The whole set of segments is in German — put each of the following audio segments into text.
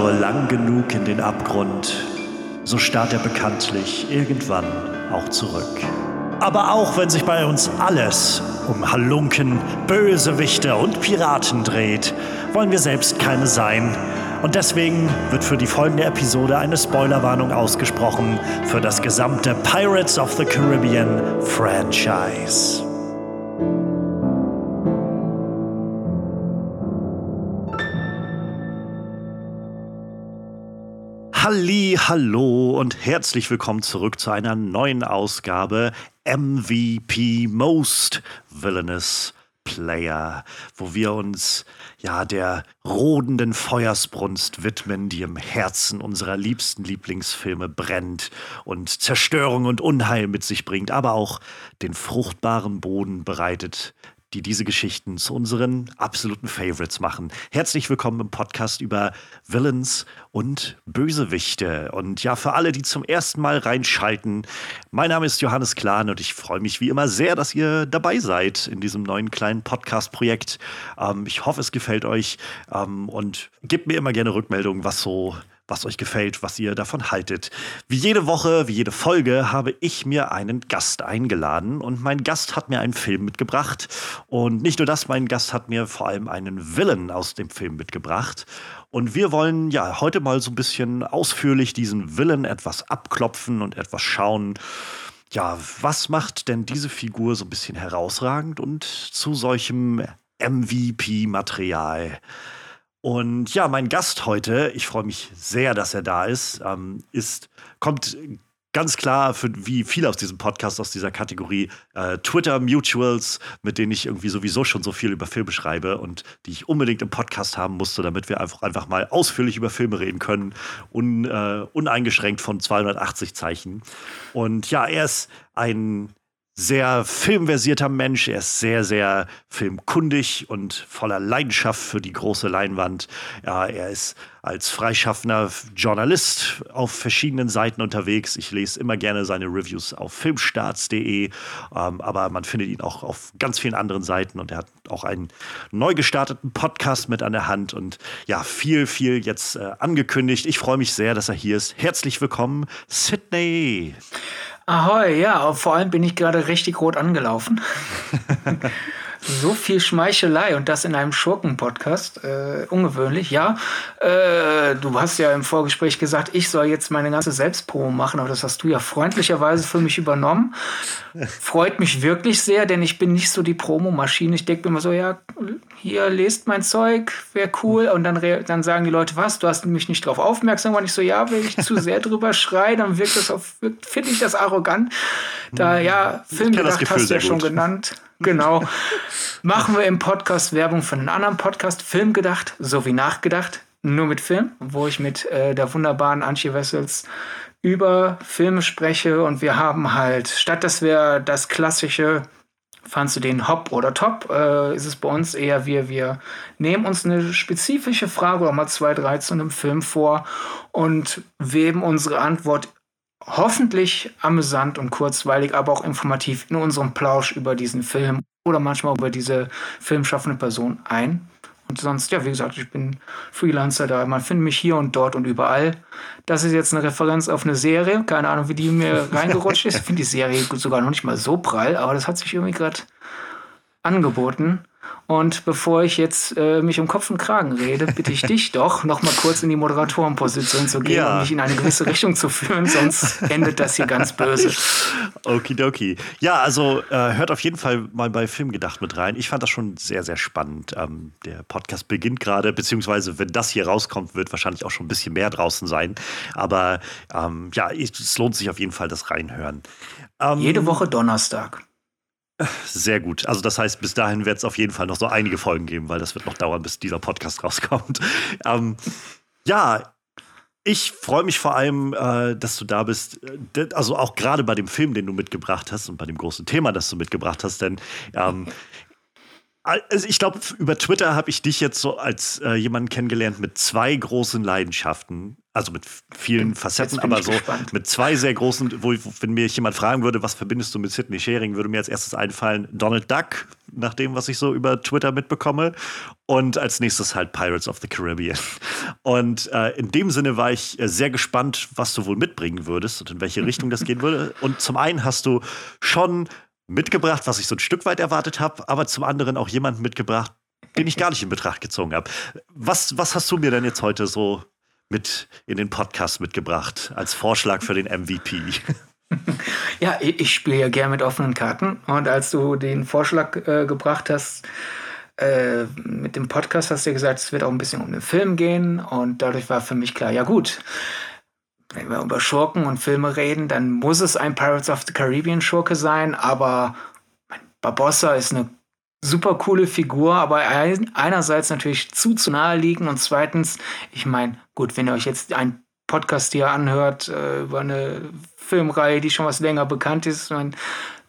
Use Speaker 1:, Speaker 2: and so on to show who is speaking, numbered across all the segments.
Speaker 1: nur lang genug in den Abgrund, so starrt er bekanntlich irgendwann auch zurück. Aber auch wenn sich bei uns alles um Halunken, Bösewichte und Piraten dreht, wollen wir selbst keine sein. Und deswegen wird für die folgende Episode eine Spoilerwarnung ausgesprochen für das gesamte Pirates of the Caribbean Franchise. Halli, hallo und herzlich willkommen zurück zu einer neuen Ausgabe MVP Most Villainous Player, wo wir uns ja der rodenden Feuersbrunst widmen, die im Herzen unserer liebsten Lieblingsfilme brennt und Zerstörung und Unheil mit sich bringt, aber auch den fruchtbaren Boden bereitet, die diese Geschichten zu unseren absoluten Favorites machen. Herzlich willkommen im Podcast über Villains und Bösewichte. Und ja, für alle, die zum ersten Mal reinschalten, mein Name ist Johannes Klahn und ich freue mich wie immer sehr, dass ihr dabei seid in diesem neuen kleinen Podcast-Projekt. Ähm, ich hoffe, es gefällt euch ähm, und gebt mir immer gerne Rückmeldungen, was so was euch gefällt, was ihr davon haltet. Wie jede Woche, wie jede Folge habe ich mir einen Gast eingeladen und mein Gast hat mir einen Film mitgebracht. Und nicht nur das, mein Gast hat mir vor allem einen Villain aus dem Film mitgebracht. Und wir wollen ja heute mal so ein bisschen ausführlich diesen Villain etwas abklopfen und etwas schauen. Ja, was macht denn diese Figur so ein bisschen herausragend und zu solchem MVP-Material? Und ja, mein Gast heute, ich freue mich sehr, dass er da ist, ähm, ist, kommt ganz klar, für, wie viele aus diesem Podcast, aus dieser Kategorie äh, Twitter Mutuals, mit denen ich irgendwie sowieso schon so viel über Filme schreibe und die ich unbedingt im Podcast haben musste, damit wir einfach, einfach mal ausführlich über Filme reden können, un, äh, uneingeschränkt von 280 Zeichen. Und ja, er ist ein sehr filmversierter Mensch. Er ist sehr, sehr filmkundig und voller Leidenschaft für die große Leinwand. Ja, er ist als freischaffender Journalist auf verschiedenen Seiten unterwegs. Ich lese immer gerne seine Reviews auf filmstarts.de, ähm, aber man findet ihn auch auf ganz vielen anderen Seiten und er hat auch einen neu gestarteten Podcast mit an der Hand und ja, viel, viel jetzt äh, angekündigt. Ich freue mich sehr, dass er hier ist. Herzlich willkommen, Sydney.
Speaker 2: Ahoi, ja, vor allem bin ich gerade richtig rot angelaufen. So viel Schmeichelei und das in einem Schurken-Podcast. Äh, ungewöhnlich, ja. Äh, du hast ja im Vorgespräch gesagt, ich soll jetzt meine ganze Selbstpromo machen, aber das hast du ja freundlicherweise für mich übernommen. Freut mich wirklich sehr, denn ich bin nicht so die Promomaschine. Ich denke mir immer so, ja, hier lest mein Zeug, wäre cool. Und dann, dann sagen die Leute, was, du hast mich nicht darauf aufmerksam gemacht. Ich so, ja, wenn ich zu sehr drüber schreie, dann wirkt das auf, finde ich das arrogant. Da, ja, Film gedacht hast du ja schon genannt. Genau. Machen wir im Podcast Werbung für einen anderen Podcast, Film gedacht, sowie nachgedacht, nur mit Film, wo ich mit äh, der wunderbaren Antje Wessels über Filme spreche und wir haben halt, statt dass wir das klassische Fandst du den Hop oder Top? Äh, ist es bei uns eher wir, wir nehmen uns eine spezifische Frage oder mal zwei, drei zu einem Film vor und weben unsere Antwort hoffentlich amüsant und kurzweilig, aber auch informativ in unserem Plausch über diesen Film oder manchmal über diese filmschaffende Person ein. Und sonst, ja, wie gesagt, ich bin Freelancer da. Man findet mich hier und dort und überall. Das ist jetzt eine Referenz auf eine Serie. Keine Ahnung, wie die mir reingerutscht ist. Ich finde die Serie sogar noch nicht mal so prall, aber das hat sich irgendwie gerade angeboten. Und bevor ich jetzt äh, mich um Kopf und Kragen rede, bitte ich dich doch, noch mal kurz in die Moderatorenposition zu gehen ja. um mich in eine gewisse Richtung zu führen, sonst endet das hier ganz böse.
Speaker 1: Okidoki. Ja, also äh, hört auf jeden Fall mal bei Filmgedacht mit rein. Ich fand das schon sehr, sehr spannend. Ähm, der Podcast beginnt gerade, beziehungsweise wenn das hier rauskommt, wird wahrscheinlich auch schon ein bisschen mehr draußen sein. Aber ähm, ja, es lohnt sich auf jeden Fall das Reinhören.
Speaker 2: Ähm, Jede Woche Donnerstag.
Speaker 1: Sehr gut. Also das heißt, bis dahin wird es auf jeden Fall noch so einige Folgen geben, weil das wird noch dauern, bis dieser Podcast rauskommt. Ähm, ja, ich freue mich vor allem, äh, dass du da bist. Also auch gerade bei dem Film, den du mitgebracht hast und bei dem großen Thema, das du mitgebracht hast, denn ähm, also ich glaube, über Twitter habe ich dich jetzt so als äh, jemanden kennengelernt mit zwei großen Leidenschaften. Also mit vielen Facetten, aber so gespannt. mit zwei sehr großen, wo, wenn mir jemand fragen würde, was verbindest du mit Sidney Sharing, würde mir als erstes einfallen Donald Duck, nach dem, was ich so über Twitter mitbekomme. Und als nächstes halt Pirates of the Caribbean. Und äh, in dem Sinne war ich äh, sehr gespannt, was du wohl mitbringen würdest und in welche Richtung das gehen würde. Und zum einen hast du schon mitgebracht, was ich so ein Stück weit erwartet habe, aber zum anderen auch jemanden mitgebracht, den ich gar nicht in Betracht gezogen habe. Was, was hast du mir denn jetzt heute so mit in den Podcast mitgebracht als Vorschlag für den MVP?
Speaker 2: Ja, ich spiele ja gern mit offenen Karten und als du den Vorschlag äh, gebracht hast, äh, mit dem Podcast hast du ja gesagt, es wird auch ein bisschen um den Film gehen und dadurch war für mich klar, ja gut, wenn wir über Schurken und Filme reden, dann muss es ein Pirates of the Caribbean Schurke sein, aber Barbossa ist eine super coole Figur, aber einerseits natürlich zu zu nahe liegen und zweitens, ich meine, gut, wenn ihr euch jetzt einen Podcast hier anhört äh, über eine Filmreihe, die schon was länger bekannt ist, mein,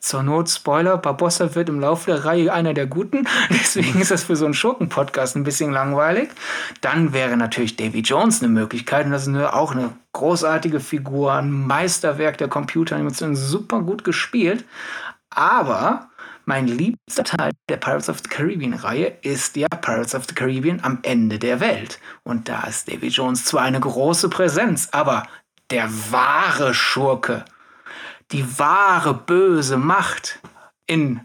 Speaker 2: zur Not, Spoiler, Barbossa wird im Laufe der Reihe einer der Guten. Deswegen ist das für so einen Schurken-Podcast ein bisschen langweilig. Dann wäre natürlich Davy Jones eine Möglichkeit. Und das ist eine, auch eine großartige Figur, ein Meisterwerk der Computeranimation, super gut gespielt. Aber mein liebster Teil der Pirates of the Caribbean-Reihe ist ja Pirates of the Caribbean am Ende der Welt. Und da ist Davy Jones zwar eine große Präsenz, aber der wahre Schurke die wahre böse Macht in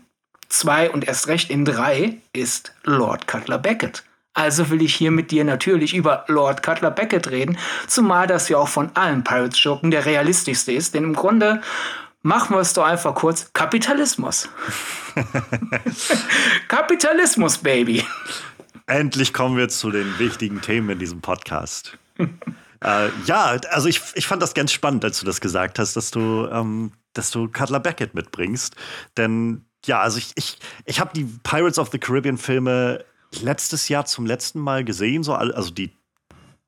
Speaker 2: zwei und erst recht in drei ist Lord Cutler Beckett. Also will ich hier mit dir natürlich über Lord Cutler Beckett reden, zumal das ja auch von allen Pirates-Schurken der realistischste ist, denn im Grunde machen wir es doch einfach kurz, Kapitalismus. Kapitalismus, Baby.
Speaker 1: Endlich kommen wir zu den wichtigen Themen in diesem Podcast. Äh, ja, also ich, ich fand das ganz spannend, als du das gesagt hast, dass du, ähm, dass du Cutler Beckett mitbringst. Denn ja, also ich, ich, ich habe die Pirates of the Caribbean Filme letztes Jahr zum letzten Mal gesehen, so also die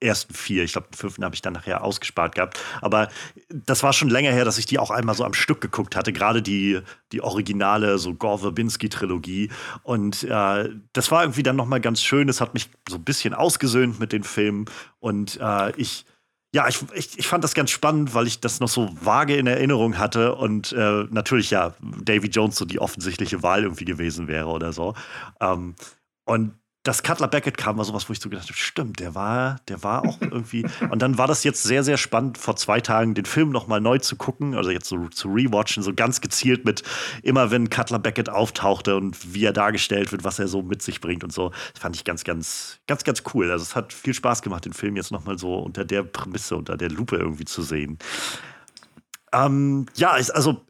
Speaker 1: ersten vier. Ich glaube, den fünften habe ich dann nachher ausgespart gehabt. Aber das war schon länger her, dass ich die auch einmal so am Stück geguckt hatte. Gerade die, die originale, so Gore Verbinski-Trilogie. Und äh, das war irgendwie dann nochmal ganz schön. Es hat mich so ein bisschen ausgesöhnt mit den Filmen. Und äh, ich. Ja, ich, ich, ich fand das ganz spannend, weil ich das noch so vage in Erinnerung hatte und äh, natürlich ja Davy Jones so die offensichtliche Wahl irgendwie gewesen wäre oder so. Ähm, und dass Cutler Beckett kam, war sowas, wo ich so gedacht habe, stimmt, der war, der war auch irgendwie. und dann war das jetzt sehr, sehr spannend, vor zwei Tagen den Film nochmal neu zu gucken, also jetzt so zu rewatchen, so ganz gezielt mit immer, wenn Cutler Beckett auftauchte und wie er dargestellt wird, was er so mit sich bringt und so. Das fand ich ganz, ganz, ganz, ganz cool. Also es hat viel Spaß gemacht, den Film jetzt nochmal so unter der Prämisse, unter der Lupe irgendwie zu sehen. Ähm, ja, also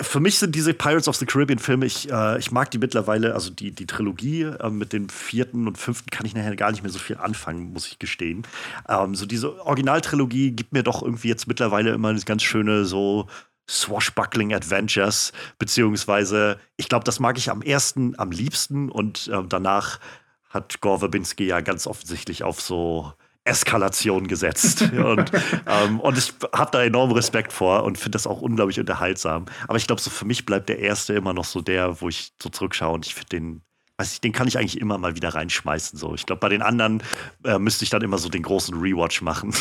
Speaker 1: für mich sind diese Pirates of the Caribbean Filme, ich, äh, ich mag die mittlerweile, also die, die Trilogie äh, mit dem vierten und fünften kann ich nachher gar nicht mehr so viel anfangen, muss ich gestehen. Ähm, so diese Originaltrilogie gibt mir doch irgendwie jetzt mittlerweile immer eine ganz schöne so Swashbuckling Adventures, beziehungsweise ich glaube, das mag ich am ersten, am liebsten und äh, danach hat Gore Verbinski ja ganz offensichtlich auf so Eskalation gesetzt. und, ähm, und ich habe da enormen Respekt vor und finde das auch unglaublich unterhaltsam. Aber ich glaube, so für mich bleibt der erste immer noch so der, wo ich so zurückschaue und ich finde den, weiß ich, den kann ich eigentlich immer mal wieder reinschmeißen. So. Ich glaube, bei den anderen äh, müsste ich dann immer so den großen Rewatch machen.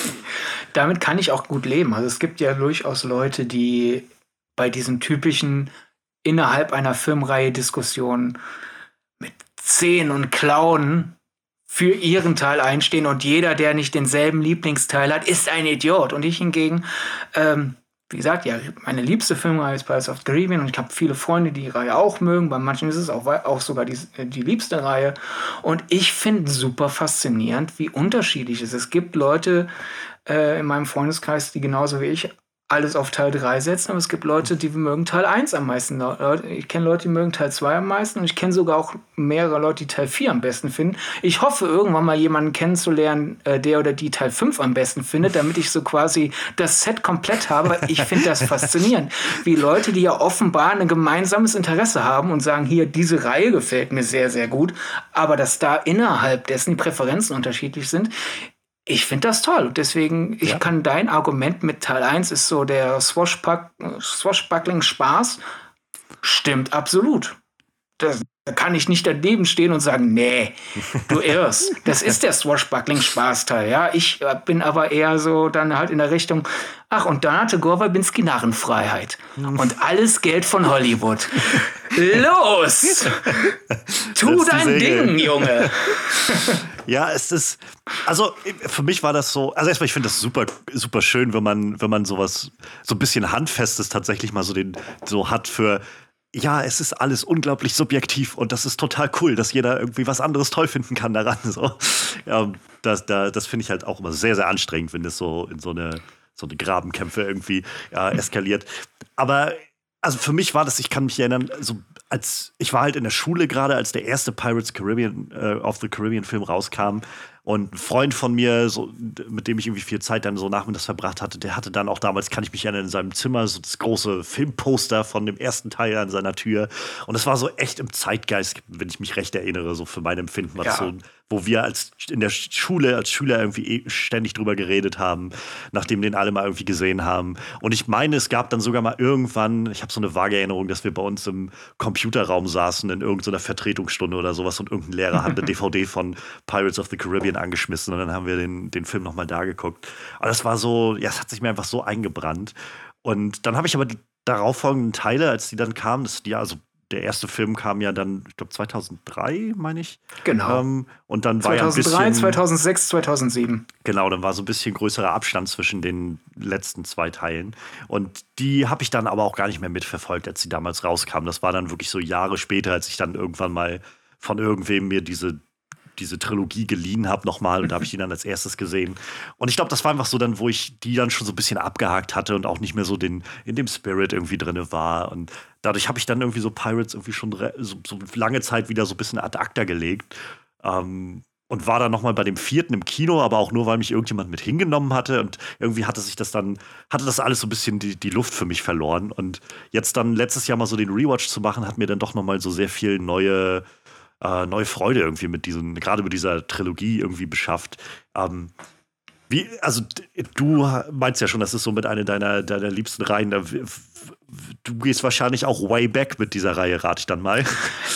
Speaker 2: Damit kann ich auch gut leben. Also es gibt ja durchaus Leute, die bei diesen typischen innerhalb einer Filmreihe Diskussionen mit Zehen und Klauen für ihren Teil einstehen und jeder, der nicht denselben Lieblingsteil hat, ist ein Idiot. Und ich hingegen, ähm, wie gesagt, ja, meine liebste Filmreihe ist Pirates of the Caribbean und ich habe viele Freunde, die die Reihe auch mögen. Bei manchen ist es auch, auch sogar die, die liebste Reihe. Und ich finde super faszinierend, wie unterschiedlich es ist. Es gibt Leute äh, in meinem Freundeskreis, die genauso wie ich alles auf Teil 3 setzen, aber es gibt Leute, die mögen Teil 1 am meisten. Ich kenne Leute, die mögen Teil 2 am meisten und ich kenne sogar auch mehrere Leute, die Teil 4 am besten finden. Ich hoffe, irgendwann mal jemanden kennenzulernen, äh, der oder die Teil 5 am besten findet, damit ich so quasi das Set komplett habe. Ich finde das faszinierend, wie Leute, die ja offenbar ein gemeinsames Interesse haben und sagen, hier, diese Reihe gefällt mir sehr, sehr gut, aber dass da innerhalb dessen die Präferenzen unterschiedlich sind, ich finde das toll. Deswegen, ich ja. kann dein Argument mit Teil 1 ist so der Swashbuck Swashbuckling-Spaß. Stimmt absolut. Das Da kann ich nicht daneben stehen und sagen, nee, du irrst. Das ist der Swashbuckling-Spaßteil. Ja, ich äh, bin aber eher so dann halt in der Richtung, ach, und dann hatte Gore Verbinski Narrenfreiheit. Und alles Geld von Hollywood. Los! tu dein Ding, Junge!
Speaker 1: ja, es ist, also für mich war das so, also erstmal, ich finde das super, super schön, wenn man, wenn man sowas, so ein bisschen Handfestes tatsächlich mal so den, so hat für, ja, es ist alles unglaublich subjektiv und das ist total cool, dass jeder irgendwie was anderes toll finden kann daran. So. Ja, das da, das finde ich halt auch immer sehr, sehr anstrengend, wenn das so in so eine, so eine Grabenkämpfe irgendwie ja, eskaliert. Aber also für mich war das, ich kann mich erinnern, so als ich war halt in der Schule gerade, als der erste Pirates Caribbean äh, of the Caribbean Film rauskam und ein Freund von mir, so, mit dem ich irgendwie viel Zeit dann so nachmittags verbracht hatte, der hatte dann auch damals, kann ich mich erinnern, in seinem Zimmer so das große Filmposter von dem ersten Teil an seiner Tür. Und das war so echt im Zeitgeist, wenn ich mich recht erinnere, so für mein Empfinden war ja. so wo wir als in der Schule als Schüler irgendwie eh ständig drüber geredet haben, nachdem den alle mal irgendwie gesehen haben. Und ich meine, es gab dann sogar mal irgendwann, ich habe so eine vage Erinnerung, dass wir bei uns im Computerraum saßen in irgendeiner Vertretungsstunde oder sowas und irgendein Lehrer hat eine DVD von Pirates of the Caribbean angeschmissen und dann haben wir den, den Film nochmal da geguckt. Aber das war so, ja, es hat sich mir einfach so eingebrannt. Und dann habe ich aber die darauffolgenden Teile, als die dann kamen, das ja, also der erste Film kam ja dann, ich glaube 2003, meine ich.
Speaker 2: Genau.
Speaker 1: Ähm, und dann
Speaker 2: 2003,
Speaker 1: war ja ein bisschen
Speaker 2: 2006, 2007.
Speaker 1: Genau, dann war so ein bisschen größerer Abstand zwischen den letzten zwei Teilen. Und die habe ich dann aber auch gar nicht mehr mitverfolgt, als sie damals rauskamen. Das war dann wirklich so Jahre später, als ich dann irgendwann mal von irgendwem mir diese diese Trilogie geliehen habe nochmal und da habe ich die dann als erstes gesehen. Und ich glaube, das war einfach so dann, wo ich die dann schon so ein bisschen abgehakt hatte und auch nicht mehr so den, in dem Spirit irgendwie drin war. Und dadurch habe ich dann irgendwie so Pirates irgendwie schon so, so, lange Zeit wieder so ein bisschen ad acta gelegt. Ähm, und war dann nochmal bei dem vierten im Kino, aber auch nur, weil mich irgendjemand mit hingenommen hatte. Und irgendwie hatte sich das dann, hatte das alles so ein bisschen die, die Luft für mich verloren. Und jetzt dann letztes Jahr mal so den Rewatch zu machen, hat mir dann doch nochmal so sehr viel neue, äh, neue Freude irgendwie mit diesem, gerade mit dieser Trilogie irgendwie beschafft. Ähm, wie, also du meinst ja schon, das ist so mit einer deiner, deiner liebsten Reihen. Du gehst wahrscheinlich auch way back mit dieser Reihe, rate ich dann mal.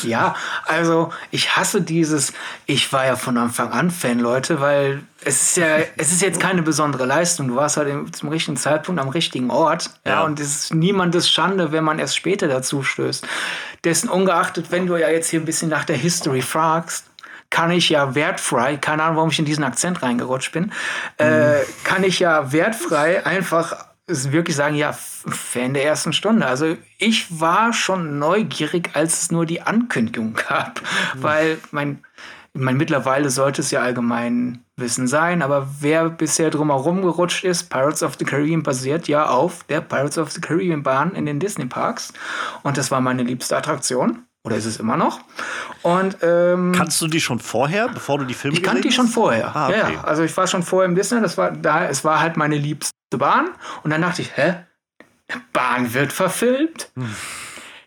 Speaker 2: Ja, also ich hasse dieses, ich war ja von Anfang an Fan, Leute, weil es ist ja, es ist jetzt keine besondere Leistung. Du warst halt zum richtigen Zeitpunkt am richtigen Ort. Ja, ja und es ist niemandes Schande, wenn man erst später dazu stößt. Dessen ungeachtet, wenn du ja jetzt hier ein bisschen nach der History fragst, kann ich ja wertfrei, keine Ahnung, warum ich in diesen Akzent reingerutscht bin, äh, mhm. kann ich ja wertfrei einfach wirklich sagen, ja, Fan der ersten Stunde. Also ich war schon neugierig, als es nur die Ankündigung gab, mhm. weil mein, mein mittlerweile sollte es ja allgemein Wissen sein, aber wer bisher drumherum gerutscht ist, Pirates of the Caribbean basiert ja auf der Pirates of the Caribbean Bahn in den Disney Parks und das war meine liebste Attraktion. Oder ist es immer noch? Und, ähm,
Speaker 1: Kannst du die schon vorher, bevor du die Filme
Speaker 2: Ich kannte die schon vorher. Ah, okay. Ja, also ich war schon vorher im Disney, das war da, es war halt meine liebste Bahn. Und dann dachte ich, hä? Bahn wird verfilmt? Hm.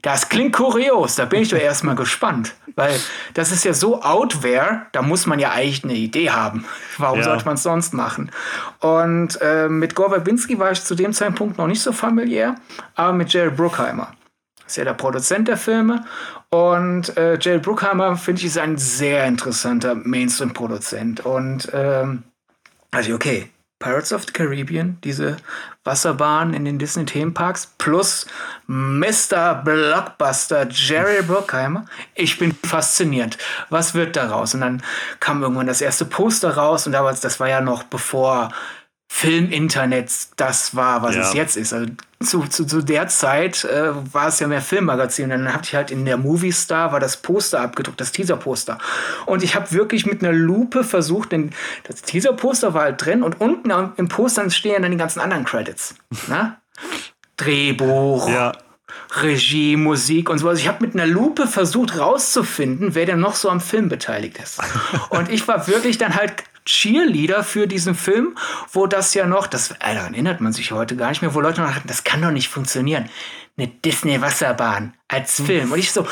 Speaker 2: Das klingt kurios, da bin ich doch erstmal gespannt. Weil das ist ja so outware, da muss man ja eigentlich eine Idee haben. Warum ja. sollte man es sonst machen? Und äh, mit Gore Verbinski war ich zu dem Zeitpunkt noch nicht so familiär, aber mit Jerry Bruckheimer ist ja der Produzent der Filme. Und äh, Jay Bruckheimer, finde ich, ist ein sehr interessanter Mainstream-Produzent. Und ähm, also okay, Pirates of the Caribbean, diese Wasserbahn in den Disney-Themenparks, plus Mr. Blockbuster Jerry Bruckheimer. Ich bin fasziniert. Was wird daraus? Und dann kam irgendwann das erste Poster raus und damals, das war ja noch bevor Film-Internet das war, was ja. es jetzt ist. Also zu, zu, zu der Zeit äh, war es ja mehr Filmmagazin. Und dann hatte ich halt in der Movie Star war das Poster abgedruckt, das Teaser-Poster. Und ich habe wirklich mit einer Lupe versucht, denn das Teaser-Poster war halt drin und unten im Poster stehen dann die ganzen anderen Credits. Na? Drehbuch. Ja. Regie, Musik und so. Also ich habe mit einer Lupe versucht rauszufinden, wer denn noch so am Film beteiligt ist. Und ich war wirklich dann halt Cheerleader für diesen Film, wo das ja noch, das daran erinnert man sich heute gar nicht mehr, wo Leute noch dachten, das kann doch nicht funktionieren. Eine Disney-Wasserbahn als hm. Film. Und ich so,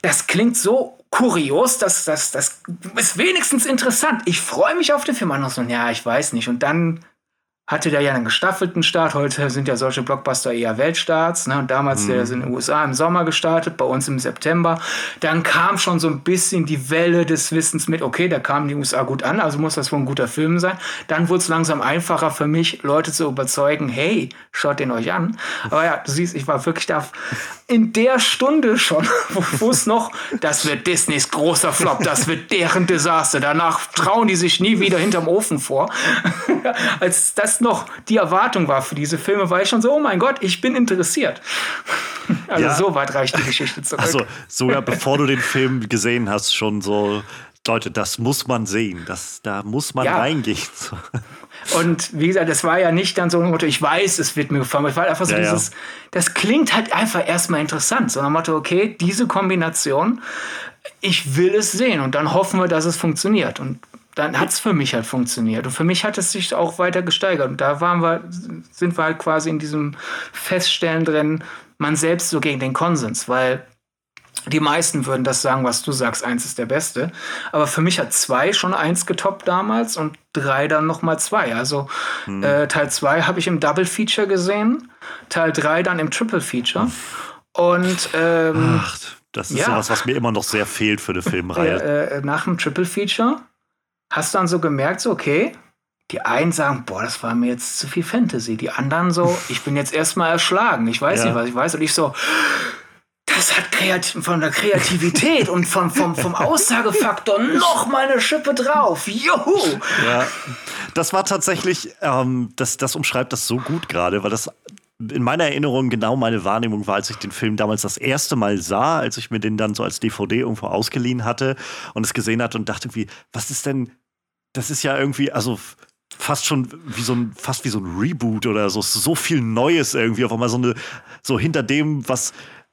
Speaker 2: das klingt so kurios, dass das, das ist wenigstens interessant. Ich freue mich auf den Film. Und so, ja, ich weiß nicht. Und dann hatte der ja einen gestaffelten Start. Heute sind ja solche Blockbuster eher Weltstarts. Ne? Und damals, mhm. der ist in den USA im Sommer gestartet, bei uns im September. Dann kam schon so ein bisschen die Welle des Wissens mit, okay, da kam die USA gut an, also muss das wohl ein guter Film sein. Dann wurde es langsam einfacher für mich, Leute zu überzeugen, hey, schaut den euch an. Aber ja, du siehst, ich war wirklich da in der Stunde schon, wo es noch, das wird Disneys großer Flop, das wird deren Desaster. Danach trauen die sich nie wieder hinterm Ofen vor. Als das noch die Erwartung war für diese Filme, war ich schon so, oh mein Gott, ich bin interessiert. Also ja. so weit reicht die Geschichte zurück.
Speaker 1: Also sogar bevor du den Film gesehen hast, schon so, Leute, das muss man sehen, das, da muss man ja. reingehen.
Speaker 2: Und wie gesagt, das war ja nicht dann so ein Motto, ich weiß, es wird mir gefallen. Es war einfach so ja, dieses, ja. das klingt halt einfach erstmal interessant. So ein Motto, okay, diese Kombination, ich will es sehen und dann hoffen wir, dass es funktioniert. Und dann hat es für mich halt funktioniert. Und für mich hat es sich auch weiter gesteigert. Und da waren wir, sind wir halt quasi in diesem Feststellen drin, man selbst so gegen den Konsens, weil die meisten würden das sagen, was du sagst, eins ist der beste. Aber für mich hat zwei schon eins getoppt damals und drei dann nochmal zwei. Also hm. äh, Teil zwei habe ich im Double Feature gesehen, Teil drei dann im Triple Feature. Und ähm,
Speaker 1: Ach, das ist ja. sowas, was mir immer noch sehr fehlt für eine Filmreihe.
Speaker 2: Äh, äh, nach dem Triple Feature hast du dann so gemerkt, so, okay, die einen sagen, boah, das war mir jetzt zu viel Fantasy. Die anderen so, ich bin jetzt erstmal erschlagen. Ich weiß ja. nicht, was ich weiß. Und ich so, das hat Kreativ von der Kreativität und vom, vom, vom Aussagefaktor noch mal eine Schippe drauf. Juhu!
Speaker 1: Ja, das war tatsächlich, ähm, das, das umschreibt das so gut gerade, weil das in meiner Erinnerung genau meine Wahrnehmung war, als ich den Film damals das erste Mal sah, als ich mir den dann so als DVD irgendwo ausgeliehen hatte und es gesehen hatte und dachte wie, was ist denn, das ist ja irgendwie, also fast schon wie so ein, fast wie so ein Reboot oder so, so viel Neues irgendwie, auf einmal so eine, so hinter dem, was,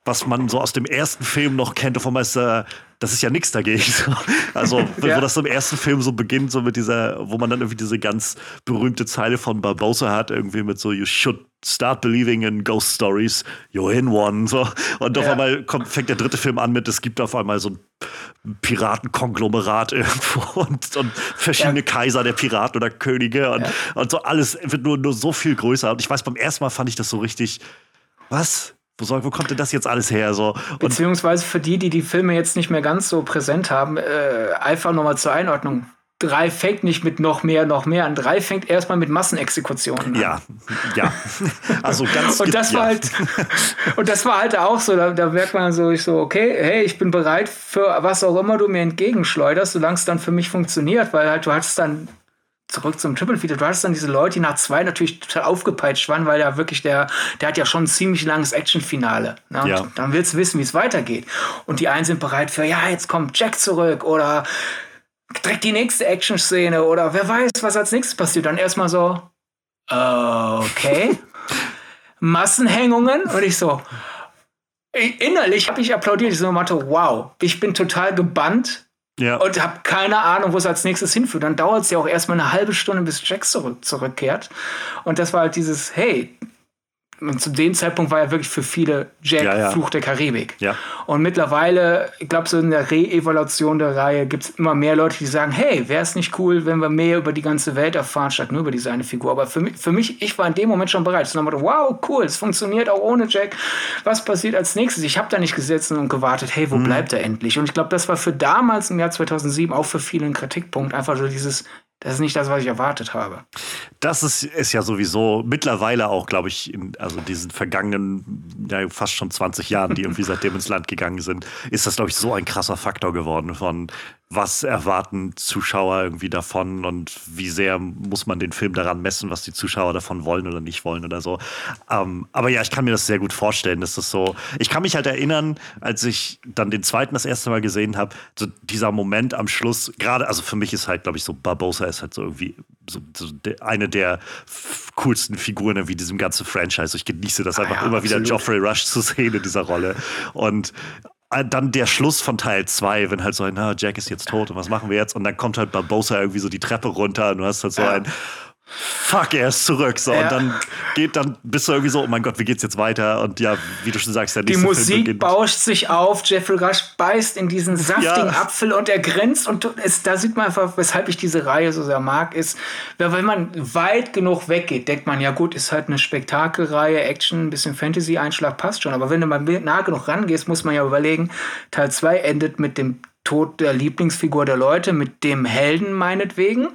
Speaker 1: was man so aus dem ersten Film noch kennt, auf einmal ist, äh, das ist ja nichts dagegen. Also, ja. wo das im ersten Film so beginnt, so mit dieser, wo man dann irgendwie diese ganz berühmte Zeile von Barbosa hat, irgendwie mit so, you should start believing in ghost stories, you're in one. So. Und ja. auf einmal kommt, fängt der dritte Film an mit, es gibt auf einmal so ein Piratenkonglomerat irgendwo und, und verschiedene ja. Kaiser der Piraten oder Könige und, und so alles wird nur, nur so viel größer. Und ich weiß, beim ersten Mal fand ich das so richtig, was? Wo, soll, wo kommt denn das jetzt alles her? So?
Speaker 2: Und Beziehungsweise für die, die die Filme jetzt nicht mehr ganz so präsent haben, äh, einfach nochmal zur Einordnung. Drei fängt nicht mit noch mehr, noch mehr an. Drei fängt erstmal mit Massenexekutionen an.
Speaker 1: Ja, ja. Also ganz
Speaker 2: Und das war halt, und das war halt auch so, da, da merkt man so, ich so, okay, hey, ich bin bereit für was auch immer du mir entgegenschleuderst, solange es dann für mich funktioniert, weil halt du hattest dann zurück zum Triple Feature, du hattest dann diese Leute, die nach zwei natürlich total aufgepeitscht waren, weil der wirklich der, der hat ja schon ein ziemlich langes Actionfinale. Ne? Ja. Dann willst du wissen, wie es weitergeht. Und die einen sind bereit für, ja, jetzt kommt Jack zurück oder direkt die nächste Action-Szene oder wer weiß, was als nächstes passiert. Dann erstmal so, okay. Massenhängungen und ich so, innerlich habe ich applaudiert. Ich so, Motto, wow, ich bin total gebannt ja. Und habe keine Ahnung, wo es als nächstes hinführt. Dann dauert es ja auch erstmal eine halbe Stunde, bis Jack zurück, zurückkehrt. Und das war halt dieses, hey, und zu dem Zeitpunkt war er wirklich für viele Jack ja, ja. Fluch der Karibik.
Speaker 1: Ja.
Speaker 2: Und mittlerweile, ich glaube, so in der Re-Evaluation der Reihe gibt es immer mehr Leute, die sagen, hey, wäre es nicht cool, wenn wir mehr über die ganze Welt erfahren, statt nur über diese eine Figur. Aber für mich, für mich ich war in dem Moment schon bereit. So, wow, cool, es funktioniert auch ohne Jack. Was passiert als nächstes? Ich habe da nicht gesessen und gewartet, hey, wo mhm. bleibt er endlich? Und ich glaube, das war für damals im Jahr 2007 auch für viele ein Kritikpunkt. Einfach so dieses, das ist nicht das, was ich erwartet habe.
Speaker 1: Das ist, ist ja sowieso mittlerweile auch, glaube ich, in also diesen vergangenen, ja, fast schon 20 Jahren, die irgendwie seitdem ins Land gegangen sind, ist das, glaube ich, so ein krasser Faktor geworden von was erwarten Zuschauer irgendwie davon und wie sehr muss man den Film daran messen, was die Zuschauer davon wollen oder nicht wollen oder so. Ähm, aber ja, ich kann mir das sehr gut vorstellen, dass das so. Ich kann mich halt erinnern, als ich dann den zweiten das erste Mal gesehen habe, so dieser Moment am Schluss, gerade, also für mich ist halt, glaube ich, so Barbosa ist halt so irgendwie so, so eine der coolsten Figuren wie diesem ganzen Franchise. Ich genieße das ah einfach ah ja, immer absolut. wieder Geoffrey Rush zu sehen in dieser Rolle. Und dann der Schluss von Teil 2, wenn halt so ein, na, Jack ist jetzt tot und was machen wir jetzt? Und dann kommt halt Barbosa irgendwie so die Treppe runter und du hast halt so ja. ein, fuck, er ist zurück. So, ja. und dann geht, dann bist du irgendwie so, oh mein Gott, wie geht's jetzt weiter? Und ja, wie du schon sagst, der
Speaker 2: Die Musik bauscht sich auf, Jeffrey Rush beißt in diesen saftigen ja. Apfel und er grinst und es, da sieht man einfach, weshalb ich diese Reihe so sehr mag, ist, wenn man weit genug weggeht, denkt man, ja gut, ist halt eine Spektakelreihe, Action, ein bisschen Fantasy-Einschlag passt schon. Aber wenn du mal nah genug rangehst, muss man ja überlegen, Teil 2 endet mit dem Tod der Lieblingsfigur der Leute, mit dem Helden meinetwegen.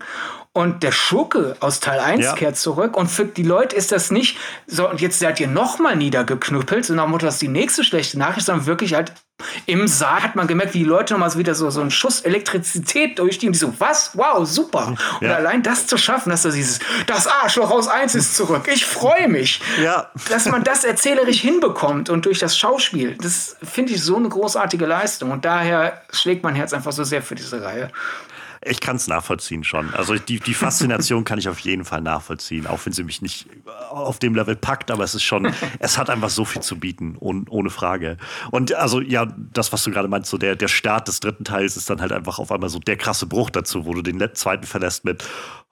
Speaker 2: Und der Schurke aus Teil 1 ja. kehrt zurück. Und für die Leute ist das nicht so, und jetzt seid ihr nochmal niedergeknüppelt, nach dem Motto, das ist die nächste schlechte Nachricht, sondern wirklich halt im Saal hat man gemerkt, wie die Leute nochmal so wieder so, so einen Schuss Elektrizität durchstehen. Die so, was? Wow, super. Und allein das zu schaffen, dass du dieses, das Arschloch aus 1 ist zurück. Ich freue mich. Ja. Dass man das erzählerisch hinbekommt und durch das Schauspiel, das finde ich so eine großartige Leistung. Und daher schlägt mein Herz einfach so sehr für diese Reihe
Speaker 1: ich kann es nachvollziehen schon. Also die, die Faszination kann ich auf jeden Fall nachvollziehen, auch wenn sie mich nicht auf dem Level packt, aber es ist schon, es hat einfach so viel zu bieten, ohne, ohne Frage. Und also ja, das, was du gerade meinst, so der, der Start des dritten Teils ist dann halt einfach auf einmal so der krasse Bruch dazu, wo du den zweiten verlässt mit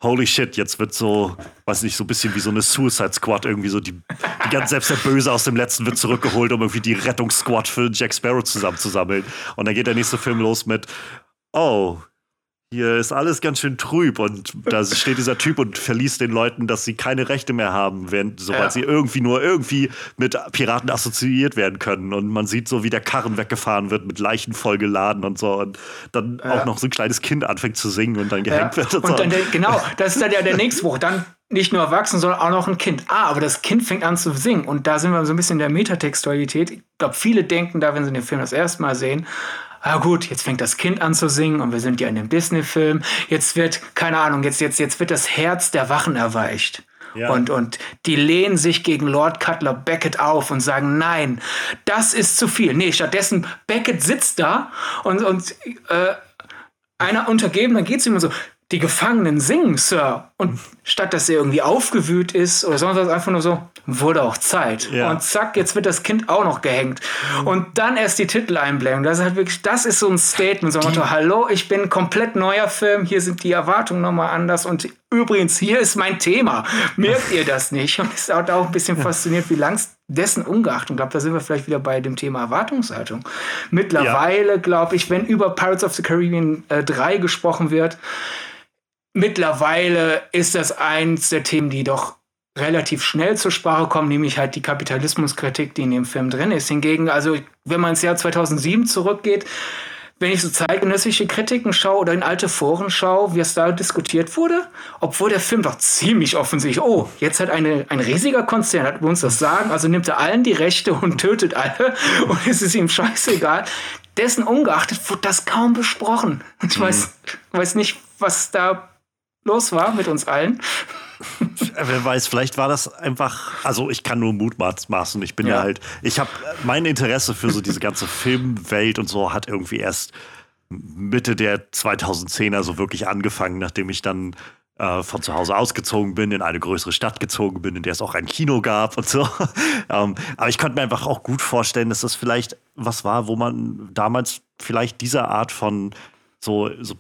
Speaker 1: Holy shit, jetzt wird so, weiß nicht, so ein bisschen wie so eine Suicide Squad irgendwie so die, die ganz selbst der Böse aus dem letzten wird zurückgeholt, um irgendwie die Rettungssquad für Jack Sparrow zusammenzusammeln. Und dann geht der nächste Film los mit Oh, hier ist alles ganz schön trüb und da steht dieser Typ und verliest den Leuten, dass sie keine Rechte mehr haben, während, sobald ja. sie irgendwie nur irgendwie mit Piraten assoziiert werden können. Und man sieht so, wie der Karren weggefahren wird, mit Leichen vollgeladen und so. Und dann ja. auch noch so ein kleines Kind anfängt zu singen und dann gehängt ja. wird.
Speaker 2: Und,
Speaker 1: und
Speaker 2: dann, der, genau, das ist dann ja der nächste Buch. Dann nicht nur erwachsen, sondern auch noch ein Kind. Ah, aber das Kind fängt an zu singen. Und da sind wir so ein bisschen in der Metatextualität. Ich glaube, viele denken da, wenn sie den Film das erste Mal sehen, ah gut, jetzt fängt das Kind an zu singen und wir sind ja in dem Disney-Film. Jetzt wird, keine Ahnung, jetzt, jetzt, jetzt wird das Herz der Wachen erweicht. Ja. Und, und die lehnen sich gegen Lord Cutler Beckett auf und sagen, nein, das ist zu viel. Nee, stattdessen, Beckett sitzt da und, und äh, einer untergeben, dann geht es immer so, die Gefangenen singen, Sir. Und statt dass er irgendwie aufgewühlt ist oder sonst was, einfach nur so, wurde auch Zeit. Ja. Und zack, jetzt wird das Kind auch noch gehängt. Mhm. Und dann erst die Titeleinblendung. Das ist halt wirklich, das ist so ein Statement, so ein Motto, hallo, ich bin ein komplett neuer Film, hier sind die Erwartungen nochmal anders und übrigens, hier ist mein Thema. Merkt ihr das nicht? Und ist auch, auch ein bisschen fasziniert, wie lang es dessen ungeachtet, glaube, da sind wir vielleicht wieder bei dem Thema Erwartungshaltung. Mittlerweile, ja. glaube ich, wenn über Pirates of the Caribbean äh, 3 gesprochen wird, Mittlerweile ist das eins der Themen, die doch relativ schnell zur Sprache kommen, nämlich halt die Kapitalismuskritik, die in dem Film drin ist. Hingegen, also wenn man ins Jahr 2007 zurückgeht, wenn ich so zeitgenössische Kritiken schaue oder in alte Foren schaue, wie es da diskutiert wurde, obwohl der Film doch ziemlich offensichtlich, oh, jetzt hat eine, ein riesiger Konzern, hat uns das sagen, also nimmt er allen die Rechte und tötet alle und es ist ihm scheißegal. Dessen ungeachtet wird das kaum besprochen. Ich mhm. weiß, weiß nicht, was da los war mit uns allen.
Speaker 1: Wer weiß, vielleicht war das einfach, also ich kann nur mutmaßen. Ich bin ja, ja halt, ich habe mein Interesse für so diese ganze Filmwelt und so hat irgendwie erst Mitte der 2010er so wirklich angefangen, nachdem ich dann äh, von zu Hause ausgezogen bin, in eine größere Stadt gezogen bin, in der es auch ein Kino gab und so. ähm, aber ich konnte mir einfach auch gut vorstellen, dass das vielleicht was war, wo man damals vielleicht diese Art von so, so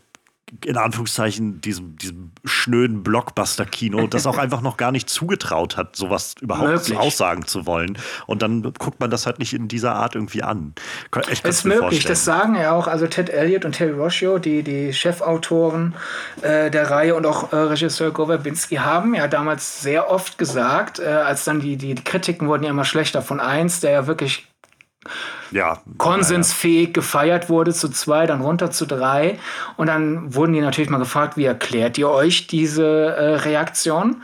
Speaker 1: in Anführungszeichen diesem, diesem schnöden Blockbuster-Kino, das auch einfach noch gar nicht zugetraut hat, sowas überhaupt zu aussagen zu wollen. Und dann guckt man das halt nicht in dieser Art irgendwie an.
Speaker 2: Ich ist möglich, vorstellen. das sagen ja auch, also Ted Elliott und Terry Rossio, die, die Chefautoren äh, der Reihe und auch äh, Regisseur Go Verbinski haben ja damals sehr oft gesagt, äh, als dann die, die, die Kritiken wurden ja immer schlechter von eins, der ja wirklich ja, konsensfähig ja. gefeiert wurde zu zwei, dann runter zu drei. Und dann wurden die natürlich mal gefragt, wie erklärt ihr euch diese äh, Reaktion?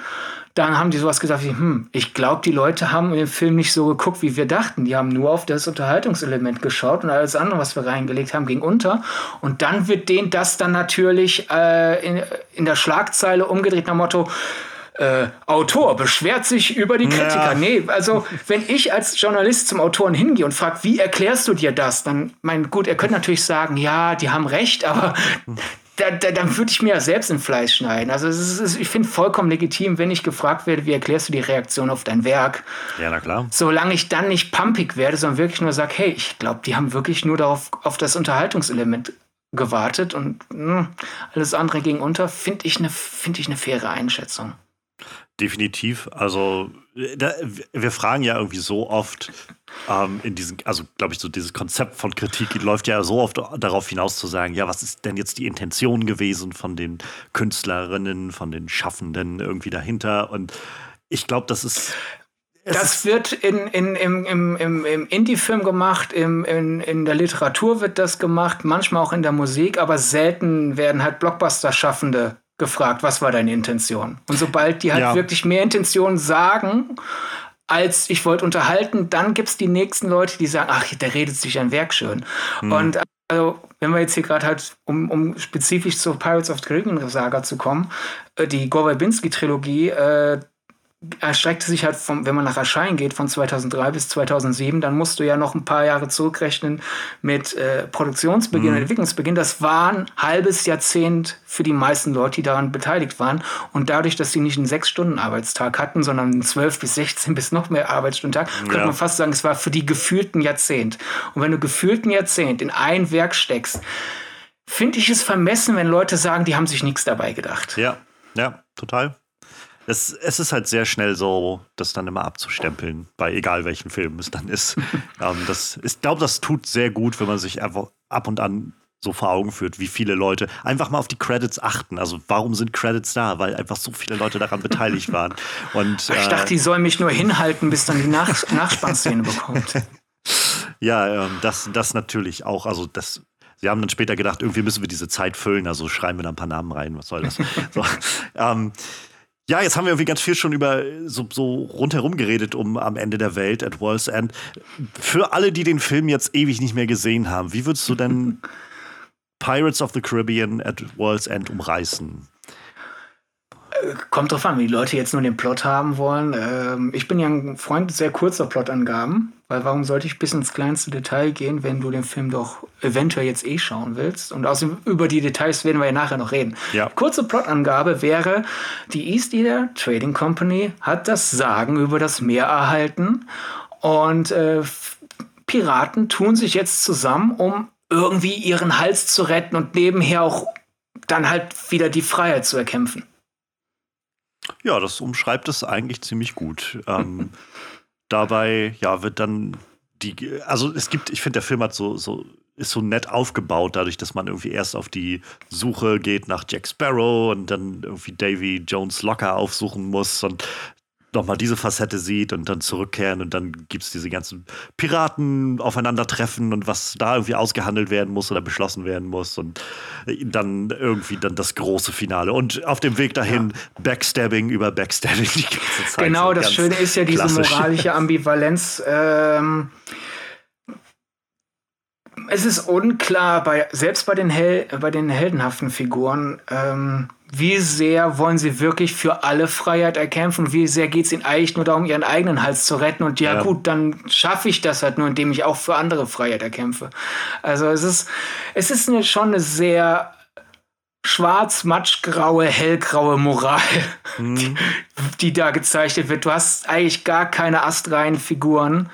Speaker 2: Dann haben die sowas gesagt wie, hm, ich glaube, die Leute haben den Film nicht so geguckt, wie wir dachten. Die haben nur auf das Unterhaltungselement geschaut und alles andere, was wir reingelegt haben, ging unter. Und dann wird denen das dann natürlich äh, in, in der Schlagzeile umgedreht nach Motto, äh, Autor beschwert sich über die Kritiker. Ja. Nee, also wenn ich als Journalist zum Autoren hingehe und frage, wie erklärst du dir das, dann, mein gut, er könnte natürlich sagen, ja, die haben recht, aber da, da, dann würde ich mir ja selbst in Fleiß schneiden. Also ist, ich finde vollkommen legitim, wenn ich gefragt werde, wie erklärst du die Reaktion auf dein Werk?
Speaker 1: Ja, na klar.
Speaker 2: Solange ich dann nicht pumpig werde, sondern wirklich nur sage, hey, ich glaube, die haben wirklich nur darauf auf das Unterhaltungselement gewartet und mh, hm, alles andere ging unter, finde ich eine find ich eine faire Einschätzung.
Speaker 1: Definitiv. Also da, wir fragen ja irgendwie so oft ähm, in diesem, also glaube ich, so dieses Konzept von Kritik läuft ja so oft darauf hinaus zu sagen, ja, was ist denn jetzt die Intention gewesen von den Künstlerinnen, von den Schaffenden irgendwie dahinter? Und ich glaube, das ist
Speaker 2: das wird in, in, im, im, im, im Indie-Film gemacht, im, in, in der Literatur wird das gemacht, manchmal auch in der Musik, aber selten werden halt Blockbuster-Schaffende gefragt, was war deine Intention? Und sobald die halt ja. wirklich mehr Intention sagen, als ich wollte unterhalten, dann gibt es die nächsten Leute, die sagen, ach, der redet sich ein Werk schön. Mhm. Und also, wenn wir jetzt hier gerade halt, um, um spezifisch zur Pirates of the Caribbean Saga zu kommen, äh, die Gore-Verbinski-Trilogie, äh, erstreckte sich halt, vom, wenn man nach Erscheinen geht, von 2003 bis 2007, dann musst du ja noch ein paar Jahre zurückrechnen mit äh, Produktionsbeginn mhm. und Entwicklungsbeginn. Das war ein halbes Jahrzehnt für die meisten Leute, die daran beteiligt waren. Und dadurch, dass sie nicht einen Sechs-Stunden-Arbeitstag hatten, sondern einen zwölf bis 16 bis noch mehr Arbeitsstundentag, ja. könnte man fast sagen, es war für die gefühlten Jahrzehnt. Und wenn du gefühlten Jahrzehnt in ein Werk steckst, finde ich es vermessen, wenn Leute sagen, die haben sich nichts dabei gedacht.
Speaker 1: Ja, ja, total es, es ist halt sehr schnell so, das dann immer abzustempeln, bei egal welchen Film es dann ist. ähm, das, ich glaube, das tut sehr gut, wenn man sich einfach ab und an so vor Augen führt, wie viele Leute einfach mal auf die Credits achten. Also warum sind Credits da? Weil einfach so viele Leute daran beteiligt waren. Und,
Speaker 2: ich dachte, äh, die sollen mich nur hinhalten, bis dann die Nach Nachspannszene bekommt.
Speaker 1: Ja, ähm, das, das natürlich auch. Also das, sie haben dann später gedacht, irgendwie müssen wir diese Zeit füllen, also schreiben wir da ein paar Namen rein, was soll das? so, ähm, ja, jetzt haben wir irgendwie ganz viel schon über so, so rundherum geredet um am Ende der Welt at World's End. Für alle, die den Film jetzt ewig nicht mehr gesehen haben, wie würdest du denn Pirates of the Caribbean at World's End umreißen?
Speaker 2: Kommt drauf an, wie die Leute jetzt nur den Plot haben wollen. Ähm, ich bin ja ein Freund sehr kurzer Plotangaben, weil warum sollte ich bis ins kleinste Detail gehen, wenn du den Film doch eventuell jetzt eh schauen willst? Und außerdem über die Details werden wir ja nachher noch reden. Ja. Kurze Plotangabe wäre, die East Eater Trading Company hat das Sagen über das Meer erhalten und äh, Piraten tun sich jetzt zusammen, um irgendwie ihren Hals zu retten und nebenher auch dann halt wieder die Freiheit zu erkämpfen.
Speaker 1: Ja, das umschreibt es eigentlich ziemlich gut. Ähm, dabei, ja, wird dann die, also es gibt, ich finde, der Film hat so, so, ist so nett aufgebaut, dadurch, dass man irgendwie erst auf die Suche geht nach Jack Sparrow und dann irgendwie Davy Jones Locker aufsuchen muss und nochmal diese Facette sieht und dann zurückkehren und dann gibt es diese ganzen Piraten aufeinandertreffen und was da irgendwie ausgehandelt werden muss oder beschlossen werden muss und dann irgendwie dann das große Finale und auf dem Weg dahin ja. Backstabbing über Backstabbing die ganze
Speaker 2: Zeit. Genau, so das Schöne ist ja diese klassisch. moralische Ambivalenz. Ähm, es ist unklar, bei, selbst bei den, Hel bei den heldenhaften Figuren, ähm, wie sehr wollen sie wirklich für alle Freiheit erkämpfen? Wie sehr geht es ihnen eigentlich nur darum, ihren eigenen Hals zu retten? Und ja, ja. gut, dann schaffe ich das halt nur, indem ich auch für andere Freiheit erkämpfe. Also es ist, es ist eine, schon eine sehr schwarz, matschgraue, hellgraue Moral, mhm. die, die, da gezeichnet wird. Du hast eigentlich gar keine astreinen Figuren.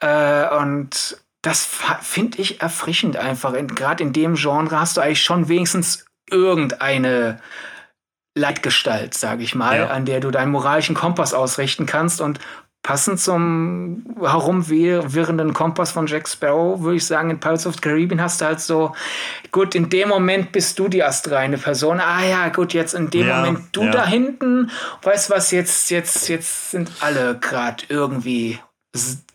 Speaker 2: Äh, und das finde ich erfrischend einfach. Gerade in dem Genre hast du eigentlich schon wenigstens irgendeine Leitgestalt, sage ich mal, ja. an der du deinen moralischen Kompass ausrichten kannst. Und passend zum herumwirrenden Kompass von Jack Sparrow, würde ich sagen, in Pirates of the Caribbean hast du halt so, gut, in dem Moment bist du die astreine Person. Ah ja, gut, jetzt in dem ja, Moment du ja. da hinten. Weißt was, jetzt, jetzt, jetzt sind alle gerade irgendwie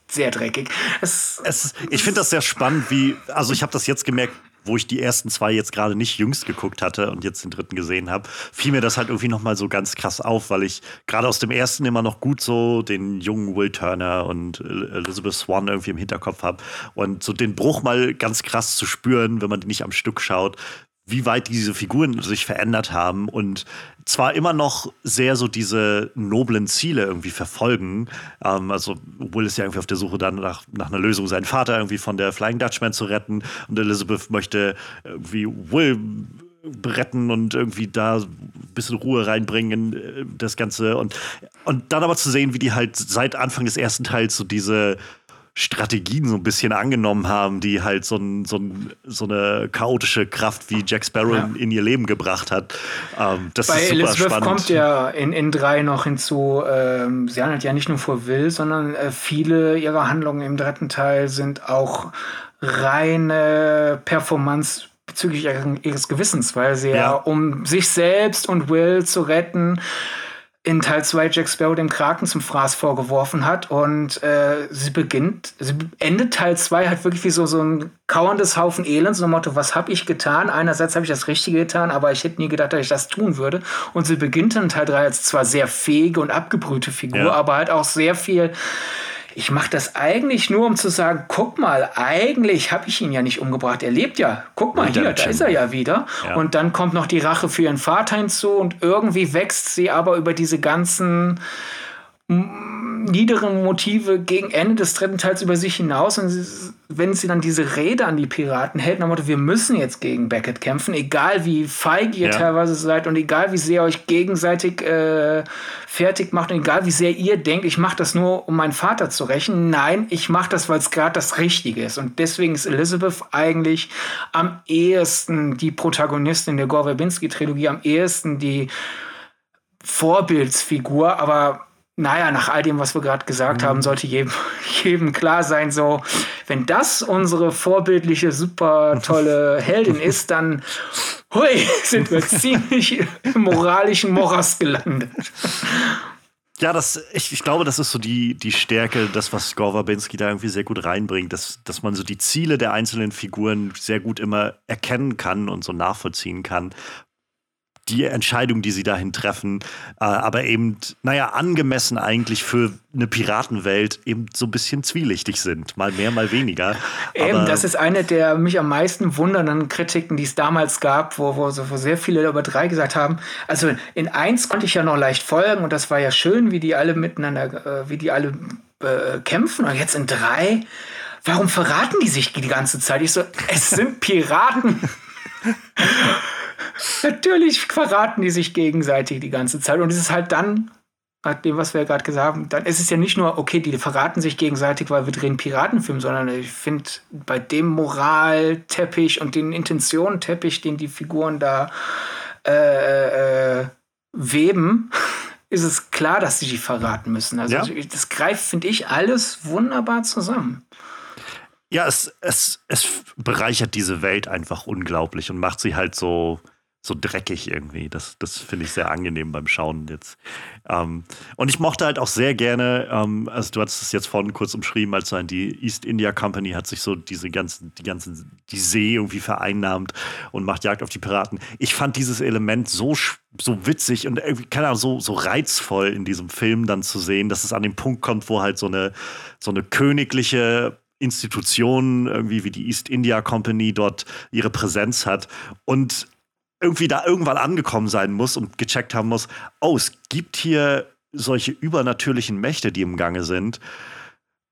Speaker 2: sehr dreckig.
Speaker 1: Es, es, ich finde das sehr spannend, wie, also ich habe das jetzt gemerkt, wo ich die ersten zwei jetzt gerade nicht jüngst geguckt hatte und jetzt den dritten gesehen habe, fiel mir das halt irgendwie nochmal so ganz krass auf, weil ich gerade aus dem ersten immer noch gut so den jungen Will Turner und Elizabeth Swan irgendwie im Hinterkopf habe und so den Bruch mal ganz krass zu spüren, wenn man die nicht am Stück schaut, wie weit diese Figuren sich verändert haben und zwar immer noch sehr so diese noblen Ziele irgendwie verfolgen. Ähm, also Will ist ja irgendwie auf der Suche dann nach, nach einer Lösung, seinen Vater irgendwie von der Flying Dutchman zu retten und Elizabeth möchte irgendwie Will retten und irgendwie da ein bisschen Ruhe reinbringen in äh, das Ganze und, und dann aber zu sehen, wie die halt seit Anfang des ersten Teils so diese Strategien so ein bisschen angenommen haben, die halt so, ein, so, ein, so eine chaotische Kraft wie Jack Sparrow ja. in, ihr Leben gebracht hat. Ähm, das
Speaker 2: Bei
Speaker 1: ist super
Speaker 2: Elizabeth
Speaker 1: spannend.
Speaker 2: kommt ja in, in drei noch hinzu, ähm, sie handelt ja nicht nur vor Will, sondern äh, viele ihrer Handlungen im dritten Teil sind auch reine Performance bezüglich ihres Gewissens, weil sie ja, ja um sich selbst und Will zu retten, in Teil 2 Jack Sparrow dem Kraken zum Fraß vorgeworfen hat. Und äh, sie beginnt, sie endet Teil 2 halt wirklich wie so, so ein kauerndes Haufen Elend, so ein Motto, was habe ich getan? Einerseits habe ich das Richtige getan, aber ich hätte nie gedacht, dass ich das tun würde. Und sie beginnt in Teil 3 als zwar sehr fähige und abgebrühte Figur, ja. aber halt auch sehr viel ich mache das eigentlich nur, um zu sagen, guck mal, eigentlich habe ich ihn ja nicht umgebracht. Er lebt ja. Guck mal hier, da ist er ja wieder. Ja. Und dann kommt noch die Rache für ihren Vater hinzu und irgendwie wächst sie aber über diese ganzen niederen Motive gegen Ende des dritten Teils über sich hinaus. Und sie, wenn sie dann diese Rede an die Piraten hält, nach Motto, wir müssen jetzt gegen Beckett kämpfen, egal wie feig ihr ja. teilweise seid und egal wie sehr euch gegenseitig äh, fertig macht und egal wie sehr ihr denkt, ich mache das nur, um meinen Vater zu rächen. Nein, ich mache das, weil es gerade das Richtige ist. Und deswegen ist Elizabeth eigentlich am ehesten die Protagonistin der Gore Verbinski-Trilogie, am ehesten die Vorbildsfigur, aber naja, nach all dem, was wir gerade gesagt mhm. haben, sollte jedem, jedem klar sein, so, wenn das unsere vorbildliche, super tolle Heldin ist, dann hui, sind wir ziemlich im moralischen Morast gelandet.
Speaker 1: Ja, das, ich, ich glaube, das ist so die, die Stärke, das, was Gore Verbinski da irgendwie sehr gut reinbringt, dass, dass man so die Ziele der einzelnen Figuren sehr gut immer erkennen kann und so nachvollziehen kann die Entscheidung, die sie dahin treffen, äh, aber eben, naja, angemessen eigentlich für eine Piratenwelt eben so ein bisschen zwielichtig sind. Mal mehr, mal weniger.
Speaker 2: Eben, aber das ist eine der mich am meisten wundernden Kritiken, die es damals gab, wo, wo, wo sehr viele über drei gesagt haben. Also in eins konnte ich ja noch leicht folgen und das war ja schön, wie die alle miteinander, äh, wie die alle äh, kämpfen. Und jetzt in drei, warum verraten die sich die ganze Zeit? Ich so, es sind Piraten. Natürlich verraten die sich gegenseitig die ganze Zeit. Und es ist halt dann, nach dem, was wir gerade gesagt haben, dann ist es ja nicht nur, okay, die verraten sich gegenseitig, weil wir drehen Piratenfilm, sondern ich finde, bei dem Moralteppich und den Intentionenteppich, den die Figuren da äh, äh, weben, ist es klar, dass sie die verraten müssen. Also ja. das greift, finde ich, alles wunderbar zusammen.
Speaker 1: Ja, es, es, es bereichert diese Welt einfach unglaublich und macht sie halt so, so dreckig irgendwie. Das, das finde ich sehr angenehm beim Schauen jetzt. Ähm, und ich mochte halt auch sehr gerne, ähm, also du hast es jetzt vorhin kurz umschrieben, als so die East India Company hat sich so diese ganzen, die ganzen, die See irgendwie vereinnahmt und macht Jagd auf die Piraten. Ich fand dieses Element so, so witzig und irgendwie, keine Ahnung, so, so reizvoll in diesem Film dann zu sehen, dass es an den Punkt kommt, wo halt so eine, so eine königliche Institution, irgendwie wie die East India Company, dort ihre Präsenz hat. Und irgendwie da irgendwann angekommen sein muss und gecheckt haben muss, oh, es gibt hier solche übernatürlichen Mächte, die im Gange sind.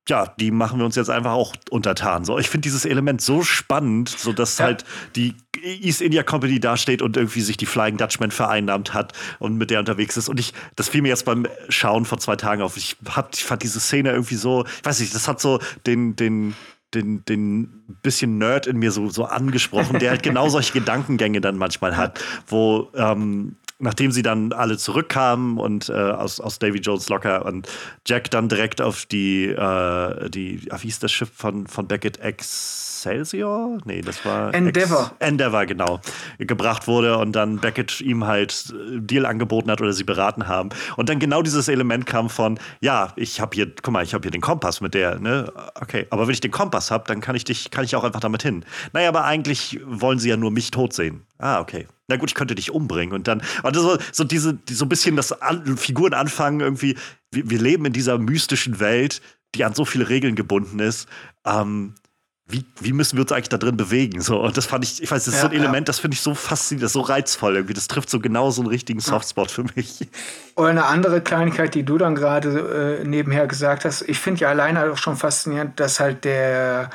Speaker 1: Ja, die machen wir uns jetzt einfach auch untertan. So, ich finde dieses Element so spannend, so dass ja. halt die East India Company dasteht und irgendwie sich die Flying Dutchman vereinnahmt hat und mit der unterwegs ist. Und ich, das fiel mir jetzt beim Schauen vor zwei Tagen auf. Ich, hab, ich fand diese Szene irgendwie so, ich weiß nicht, das hat so den, den, den, den bisschen Nerd in mir so, so angesprochen, der halt genau solche Gedankengänge dann manchmal hat, wo ähm, nachdem sie dann alle zurückkamen und äh, aus, aus Davy Jones Locker und Jack dann direkt auf die, äh, die wie hieß das Schiff von, von Beckett X Excelsior? Nee, das war
Speaker 2: Endeavor.
Speaker 1: Ex Endeavor, genau. Gebracht wurde und dann Beckett ihm halt äh, Deal angeboten hat oder sie beraten haben. Und dann genau dieses Element kam von, ja, ich habe hier, guck mal, ich habe hier den Kompass mit der, ne? Okay, aber wenn ich den Kompass habe, dann kann ich dich, kann ich auch einfach damit hin. Naja, aber eigentlich wollen sie ja nur mich tot sehen. Ah, okay. Na gut, ich könnte dich umbringen. Und dann, also so, so diese, so ein bisschen das An Figuren anfangen, irgendwie, wir, wir, leben in dieser mystischen Welt, die an so viele Regeln gebunden ist. Ähm, wie, wie müssen wir uns eigentlich da drin bewegen? So, und das fand ich, ich weiß, das ist ja, so ein Element, ja. das finde ich so faszinierend, so reizvoll irgendwie. Das trifft so genau so einen richtigen Softspot für mich.
Speaker 2: Oder eine andere Kleinigkeit, die du dann gerade äh, nebenher gesagt hast. Ich finde ja alleine auch schon faszinierend, dass halt der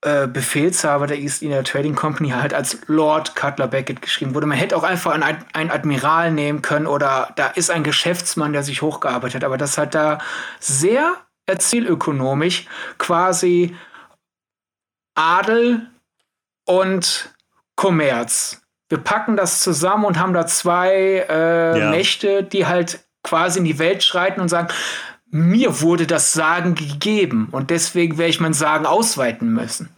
Speaker 2: äh, Befehlshaber der East India Trading Company halt als Lord Cutler Beckett geschrieben wurde. Man hätte auch einfach einen, einen Admiral nehmen können oder da ist ein Geschäftsmann, der sich hochgearbeitet hat. Aber das halt da sehr erzählökonomisch quasi Adel und Kommerz. Wir packen das zusammen und haben da zwei äh, ja. Mächte, die halt quasi in die Welt schreiten und sagen, mir wurde das Sagen gegeben und deswegen werde ich mein Sagen ausweiten müssen.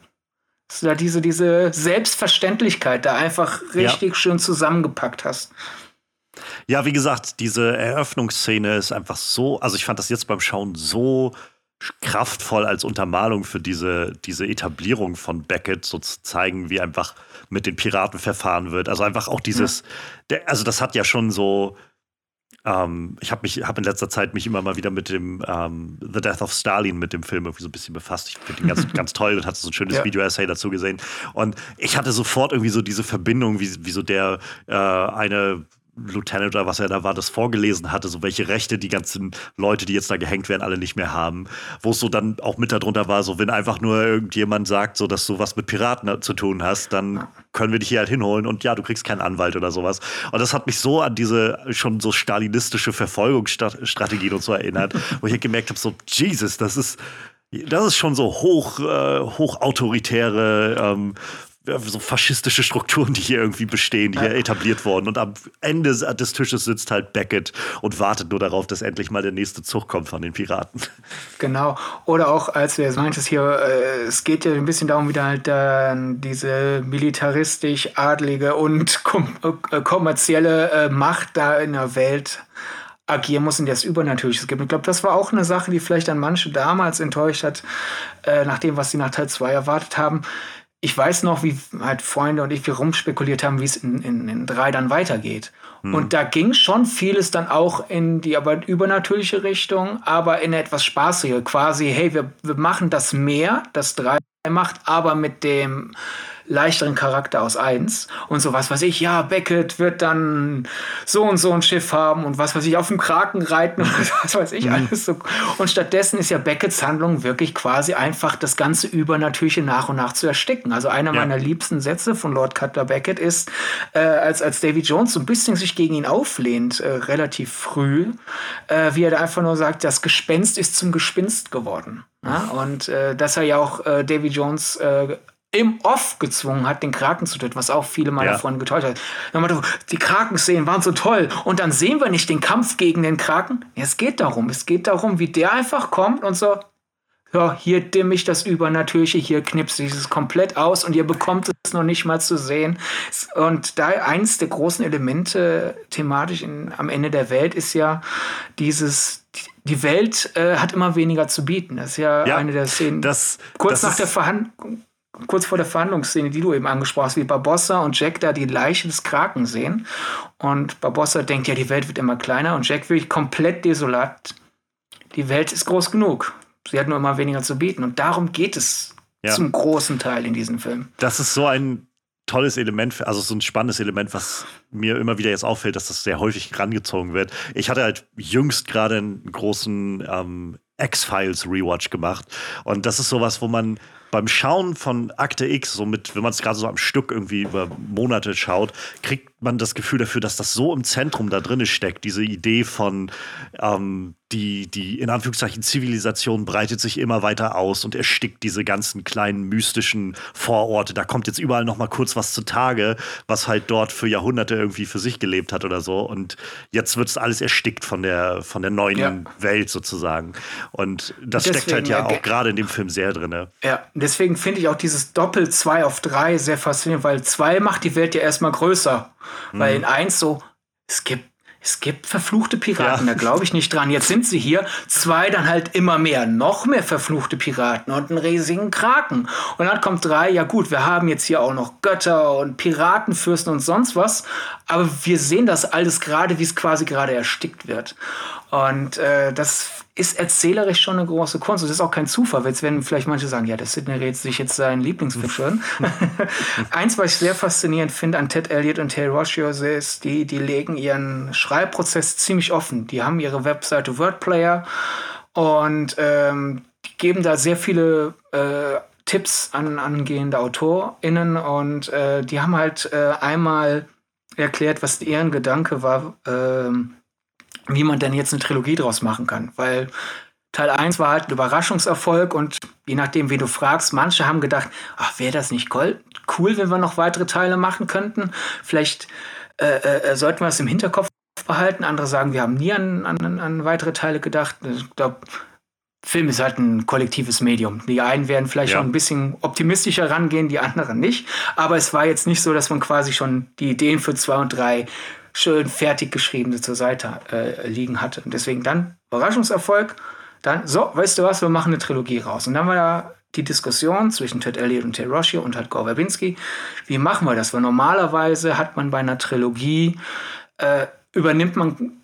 Speaker 2: Dass du da diese, diese Selbstverständlichkeit da einfach richtig ja. schön zusammengepackt hast.
Speaker 1: Ja, wie gesagt, diese Eröffnungsszene ist einfach so, also ich fand das jetzt beim Schauen so kraftvoll als Untermalung für diese, diese Etablierung von Beckett, so zu zeigen, wie einfach mit den Piraten verfahren wird. Also einfach auch dieses, ja. der, also das hat ja schon so, ähm, ich habe mich, habe in letzter Zeit mich immer mal wieder mit dem ähm, The Death of Stalin mit dem Film irgendwie so ein bisschen befasst. Ich finde ihn ganz, ganz toll und hatte so ein schönes ja. Video-Essay dazu gesehen. Und ich hatte sofort irgendwie so diese Verbindung, wie, wie so der äh, eine Lieutenant oder was er da war, das vorgelesen hatte, so welche Rechte die ganzen Leute, die jetzt da gehängt werden, alle nicht mehr haben. Wo es so dann auch mit darunter war, so wenn einfach nur irgendjemand sagt, so dass du was mit Piraten zu tun hast, dann können wir dich hier halt hinholen und ja, du kriegst keinen Anwalt oder sowas. Und das hat mich so an diese schon so stalinistische Verfolgungsstrategien und so erinnert, wo ich halt gemerkt habe, so Jesus, das ist das ist schon so hoch, äh, hochautoritäre ähm, so faschistische Strukturen, die hier irgendwie bestehen, die hier etabliert wurden. Und am Ende des Tisches sitzt halt Beckett und wartet nur darauf, dass endlich mal der nächste Zug kommt von den Piraten.
Speaker 2: Genau. Oder auch, als du meintest hier, äh, es geht ja ein bisschen darum, wie da halt dann diese militaristisch-adlige und kom äh, kommerzielle äh, Macht da in der Welt agieren muss und das Übernatürliches gibt. Ich glaube, das war auch eine Sache, die vielleicht an manche damals enttäuscht hat, äh, nach dem, was sie nach Teil 2 erwartet haben ich weiß noch, wie halt Freunde und ich wir rumspekuliert haben, wie es in, in, in drei dann weitergeht. Mhm. Und da ging schon vieles dann auch in die aber übernatürliche Richtung, aber in eine etwas spaßige, quasi, hey, wir, wir machen das mehr, das drei macht, aber mit dem leichteren Charakter aus 1 und so was weiß ich, ja, Beckett wird dann so und so ein Schiff haben und was weiß ich, auf dem Kraken reiten und was weiß ich, mhm. alles so. Und stattdessen ist ja Becketts Handlung wirklich quasi einfach das ganze Übernatürliche nach und nach zu ersticken. Also einer ja. meiner liebsten Sätze von Lord Cutler Beckett ist, äh, als, als Davy Jones so ein bisschen sich gegen ihn auflehnt, äh, relativ früh, äh, wie er da einfach nur sagt, das Gespenst ist zum Gespinst geworden. Ja? Und äh, dass er ja auch äh, Davy Jones äh, im Off gezwungen hat, den Kraken zu töten, was auch viele meiner ja. Freunde getäuscht hat. Die Krakenszenen waren so toll und dann sehen wir nicht den Kampf gegen den Kraken. Es geht darum, es geht darum, wie der einfach kommt und so, ja, hier dimme ich das Übernatürliche, hier knipse ich es komplett aus und ihr bekommt es noch nicht mal zu sehen. Und da eins der großen Elemente thematisch in, am Ende der Welt ist ja dieses, die Welt äh, hat immer weniger zu bieten. Das ist ja, ja eine der Szenen.
Speaker 1: Das,
Speaker 2: kurz
Speaker 1: das
Speaker 2: nach der Verhandlung kurz vor der Verhandlungsszene, die du eben angesprochen hast, wie Barbossa und Jack da die Leiche des Kraken sehen. Und Barbossa denkt, ja, die Welt wird immer kleiner und Jack wirklich komplett desolat. Die Welt ist groß genug. Sie hat nur immer weniger zu bieten. Und darum geht es ja. zum großen Teil in diesem Film.
Speaker 1: Das ist so ein tolles Element, also so ein spannendes Element, was mir immer wieder jetzt auffällt, dass das sehr häufig rangezogen wird. Ich hatte halt jüngst gerade einen großen ähm, X-Files Rewatch gemacht. Und das ist sowas, wo man beim Schauen von Akte X, so mit, wenn man es gerade so am Stück irgendwie über Monate schaut, kriegt man das Gefühl dafür, dass das so im Zentrum da drin steckt, diese Idee von ähm, die, die in Anführungszeichen Zivilisation breitet sich immer weiter aus und erstickt diese ganzen kleinen mystischen Vororte. Da kommt jetzt überall noch mal kurz was zutage, was halt dort für Jahrhunderte irgendwie für sich gelebt hat oder so. Und jetzt wird es alles erstickt von der, von der neuen ja. Welt sozusagen. Und das deswegen, steckt halt ja auch gerade in dem Film sehr drin.
Speaker 2: Ja, deswegen finde ich auch dieses Doppel 2 auf 3 sehr faszinierend, weil 2 macht die Welt ja erstmal größer. Mhm. Weil in 1 so, es gibt es gibt verfluchte Piraten, ja. da glaube ich nicht dran. Jetzt sind sie hier. Zwei, dann halt immer mehr, noch mehr verfluchte Piraten und einen riesigen Kraken. Und dann kommt drei, ja gut, wir haben jetzt hier auch noch Götter und Piratenfürsten und sonst was. Aber wir sehen das alles gerade, wie es quasi gerade erstickt wird. Und äh, das ist erzählerisch schon eine große Kunst. Das ist auch kein Zufall. Jetzt werden vielleicht manche sagen, ja, das Sidney redet sich jetzt seinen Lieblingsfilm schon. Eins, was ich sehr faszinierend finde an Ted Elliott und Terry Rossius, ist, die, die legen ihren Schreibprozess ziemlich offen. Die haben ihre Webseite Wordplayer und ähm, geben da sehr viele äh, Tipps an angehende AutorInnen und äh, die haben halt äh, einmal erklärt, was deren Gedanke war, äh, wie man denn jetzt eine Trilogie draus machen kann. Weil Teil 1 war halt ein Überraschungserfolg und je nachdem, wie du fragst, manche haben gedacht, ach, wäre das nicht cool, wenn wir noch weitere Teile machen könnten? Vielleicht äh, äh, sollten wir es im Hinterkopf behalten. Andere sagen, wir haben nie an, an, an weitere Teile gedacht. Ich glaube, Film ist halt ein kollektives Medium. Die einen werden vielleicht ja. ein bisschen optimistischer rangehen, die anderen nicht. Aber es war jetzt nicht so, dass man quasi schon die Ideen für zwei und drei schön fertig geschriebene zur Seite äh, liegen hatte. Und deswegen dann Überraschungserfolg. Dann, so, weißt du was, wir machen eine Trilogie raus. Und dann war da die Diskussion zwischen Ted Elliott und Ted Roshi und halt Gore Verbinski. Wie machen wir das? Weil normalerweise hat man bei einer Trilogie, äh, übernimmt man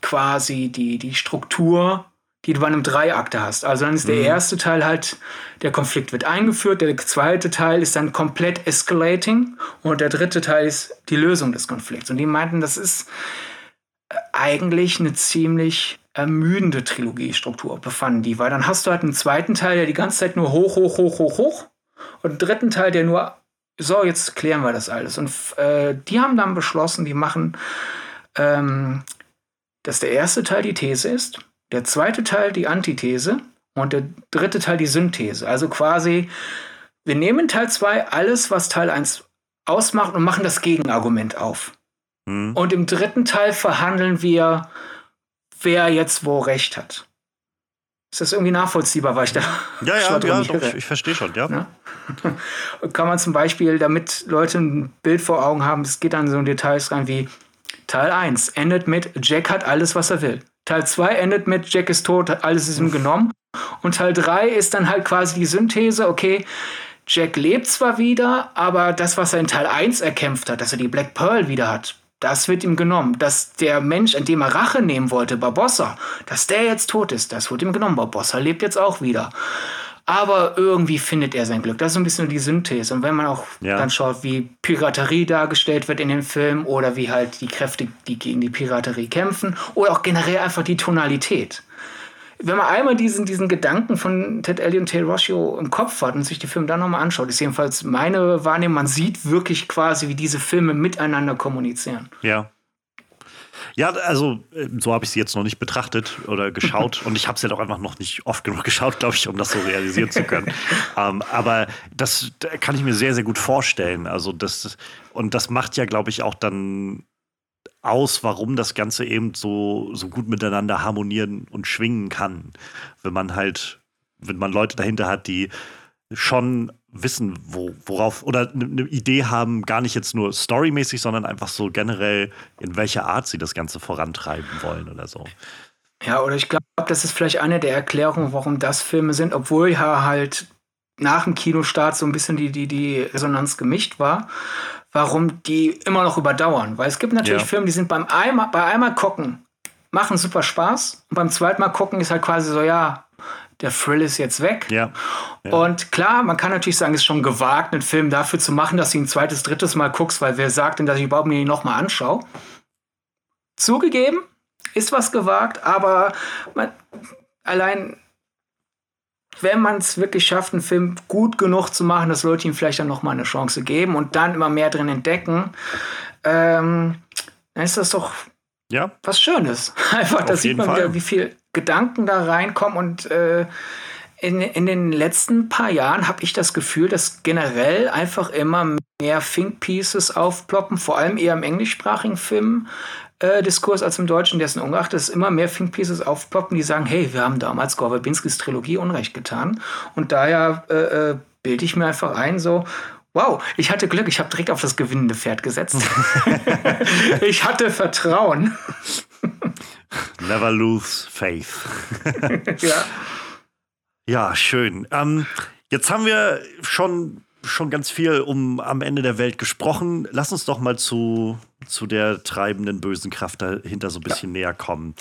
Speaker 2: quasi die, die Struktur, die du bei einem Dreiakte hast. Also dann ist der mhm. erste Teil halt, der Konflikt wird eingeführt, der zweite Teil ist dann komplett escalating und der dritte Teil ist die Lösung des Konflikts. Und die meinten, das ist äh, eigentlich eine ziemlich ermüdende Trilogiestruktur befanden die, weil dann hast du halt einen zweiten Teil, der die ganze Zeit nur hoch, hoch, hoch, hoch, hoch und einen dritten Teil, der nur, so, jetzt klären wir das alles. Und äh, die haben dann beschlossen, die machen, ähm, dass der erste Teil die These ist, der zweite Teil die Antithese und der dritte Teil die Synthese. Also quasi, wir nehmen Teil 2 alles, was Teil 1 ausmacht und machen das Gegenargument auf. Mhm. Und im dritten Teil verhandeln wir wer jetzt wo recht hat. Ist das irgendwie nachvollziehbar, weil ich da.
Speaker 1: Ja, ja, ja doch, ich, ich verstehe schon, ja. ja.
Speaker 2: Kann man zum Beispiel, damit Leute ein Bild vor Augen haben, es geht dann so in Details rein wie Teil 1 endet mit Jack hat alles, was er will. Teil 2 endet mit Jack ist tot, alles ist ihm genommen. Und Teil 3 ist dann halt quasi die Synthese, okay, Jack lebt zwar wieder, aber das, was er in Teil 1 erkämpft hat, dass er die Black Pearl wieder hat, das wird ihm genommen. Dass der Mensch, an dem er Rache nehmen wollte, Barbossa, dass der jetzt tot ist, das wird ihm genommen. Barbossa lebt jetzt auch wieder. Aber irgendwie findet er sein Glück. Das ist so ein bisschen die Synthese. Und wenn man auch ja. dann schaut, wie Piraterie dargestellt wird in den Filmen oder wie halt die Kräfte, die gegen die Piraterie kämpfen oder auch generell einfach die Tonalität wenn man einmal diesen, diesen Gedanken von Ted Elliott und Ted Rossio im Kopf hat und sich die Filme dann nochmal anschaut, ist jedenfalls meine Wahrnehmung, man sieht wirklich quasi, wie diese Filme miteinander kommunizieren.
Speaker 1: Ja. Ja, also äh, so habe ich sie jetzt noch nicht betrachtet oder geschaut und ich habe sie halt auch einfach noch nicht oft genug geschaut, glaube ich, um das so realisieren zu können. ähm, aber das kann ich mir sehr, sehr gut vorstellen. Also das und das macht ja, glaube ich, auch dann aus, warum das Ganze eben so, so gut miteinander harmonieren und schwingen kann. Wenn man halt, wenn man Leute dahinter hat, die schon wissen, wo, worauf, oder eine ne Idee haben, gar nicht jetzt nur storymäßig, sondern einfach so generell, in welcher Art sie das Ganze vorantreiben wollen oder so.
Speaker 2: Ja, oder ich glaube, das ist vielleicht eine der Erklärungen, warum das Filme sind, obwohl ja halt nach dem Kinostart so ein bisschen die, die, die Resonanz gemischt war warum die immer noch überdauern. Weil es gibt natürlich ja. Filme, die sind beim einmal, bei einmal gucken, machen super Spaß. Und beim zweiten Mal gucken ist halt quasi so, ja, der Thrill ist jetzt weg.
Speaker 1: Ja.
Speaker 2: ja. Und klar, man kann natürlich sagen, es ist schon gewagt, einen Film dafür zu machen, dass du ihn ein zweites, drittes Mal guckst, weil wer sagt denn, dass ich überhaupt mir ihn nochmal anschaue? Zugegeben, ist was gewagt, aber man, allein wenn man es wirklich schafft, einen Film gut genug zu machen, dass Leute ihm vielleicht dann nochmal eine Chance geben und dann immer mehr drin entdecken, ähm, dann ist das doch ja. was Schönes. Einfach, da sieht man Fall. wieder, wie viel Gedanken da reinkommen und äh, in, in den letzten paar Jahren habe ich das Gefühl, dass generell einfach immer mehr Think Pieces aufploppen, vor allem eher im englischsprachigen Film, äh, Diskurs als im Deutschen, dessen ungeachtet es immer mehr Think Pieces aufploppen, die sagen, hey, wir haben damals Gore Verbinskis Trilogie Unrecht getan. Und daher äh, äh, bilde ich mir einfach ein, so, wow, ich hatte Glück, ich habe direkt auf das gewinnende Pferd gesetzt. ich hatte Vertrauen.
Speaker 1: Never lose faith.
Speaker 2: ja.
Speaker 1: Ja, schön. Ähm, jetzt haben wir schon schon ganz viel um am Ende der Welt gesprochen. Lass uns doch mal zu, zu der treibenden bösen Kraft dahinter so ein bisschen ja. näher kommen.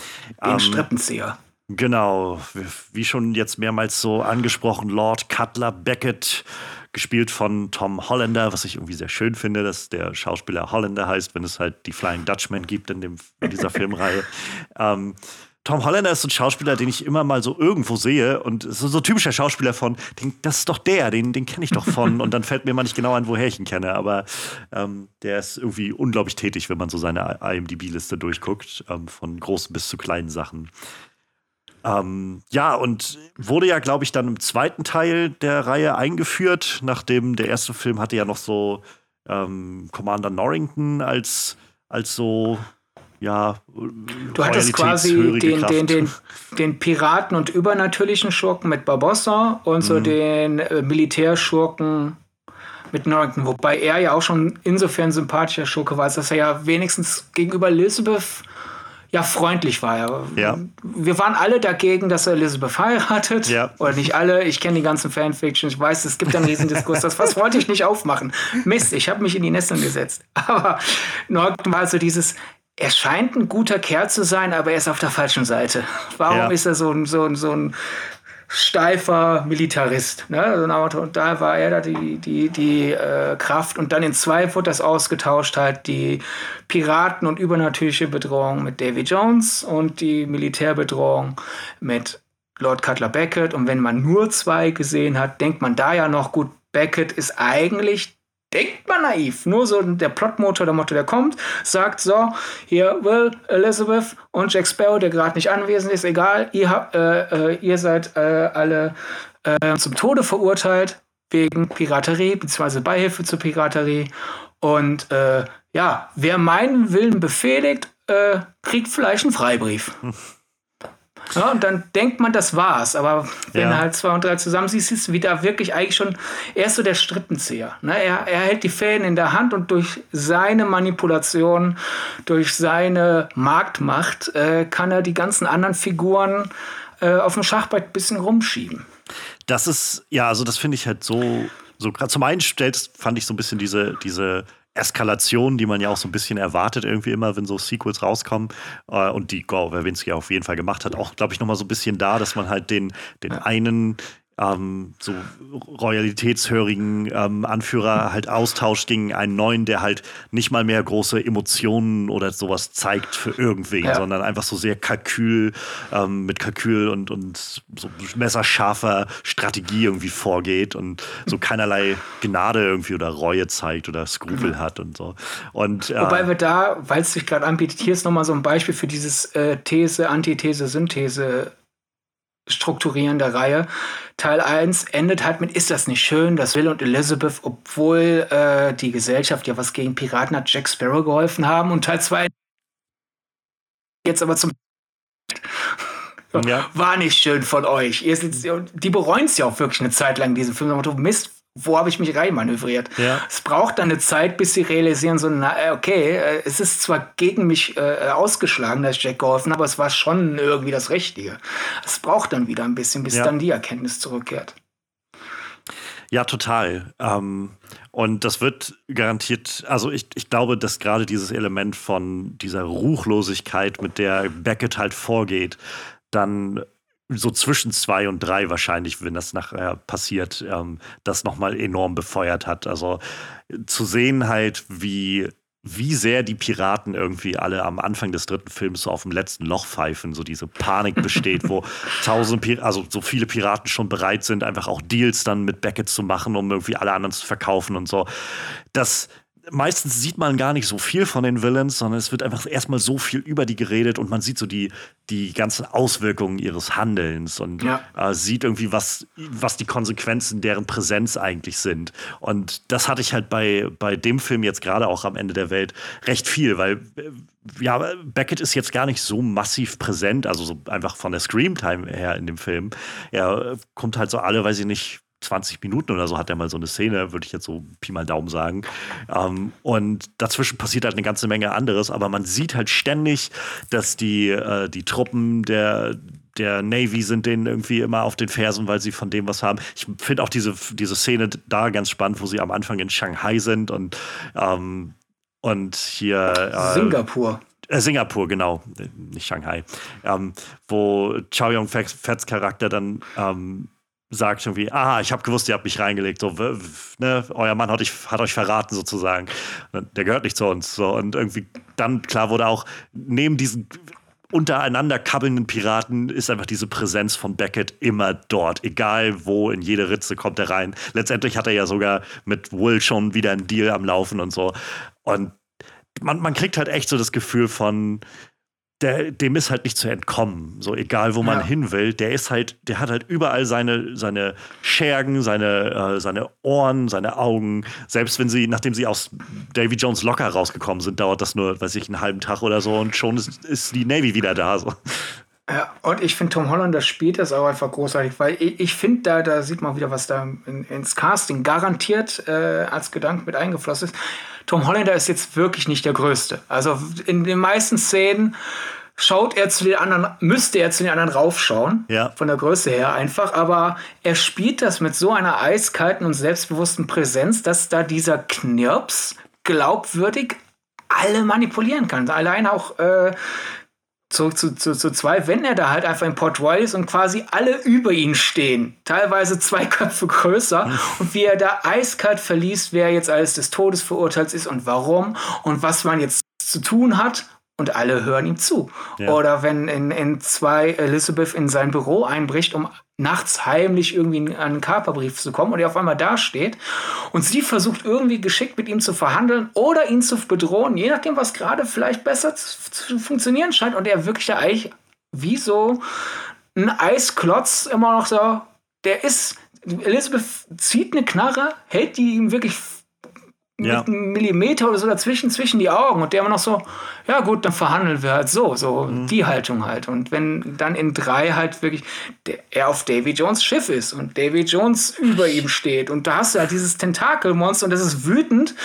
Speaker 2: Den ähm, Strippenzieher.
Speaker 1: Genau, wie schon jetzt mehrmals so angesprochen, Lord Cutler Beckett, gespielt von Tom Hollander, was ich irgendwie sehr schön finde, dass der Schauspieler Hollander heißt, wenn es halt die Flying Dutchman gibt in, dem, in dieser Filmreihe. Ähm, Tom Hollander ist so ein Schauspieler, den ich immer mal so irgendwo sehe und so, so typischer Schauspieler von, den, das ist doch der, den, den kenne ich doch von und dann fällt mir mal nicht genau an, woher ich ihn kenne, aber ähm, der ist irgendwie unglaublich tätig, wenn man so seine IMDb-Liste durchguckt, ähm, von großen bis zu kleinen Sachen. Ähm, ja, und wurde ja, glaube ich, dann im zweiten Teil der Reihe eingeführt, nachdem der erste Film hatte ja noch so ähm, Commander Norrington als, als so ja,
Speaker 2: Du hattest quasi den, den, den, den, Piraten und übernatürlichen Schurken mit Barbossa und so mhm. den äh, Militärschurken mit Norrington, wobei er ja auch schon insofern sympathischer Schurke war, dass er ja wenigstens gegenüber Elizabeth ja freundlich war. Er.
Speaker 1: Ja.
Speaker 2: Wir waren alle dagegen, dass er Elizabeth heiratet.
Speaker 1: Ja.
Speaker 2: Oder nicht alle. Ich kenne die ganzen Fanfictions. Ich weiß, es gibt einen riesen Diskurs. Das was wollte ich nicht aufmachen. Mist, ich habe mich in die Nesseln gesetzt. Aber Norton war also dieses, er scheint ein guter Kerl zu sein, aber er ist auf der falschen Seite. Warum ja. ist er so ein, so ein, so ein steifer Militarist. Ne? Und da war er da die, die, die äh, Kraft. Und dann in zwei wurde das ausgetauscht, halt die Piraten und übernatürliche Bedrohung mit Davy Jones und die Militärbedrohung mit Lord Cutler Beckett. Und wenn man nur zwei gesehen hat, denkt man da ja noch, gut, Beckett ist eigentlich denkt man naiv. Nur so der Plotmotor, der Motto, der kommt, sagt so, hier Will, Elizabeth und Jack Sparrow, der gerade nicht anwesend ist, egal, ihr, habt, äh, äh, ihr seid äh, alle äh, zum Tode verurteilt wegen Piraterie, beziehungsweise Beihilfe zur Piraterie. Und äh, ja, wer meinen Willen befehligt, äh, kriegt vielleicht einen Freibrief. Ja, und dann denkt man, das war's. Aber wenn ja. du halt zwei und drei zusammen siehst, ist wieder wirklich eigentlich schon, er ist so der Strippenzieher. Ne? Er, er hält die Fäden in der Hand und durch seine Manipulation, durch seine Marktmacht äh, kann er die ganzen anderen Figuren äh, auf dem Schachbrett ein bisschen rumschieben.
Speaker 1: Das ist, ja, also das finde ich halt so, so gerade zum einen stellst, fand ich so ein bisschen diese, diese Eskalation, die man ja auch so ein bisschen erwartet, irgendwie immer, wenn so Sequels rauskommen. Äh, und die Gore Verbinski auf jeden Fall gemacht hat, auch, glaube ich, nochmal so ein bisschen da, dass man halt den, den einen ähm, so royalitätshörigen ähm, Anführer halt austauscht gegen einen neuen, der halt nicht mal mehr große Emotionen oder sowas zeigt für irgendwen, ja. sondern einfach so sehr Kalkül, ähm, mit Kalkül und, und so messerscharfer Strategie irgendwie vorgeht und so keinerlei Gnade irgendwie oder Reue zeigt oder Skrupel mhm. hat und so. Und,
Speaker 2: äh, Wobei wir da, weil es sich gerade anbietet, hier ist nochmal so ein Beispiel für dieses äh, These, Antithese, Synthese Strukturieren der Reihe. Teil 1 endet halt mit, ist das nicht schön, dass Will und Elizabeth, obwohl äh, die Gesellschaft ja was gegen Piraten hat, Jack Sparrow geholfen haben. Und Teil 2 jetzt aber zum ja. war nicht schön von euch. die bereuen es ja auch wirklich eine Zeit lang, diesen Film. Mist, wo habe ich mich reinmanövriert?
Speaker 1: Ja.
Speaker 2: Es braucht dann eine Zeit, bis sie realisieren, so, na, äh, okay, äh, es ist zwar gegen mich äh, ausgeschlagen, dass Jack geholfen, aber es war schon irgendwie das Richtige. Es braucht dann wieder ein bisschen, bis ja. dann die Erkenntnis zurückkehrt.
Speaker 1: Ja, total. Ähm, und das wird garantiert, also ich, ich glaube, dass gerade dieses Element von dieser Ruchlosigkeit, mit der Beckett halt vorgeht, dann so zwischen zwei und drei wahrscheinlich, wenn das nachher passiert, ähm, das nochmal enorm befeuert hat. Also zu sehen halt, wie wie sehr die Piraten irgendwie alle am Anfang des dritten Films so auf dem letzten Loch pfeifen, so diese Panik besteht, wo tausend, Pir also so viele Piraten schon bereit sind, einfach auch Deals dann mit Beckett zu machen, um irgendwie alle anderen zu verkaufen und so. Das, meistens sieht man gar nicht so viel von den Villains, sondern es wird einfach erstmal so viel über die geredet und man sieht so die, die ganzen Auswirkungen ihres Handelns und ja. äh, sieht irgendwie, was, was die Konsequenzen deren Präsenz eigentlich sind. Und das hatte ich halt bei, bei dem Film jetzt gerade auch am Ende der Welt recht viel, weil äh, ja, Beckett ist jetzt gar nicht so massiv präsent, also so einfach von der Screamtime her in dem Film. Er kommt halt so alle, weiß ich nicht, 20 Minuten oder so hat er mal so eine Szene, würde ich jetzt so Pi mal Daumen sagen. Ähm, und dazwischen passiert halt eine ganze Menge anderes, aber man sieht halt ständig, dass die, äh, die Truppen der, der Navy sind denen irgendwie immer auf den Fersen, weil sie von dem was haben. Ich finde auch diese, diese Szene da ganz spannend, wo sie am Anfang in Shanghai sind und, ähm, und hier.
Speaker 2: Äh, Singapur.
Speaker 1: Äh, Singapur, genau, nicht Shanghai. Ähm, wo Chow Yun-Fats Charakter dann ähm, sagt irgendwie, aha, ich habe gewusst, ihr habt mich reingelegt, so, ne, euer Mann hat euch, hat euch verraten sozusagen. Der gehört nicht zu uns. So. Und irgendwie dann klar wurde auch, neben diesen untereinander kabbelnden Piraten ist einfach diese Präsenz von Beckett immer dort. Egal wo, in jede Ritze kommt er rein. Letztendlich hat er ja sogar mit Will schon wieder einen Deal am Laufen und so. Und man, man kriegt halt echt so das Gefühl von, der, dem ist halt nicht zu entkommen. So egal, wo man
Speaker 2: Ja.
Speaker 1: hin will, der ist halt, der hat halt überall seine, seine Schergen, seine, äh, seine Ohren, seine Augen. Selbst wenn sie, nachdem sie aus Davy Jones locker rausgekommen sind, dauert das nur, weiß ich, einen halben Tag oder so und schon ist, ist die Navy wieder da. So.
Speaker 2: Ja, und ich finde, Tom Holland, das spielt das auch einfach großartig, weil ich, ich finde, da, da sieht man wieder, was da in, ins Casting garantiert äh, als Gedanke mit eingeflossen ist. Tom Hollander ist jetzt wirklich nicht der Größte. Also in den meisten Szenen schaut er zu den anderen, müsste er zu den anderen raufschauen,
Speaker 1: Ja.
Speaker 2: von der Größe her einfach, aber er spielt das mit so einer eiskalten und selbstbewussten Präsenz, dass da dieser Knirps glaubwürdig alle manipulieren kann. Allein auch äh, zurück zu, zu, zu zwei, wenn er da halt einfach in Port Royal ist und quasi alle über ihn stehen, teilweise zwei Köpfe größer und wie er da eiskalt verliest, wer jetzt alles des Todes verurteilt ist und warum und was man jetzt zu tun hat und alle hören ihm zu.
Speaker 1: Ja.
Speaker 2: Oder wenn in, in zwei Elizabeth in sein Büro einbricht, um nachts heimlich irgendwie an einen Kaperbrief zu kommen und er auf einmal dasteht und sie versucht irgendwie geschickt mit ihm zu verhandeln oder ihn zu bedrohen, je nachdem, was gerade vielleicht besser zu, funktionieren scheint und er wirklich da eigentlich wie so ein Eisklotz immer noch so, der ist, Elizabeth zieht eine Knarre, hält die ihm wirklich
Speaker 1: Ja.
Speaker 2: mit einem Millimeter oder so dazwischen, zwischen die Augen und der immer noch so, ja gut, dann verhandeln wir halt so, so die Haltung halt. Und wenn dann in drei halt wirklich der, er auf Davy Jones Schiff ist und Davy Jones über ihm steht und da hast du halt dieses Tentakelmonster und das ist wütend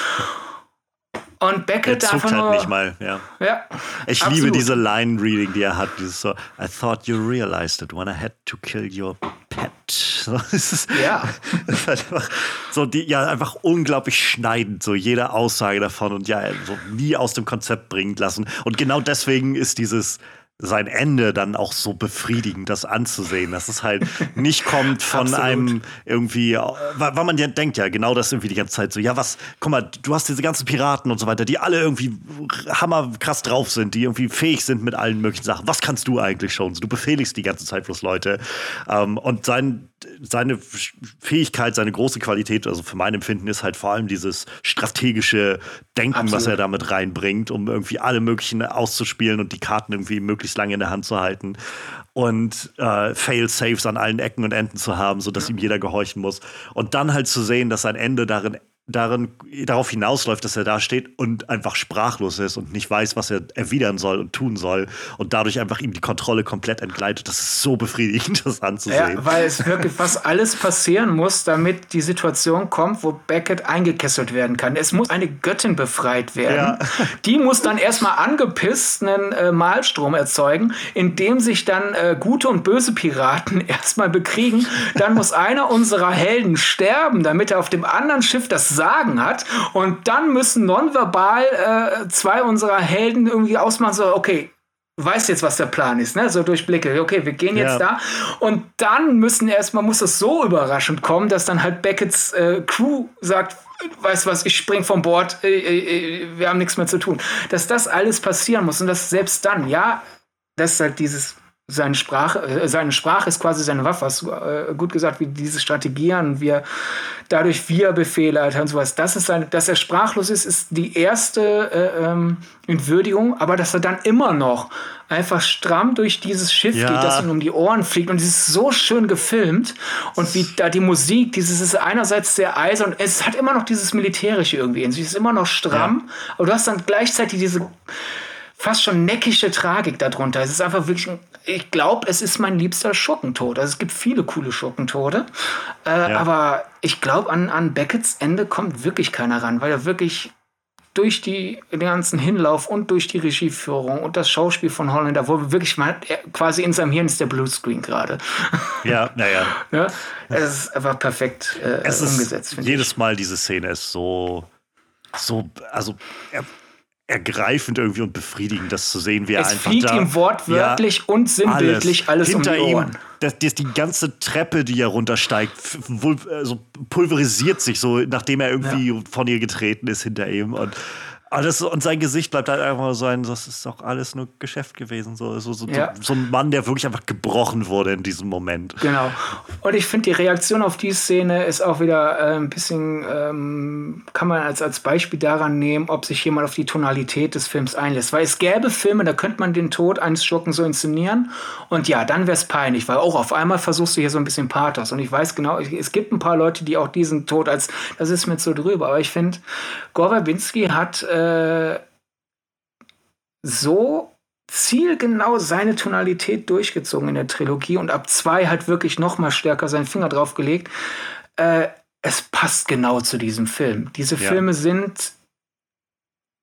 Speaker 2: und
Speaker 1: Er
Speaker 2: Beckett
Speaker 1: zuckt
Speaker 2: einfach
Speaker 1: halt nicht mal, ja.
Speaker 2: ja,
Speaker 1: Ich
Speaker 2: absolut.
Speaker 1: liebe diese Line-Reading, die er hat. Dieses so, I thought you realized it when I had to kill your pet. So, es ist,
Speaker 2: Ja.
Speaker 1: es ist halt einfach so, die, ja, einfach unglaublich schneidend, so jede Aussage davon und ja, so nie aus dem Konzept bringen lassen. Und genau deswegen ist dieses sein Ende dann auch so befriedigend, das anzusehen, dass es halt nicht kommt von einem irgendwie, weil, weil man ja denkt ja genau das irgendwie die ganze Zeit so, ja was, guck mal, du hast diese ganzen Piraten und so weiter, die alle irgendwie hammerkrass drauf sind, die irgendwie fähig sind mit allen möglichen Sachen. Was kannst du eigentlich schon? Du befehligst die ganze Zeit bloß Leute. Ähm, und sein, seine Fähigkeit, seine große Qualität, also für mein Empfinden ist halt vor allem dieses strategische Denken, was
Speaker 2: Absolut.
Speaker 1: er damit reinbringt, um irgendwie alle möglichen auszuspielen und die Karten irgendwie möglichst lange in der Hand zu halten und äh, Fail-Saves an allen Ecken und Enden zu haben, sodass ihm jeder gehorchen muss. Und dann halt zu sehen, dass sein Ende darin darin, darauf hinausläuft, dass er da steht und einfach sprachlos ist und nicht weiß, was er erwidern soll und tun soll und dadurch einfach ihm die Kontrolle komplett entgleitet. Das ist so befriedigend, das
Speaker 2: Ja,
Speaker 1: anzusehen.
Speaker 2: weil es wirklich fast alles passieren muss, damit die Situation kommt, wo Beckett eingekesselt werden kann. Es muss eine Göttin befreit werden. Die muss dann erstmal angepisst einen äh, Malstrom erzeugen, indem sich dann äh, gute und böse Piraten erstmal bekriegen. Dann muss einer unserer Helden sterben, damit er auf dem anderen Schiff das Sagen hat. Und dann müssen nonverbal äh, zwei unserer Helden irgendwie ausmachen, so, okay, weiß jetzt, was der Plan ist, ne? So durch Blicke. Okay, wir gehen jetzt
Speaker 1: Ja.
Speaker 2: da. Und dann müssen erstmal, muss es so überraschend kommen, dass dann halt Becketts äh, Crew sagt, weißt du was, ich spring vom Bord, äh, äh, äh, wir haben nichts mehr zu tun. Dass das alles passieren muss und dass selbst dann, ja, das ist halt dieses, seine Sprache, äh, seine Sprache ist quasi seine Waffe, hast du äh, gut gesagt, wie diese Strategien, wie er, dadurch wie er Befehle hat und sowas. Das ist seine, dass er sprachlos ist, ist die erste äh, ähm, Entwürdigung, aber dass er dann immer noch einfach stramm durch dieses Schiff
Speaker 1: Ja.
Speaker 2: geht, das ihm um die Ohren fliegt. Und es ist so schön gefilmt und wie da die Musik, dieses ist einerseits sehr eisern und es hat immer noch dieses militärische irgendwie in sich, es ist immer noch stramm, aber du hast dann gleichzeitig diese fast schon neckische Tragik darunter. Es ist einfach wirklich, ein, ich glaube, es ist mein liebster Schurkentod. Also es gibt viele coole Schurkentode, äh, aber ich glaube, an, an Beckets Ende kommt wirklich keiner ran, weil er wirklich durch die, den ganzen Hinlauf und durch die Regieführung und das Schauspiel von Holländer, wo wir wirklich mal quasi in seinem Hirn ist der Bluescreen gerade.
Speaker 1: Ja, naja.
Speaker 2: ne? Es ist einfach perfekt äh,
Speaker 1: Es
Speaker 2: umgesetzt,
Speaker 1: ist
Speaker 2: finde ich.
Speaker 1: jedes Mal diese Szene ist so, so, also er, ergreifend irgendwie und befriedigend, das zu sehen, wie er
Speaker 2: Es
Speaker 1: einfach
Speaker 2: fliegt
Speaker 1: da,
Speaker 2: ihm wortwörtlich und sinnbildlich alles, um
Speaker 1: Hinter
Speaker 2: die Ohren.
Speaker 1: ihm, das, das, die ganze Treppe, die er runtersteigt, also pulverisiert sich so, nachdem er irgendwie von ihr getreten ist hinter ihm und Alles, und sein Gesicht bleibt halt einfach so ein, das ist doch alles nur Geschäft gewesen. So, so, so,
Speaker 2: Ja.
Speaker 1: so ein Mann, der wirklich einfach gebrochen wurde in diesem Moment.
Speaker 2: Genau. Und ich finde, die Reaktion auf die Szene ist auch wieder äh, ein bisschen, ähm, kann man als, als Beispiel daran nehmen, ob sich jemand auf die Tonalität des Films einlässt. Weil es gäbe Filme, da könnte man den Tod eines Schurken so inszenieren. Und ja, dann wäre es peinlich, weil auch auf einmal versuchst du hier so ein bisschen Pathos. Und ich weiß genau, es gibt ein paar Leute, die auch diesen Tod als, das ist mir zu drüber. Aber ich finde, Gore Verbinski hat äh, so zielgenau seine Tonalität durchgezogen in der Trilogie und ab zwei halt wirklich noch mal stärker seinen Finger drauf gelegt. Äh, es passt genau zu diesem Film. Diese
Speaker 1: Ja.
Speaker 2: Filme sind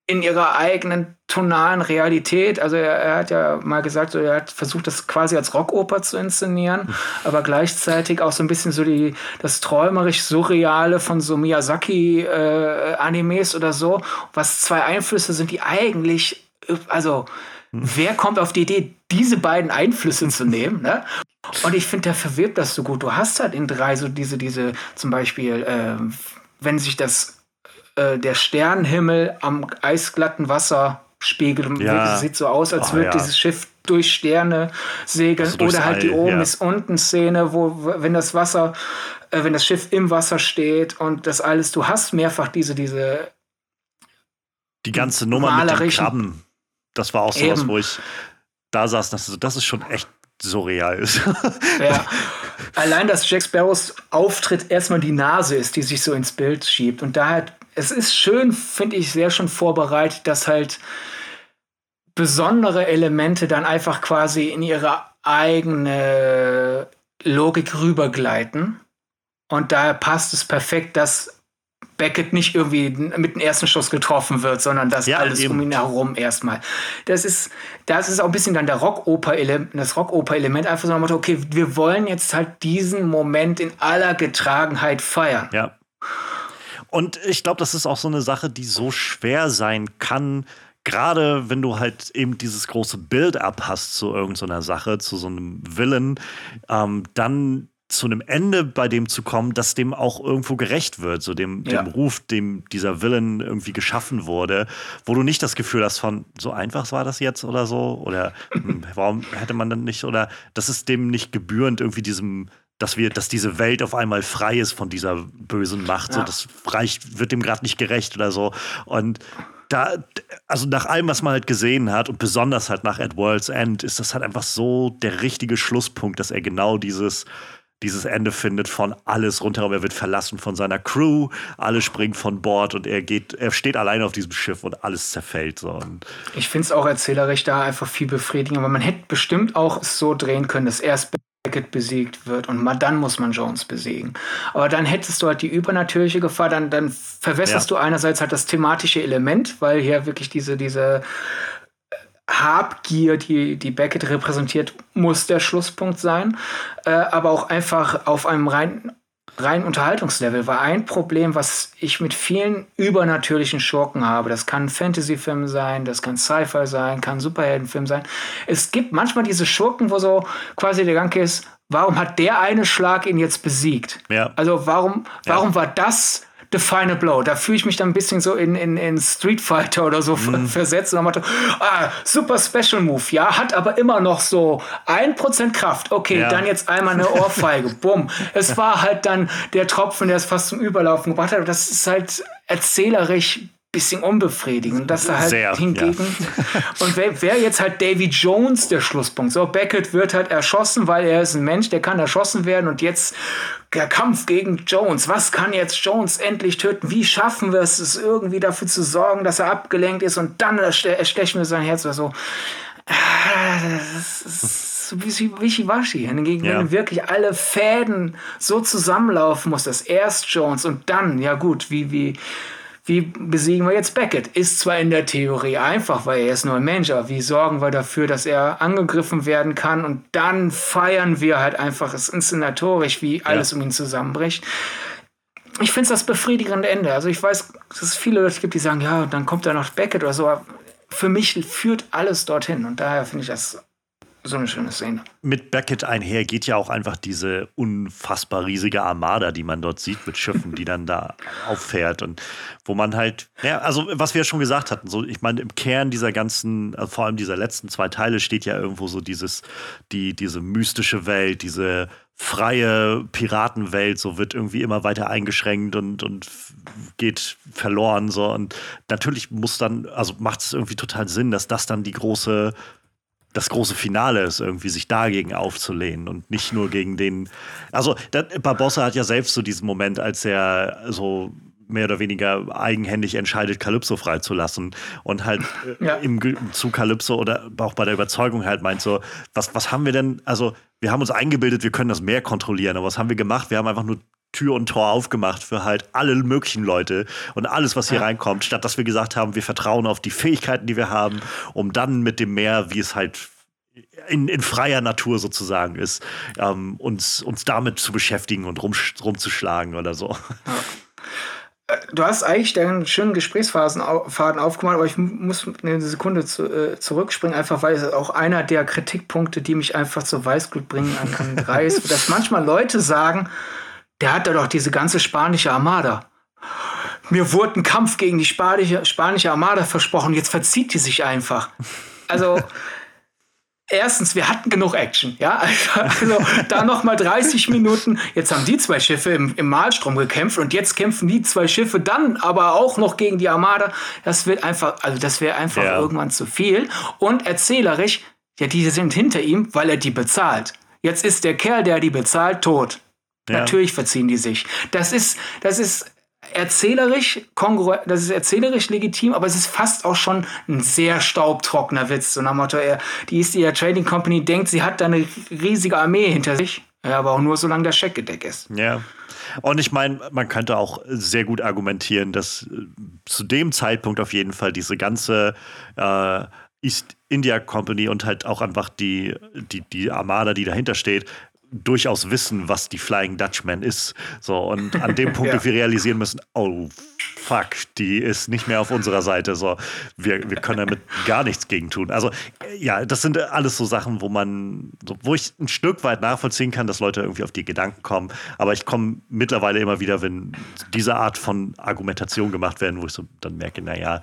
Speaker 2: in ihrer eigenen tonalen Realität. Also er, er hat ja mal gesagt, so, er hat versucht, das quasi als Rockoper zu inszenieren, aber gleichzeitig auch so ein bisschen so die, das träumerisch Surreale von so Miyazaki-Animes oder so, was zwei Einflüsse sind, die eigentlich, äh, also wer kommt auf die Idee, diese beiden Einflüsse zu nehmen? Ne? Und ich finde, der verwirbt das so gut. Du hast halt in drei so diese, diese, zum Beispiel, ähm, wenn sich das äh, der Sternenhimmel am eisglatten Wasser spiegelt und
Speaker 1: Ja.
Speaker 2: sieht so aus, als
Speaker 1: Oh,
Speaker 2: würde
Speaker 1: ja.
Speaker 2: dieses Schiff durch Sterne segeln.
Speaker 1: Also
Speaker 2: Oder halt die
Speaker 1: All,
Speaker 2: oben
Speaker 1: ja.
Speaker 2: ist unten Szene, wo, wenn das Wasser, äh, wenn das Schiff im Wasser steht und das alles, du hast mehrfach diese, diese
Speaker 1: Die ganze Nummer mit
Speaker 2: Malerischen-
Speaker 1: Krabben, das war auch so was,
Speaker 2: Eben.
Speaker 1: wo ich da saß, das ist, das ist schon echt surreal.
Speaker 2: Ja. Allein, dass Jack Sparrows Auftritt erstmal die Nase ist, die sich so ins Bild schiebt. Und daher, es ist schön, finde ich, sehr schon vorbereitet, dass halt besondere Elemente dann einfach quasi in ihre eigene Logik rübergleiten. Und daher passt es perfekt, dass Beckett nicht irgendwie mit dem ersten Schuss getroffen wird, sondern dass
Speaker 1: Ja,
Speaker 2: alles
Speaker 1: eben.
Speaker 2: um ihn herum erstmal. Das ist, das ist auch ein bisschen dann der Rockoper-Element, das Rockoper-Element, einfach so ein Motto, okay, wir wollen jetzt halt diesen Moment in aller Getragenheit feiern.
Speaker 1: Ja. Und ich glaube, das ist auch so eine Sache, die so schwer sein kann, gerade wenn du halt eben dieses große Build-up hast zu irgendeiner Sache, zu so einem Villain, ähm, dann zu einem Ende bei dem zu kommen, dass dem auch irgendwo gerecht wird, so dem,
Speaker 2: Ja.
Speaker 1: dem Ruf, dem dieser Villain irgendwie geschaffen wurde, wo du nicht das Gefühl hast von, so einfach war das jetzt oder so, oder hm, warum hätte man dann nicht, oder das ist dem nicht gebührend irgendwie diesem dass wir, dass diese Welt auf einmal frei ist von dieser bösen Macht. So,
Speaker 2: Ja.
Speaker 1: das reicht, wird dem gerade nicht gerecht oder so. Und da, also nach allem, was man halt gesehen hat und besonders halt nach At World's End, ist das halt einfach so der richtige Schlusspunkt, dass er genau dieses, dieses Ende findet von alles rundherum. Er wird verlassen von seiner Crew, alle springen von Bord und er geht, er steht alleine auf diesem Schiff und alles zerfällt. So. Und
Speaker 2: Ich finde es auch erzählerisch da einfach viel befriedigender, aber man hätte bestimmt auch es so drehen können, dass erst Beckett besiegt wird und mal dann muss man Jones besiegen. Aber dann hättest du halt die übernatürliche Gefahr, dann, dann verwässerst
Speaker 1: Ja.
Speaker 2: du einerseits halt das thematische Element, weil hier wirklich diese, diese äh, Habgier, die, die Beckett repräsentiert, muss der Schlusspunkt sein. Äh, aber auch einfach auf einem rein rein Unterhaltungslevel war ein Problem, was ich mit vielen übernatürlichen Schurken habe. Das kann ein Fantasy-Film sein, das kann Sci-Fi sein, kann ein Superheldenfilm sein. Es gibt manchmal diese Schurken, wo so quasi der Gedanke ist, warum hat der eine Schlag ihn jetzt besiegt?
Speaker 1: Ja.
Speaker 2: Also warum, warum war das the final blow? Da fühle ich mich dann ein bisschen so in, in, in Street Fighter oder so
Speaker 1: Mhm.
Speaker 2: versetzt und dann Motto, ah, super Special Move, ja, hat aber immer noch so 1% Kraft. Okay,
Speaker 1: Ja.
Speaker 2: dann jetzt einmal eine Ohrfeige. Bumm. Es war halt dann der Tropfen, der es fast zum Überlaufen gebracht hat. Das ist halt erzählerisch bisschen unbefriedigend. Dass da halt
Speaker 1: Sehr,
Speaker 2: hingegen. Und wer, wer jetzt halt Davy Jones der Schlusspunkt? So, Beckett wird halt erschossen, weil er ist ein Mensch, der kann erschossen werden und jetzt der Kampf gegen Jones. Was kann jetzt Jones endlich töten? Wie schaffen wir es, es irgendwie dafür zu sorgen, dass er abgelenkt ist und dann erste- erstechen wir sein Herz oder so? Das ist so wie wischiwaschi. Hingegen,
Speaker 1: Ja.
Speaker 2: wenn wirklich alle Fäden so zusammenlaufen muss, dass erst Jones und dann, ja gut, wie, wie, wie besiegen wir jetzt Beckett? Ist zwar in der Theorie einfach, weil er ist nur ein Mensch, aber wie sorgen wir dafür, dass er angegriffen werden kann? Und dann feiern wir halt einfach es inszenatorisch, wie alles um ihn zusammenbricht. Ich finde es das befriedigende Ende. Also ich weiß, dass es viele Leute gibt, die sagen, ja, dann kommt da noch Beckett oder so. Aber für mich führt alles dorthin. Und daher finde ich das so eine schöne Szene.
Speaker 1: Mit Beckett einher geht ja auch einfach diese unfassbar riesige Armada, die man dort sieht mit Schiffen, die dann da auffährt und wo man halt, ja, also was wir ja schon gesagt hatten, so ich meine im Kern dieser ganzen, also vor allem dieser letzten zwei Teile steht ja irgendwo so dieses, die diese mystische Welt, diese freie Piratenwelt so wird irgendwie immer weiter eingeschränkt und, und geht verloren so und natürlich muss dann also macht es irgendwie total Sinn, dass das dann die große das große Finale ist, irgendwie sich dagegen aufzulehnen und nicht nur gegen den. Also, Barbossa hat ja selbst so diesen Moment, als er so mehr oder weniger eigenhändig entscheidet, Calypso freizulassen und halt äh, ja. im, zu Calypso oder auch bei der Überzeugung halt meint so, was, was haben wir denn, also wir haben uns eingebildet, wir können das Meer kontrollieren, aber was haben wir gemacht? Wir haben einfach nur Tür und Tor aufgemacht für halt alle möglichen Leute und alles, was hier ja. reinkommt, statt dass wir gesagt haben, wir vertrauen auf die Fähigkeiten, die wir haben, um dann mit dem Meer, wie es halt in, in freier Natur sozusagen ist, ähm, uns, uns damit zu beschäftigen und rum, rumzuschlagen oder so. Ja.
Speaker 2: Äh, du hast eigentlich deinen schönen Gesprächsfaden aufgemacht, aber ich muss eine Sekunde zu, äh, zurückspringen, einfach weil es auch einer der Kritikpunkte, die mich einfach zur Weißglut bringen, an, an Drei ist, dass manchmal Leute sagen, der hat da doch diese ganze spanische Armada. Mir wurde ein Kampf gegen die spanische, spanische Armada versprochen, jetzt verzieht die sich einfach. Also, erstens, wir hatten genug Action, ja, also, also da noch mal 30 Minuten, jetzt haben die zwei Schiffe im, im Malstrom gekämpft und jetzt kämpfen die zwei Schiffe dann aber auch noch gegen die Armada, das wird einfach, also das wäre einfach ja. irgendwann zu viel und erzählerisch, ja, die sind hinter ihm, weil er die bezahlt. Jetzt ist der Kerl, der die bezahlt, tot. Ja. Natürlich verziehen die sich. Das ist, das ist erzählerisch das ist erzählerisch legitim, aber es ist fast auch schon ein sehr staubtrockener Witz. So nach Motto, die East India Trading Company denkt, sie hat da eine riesige Armee hinter sich. Ja, aber auch nur solange der Scheckgedeck ist.
Speaker 1: Ja. Und ich meine, man könnte auch sehr gut argumentieren, dass äh, zu dem Zeitpunkt auf jeden Fall diese ganze äh, East India Company und halt auch einfach die, die, die Armada, die dahinter steht, durchaus wissen, was die Flying Dutchman ist. So, und an dem Punkt, ja. wir realisieren müssen, oh fuck, die ist nicht mehr auf unserer Seite. So, wir, wir können damit gar nichts gegen tun. Also, ja, das sind alles so Sachen, wo man, wo ich ein Stück weit nachvollziehen kann, dass Leute irgendwie auf die Gedanken kommen. Aber ich komme mittlerweile immer wieder, wenn diese Art von Argumentation gemacht werden, wo ich so dann merke, naja,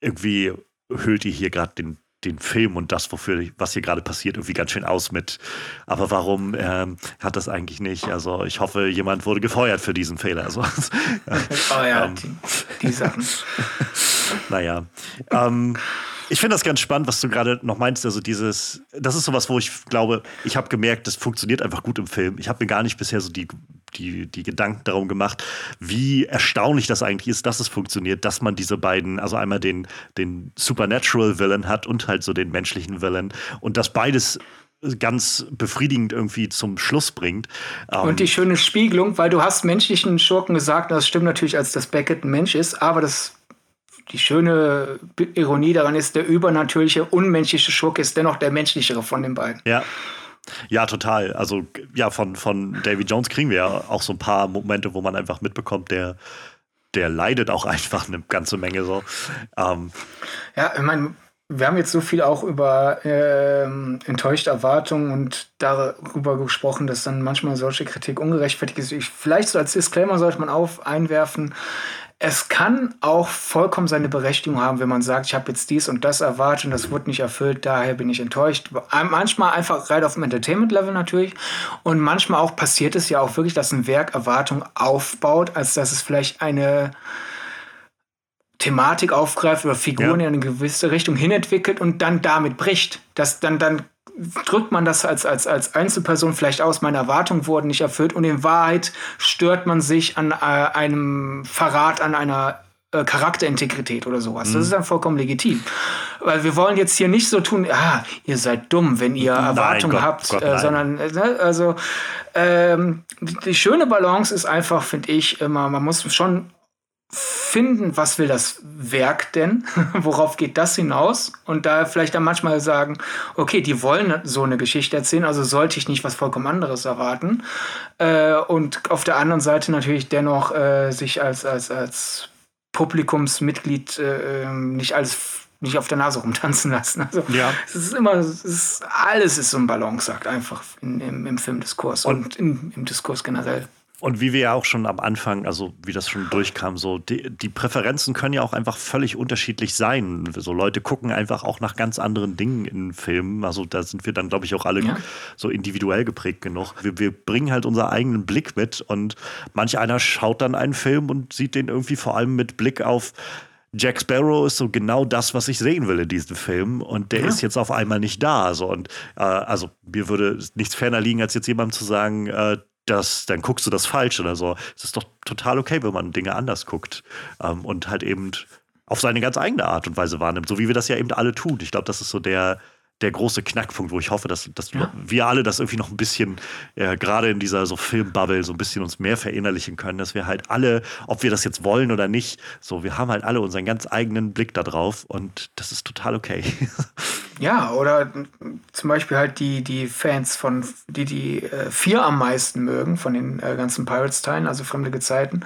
Speaker 1: irgendwie hüllt ihr hier gerade den den Film und das, wofür, was hier gerade passiert, irgendwie ganz schön aus mit. Aber warum ähm, hat das eigentlich nicht? Also ich hoffe, jemand wurde gefeuert für diesen Fehler. Also,
Speaker 2: oh ja, ähm, die, die Sachen.
Speaker 1: naja. Ähm, ich finde das ganz spannend, was du gerade noch meinst. Also dieses, das ist sowas, wo ich glaube, ich habe gemerkt, das funktioniert einfach gut im Film. Ich habe mir gar nicht bisher so die, die, die Gedanken darum gemacht, wie erstaunlich das eigentlich ist, dass es funktioniert, dass man diese beiden, also einmal den, den Supernatural Villain hat und halt so den menschlichen Villain und dass beides ganz befriedigend irgendwie zum Schluss bringt.
Speaker 2: Und die ähm, schöne Spiegelung, weil du hast menschlichen Schurken gesagt, das stimmt natürlich, als dass Beckett ein Mensch ist, aber das die schöne Ironie daran ist, der übernatürliche, unmenschliche Schurke ist dennoch der menschlichere von den beiden.
Speaker 1: Ja. Ja, total. Also, ja, von, von Davy Jones kriegen wir ja auch so ein paar Momente, wo man einfach mitbekommt, der, der leidet auch einfach eine ganze Menge so. Ähm.
Speaker 2: Ja, ich meine, wir haben jetzt so viel auch über ähm, enttäuschte Erwartungen und darüber gesprochen, dass dann manchmal solche Kritik ungerechtfertigt ist. Ich, vielleicht so als Disclaimer sollte man auf einwerfen, es kann auch vollkommen seine Berechtigung haben, wenn man sagt, ich habe jetzt dies und das erwartet und das wurde nicht erfüllt, daher bin ich enttäuscht. Manchmal einfach rein auf dem Entertainment-Level natürlich und manchmal auch passiert es ja auch wirklich, dass ein Werk Erwartung aufbaut, als dass es vielleicht eine Thematik aufgreift oder Figuren ja. in eine gewisse Richtung hinentwickelt und dann damit bricht. Dass dann, dann drückt man das als, als, als Einzelperson vielleicht aus, meine Erwartungen wurden nicht erfüllt und in Wahrheit stört man sich an äh, einem Verrat, an einer äh, Charakterintegrität oder sowas. Mhm. Das ist dann vollkommen legitim. Weil wir wollen jetzt hier nicht so tun, ah, ihr seid dumm, wenn ihr Erwartungen Gott, habt, Gott, äh, sondern, äh, ne, also, ähm, die schöne Balance ist einfach, finde ich, immer, man muss schon finden, was will das Werk denn? Worauf geht das hinaus? Und da vielleicht dann manchmal sagen, okay, die wollen so eine Geschichte erzählen, also sollte ich nicht was vollkommen anderes erwarten. Äh, und auf der anderen Seite natürlich dennoch äh, sich als, als, als Publikumsmitglied äh, ähm, nicht als nicht auf der Nase rumtanzen lassen. Also
Speaker 1: Ja.
Speaker 2: es ist immer, es ist, alles ist so ein Balanceakt einfach in, im, im Filmdiskurs und, in, im Diskurs generell.
Speaker 1: Und wie wir ja auch schon am Anfang, also wie das schon durchkam, so die, die Präferenzen können ja auch einfach völlig unterschiedlich sein. So Leute gucken einfach auch nach ganz anderen Dingen in Filmen. Also da sind wir dann, glaube ich, auch alle
Speaker 2: Ja.
Speaker 1: so individuell geprägt genug. Wir, wir bringen halt unseren eigenen Blick mit und manch einer schaut dann einen Film und sieht den irgendwie vor allem mit Blick auf Jack Sparrow ist so genau das, was ich sehen will in diesem Film. Und der
Speaker 2: Ja.
Speaker 1: ist jetzt auf einmal nicht da. So. Und äh, also mir würde nichts ferner liegen, als jetzt jemandem zu sagen, äh, dass, dann guckst du das falsch oder so. Es ist doch total okay, wenn man Dinge anders guckt. Ähm, und halt eben auf seine ganz eigene Art und Weise wahrnimmt, so wie wir das ja eben alle tun. Ich glaube, das ist so der, der große Knackpunkt, wo ich hoffe, dass, dass
Speaker 2: Ja.
Speaker 1: wir alle das irgendwie noch ein bisschen, äh, gerade in dieser so Filmbubble, so ein bisschen uns mehr verinnerlichen können, dass wir halt alle, ob wir das jetzt wollen oder nicht, so, wir haben halt alle unseren ganz eigenen Blick da drauf und das ist total okay.
Speaker 2: Ja, oder zum Beispiel halt die, die Fans von, die die äh, vier am meisten mögen von den äh, ganzen Pirates-Teilen, also Fremde Gezeiten.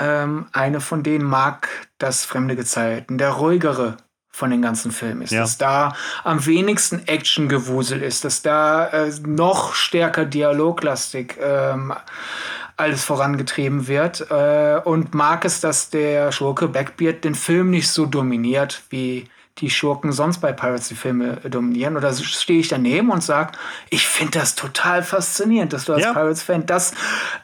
Speaker 2: Ähm, eine von denen mag das Fremde Gezeiten, der ruhigere von den ganzen Filmen ist,
Speaker 1: Ja.
Speaker 2: dass da am wenigsten Actiongewusel ist, dass da äh, noch stärker dialoglastig ähm, alles vorangetrieben wird. Äh, und mag es, dass der Schurke Blackbeard den Film nicht so dominiert, wie die Schurken sonst bei Pirates die Filme dominieren. Oder so stehe ich daneben und sage, ich finde das total faszinierend, dass du als
Speaker 1: Ja.
Speaker 2: Pirates-Fan das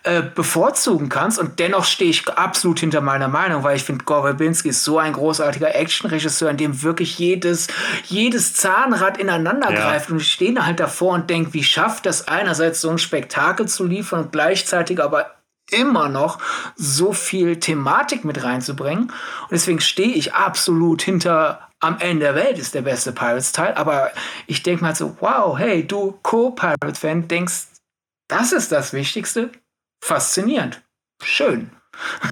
Speaker 2: äh, bevorzugen kannst. Und dennoch stehe ich absolut hinter meiner Meinung, weil ich finde, Gore Verbinski ist so ein großartiger Actionregisseur, in dem wirklich jedes, jedes Zahnrad ineinander
Speaker 1: Ja.
Speaker 2: greift. Und ich stehe da halt davor und denke, wie schafft das einerseits so ein Spektakel zu liefern und gleichzeitig aber immer noch so viel Thematik mit reinzubringen. Und deswegen stehe ich absolut hinter am Ende der Welt ist der beste Pirates-Teil. Aber ich denke mal so, wow, hey, du Co-Pirate-Fan denkst, das ist das Wichtigste? Faszinierend. Schön.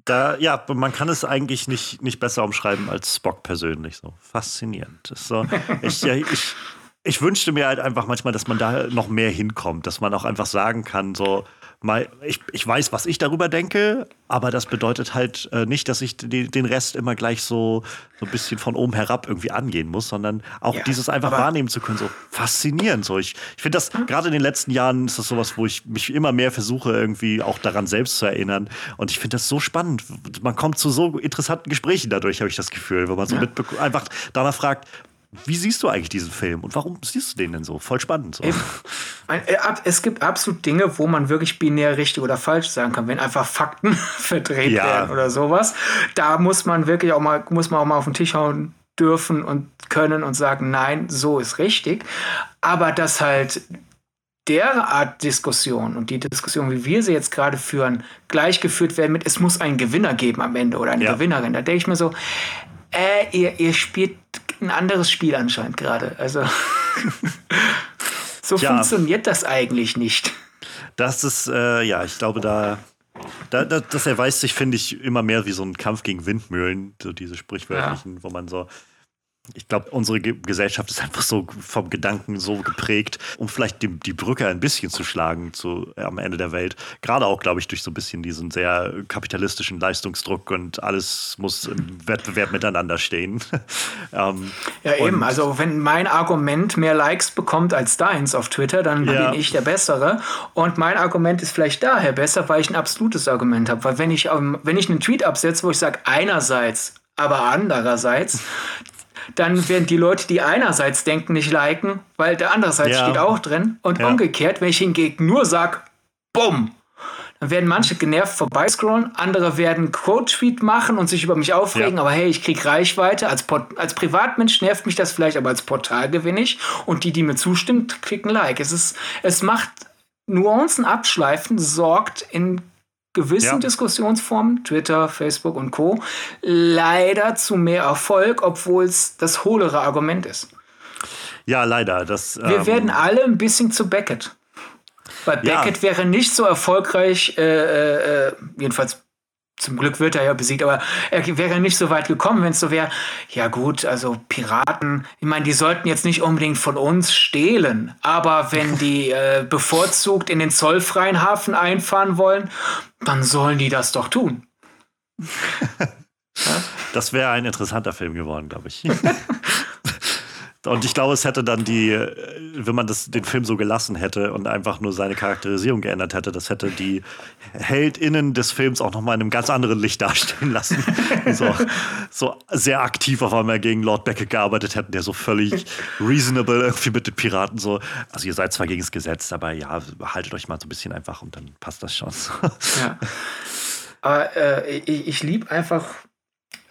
Speaker 1: Da, ja, man kann es eigentlich nicht, nicht besser umschreiben als Spock persönlich. So faszinierend. So, ich, ja, ich, ich wünschte mir halt einfach manchmal, dass man da noch mehr hinkommt, dass man auch einfach sagen kann, so, mal, ich, ich weiß, was ich darüber denke, aber das bedeutet halt äh, nicht, dass ich die, den Rest immer gleich so, so ein bisschen von oben herab irgendwie angehen muss, sondern auch
Speaker 2: Ja,
Speaker 1: dieses einfach wahrnehmen zu können, so faszinierend. So, ich ich finde das, gerade in den letzten Jahren ist das sowas, wo ich mich immer mehr versuche, irgendwie auch daran selbst zu erinnern. Und ich finde das so spannend. Man kommt zu so interessanten Gesprächen dadurch, habe ich das Gefühl, wenn man so
Speaker 2: Ja.
Speaker 1: einfach danach fragt, wie siehst du eigentlich diesen Film und warum siehst du den denn so? Voll spannend. So.
Speaker 2: Äh, Es gibt absolut Dinge, wo man wirklich binär richtig oder falsch sagen kann, wenn einfach Fakten verdreht
Speaker 1: Ja.
Speaker 2: werden oder sowas. Da muss man wirklich auch mal, muss man auch mal auf den Tisch hauen dürfen und können und sagen, nein, so ist richtig. Aber dass halt derart Diskussion und die Diskussion, wie wir sie jetzt gerade führen, gleichgeführt werden mit, es muss einen Gewinner geben am Ende oder eine
Speaker 1: Ja.
Speaker 2: Gewinnerin. Da denke ich mir so, äh, ihr, ihr spielt ein anderes Spiel anscheinend gerade. Also so
Speaker 1: Tja.
Speaker 2: funktioniert das eigentlich nicht.
Speaker 1: Das ist, äh, ja, ich glaube, da, da, da das erweist sich, finde ich, immer mehr wie so ein Kampf gegen Windmühlen, so diese sprichwörtlichen, wo man so. Ich glaube, unsere Ge Gesellschaft ist einfach so vom Gedanken so geprägt, um vielleicht die, die Brücke ein bisschen zu schlagen zu, äh, am Ende der Welt. Gerade auch, glaube ich, durch so ein bisschen diesen sehr kapitalistischen Leistungsdruck und alles muss im Wettbewerb miteinander stehen. ähm,
Speaker 2: Ja, eben. Also, wenn mein Argument mehr Likes bekommt als deins auf Twitter, dann
Speaker 1: Ja.
Speaker 2: bin ich der Bessere. Und mein Argument ist vielleicht daher besser, weil ich ein absolutes Argument habe. Weil wenn ich, ähm, wenn ich einen Tweet absetze, wo ich sage, einerseits, aber andererseits, dann werden die Leute, die einerseits denken, nicht liken, weil der andererseits
Speaker 1: Ja.
Speaker 2: steht auch drin. Und
Speaker 1: Ja.
Speaker 2: umgekehrt, wenn ich hingegen nur sage, bumm, dann werden manche genervt vorbeiscrollen, andere werden Quote-Tweet machen und sich über mich aufregen,
Speaker 1: Ja.
Speaker 2: aber hey, ich krieg Reichweite. Als, Port als Privatmensch nervt mich das vielleicht, aber als Portal gewinne ich. Und die, die mir zustimmen, klicken Like. Es, ist, es macht Nuancen abschleifen, sorgt in gewissen
Speaker 1: Ja.
Speaker 2: Diskussionsformen, Twitter, Facebook und Co., leider zu mehr Erfolg, obwohl es das hohlere Argument ist.
Speaker 1: ja, leider. Das,
Speaker 2: Wir
Speaker 1: ähm,
Speaker 2: werden alle ein bisschen zu Beckett. Weil
Speaker 1: Ja.
Speaker 2: Beckett wäre nicht so erfolgreich, äh, äh, jedenfalls zum Glück wird er ja besiegt, aber er wäre nicht so weit gekommen, wenn es so wäre, ja gut, also Piraten, ich meine, die sollten jetzt nicht unbedingt von uns stehlen, aber wenn die äh, bevorzugt in den zollfreien Hafen einfahren wollen, dann sollen die das doch tun.
Speaker 1: Das wäre ein interessanter Film geworden, glaube ich. Und ich glaube, es hätte dann die, äh, wenn man das, den Film so gelassen hätte und einfach nur seine Charakterisierung geändert hätte, das hätte die HeldInnen des Films auch nochmal in einem ganz anderen Licht dastehen lassen. so, so sehr aktiv auf einmal gegen Lord Beckett gearbeitet hätten, der so völlig reasonable irgendwie mit den Piraten so. Also ihr seid zwar gegen das Gesetz, aber ja, haltet euch mal so ein bisschen einfach und dann passt das schon. ja.
Speaker 2: Aber äh, ich, ich liebe einfach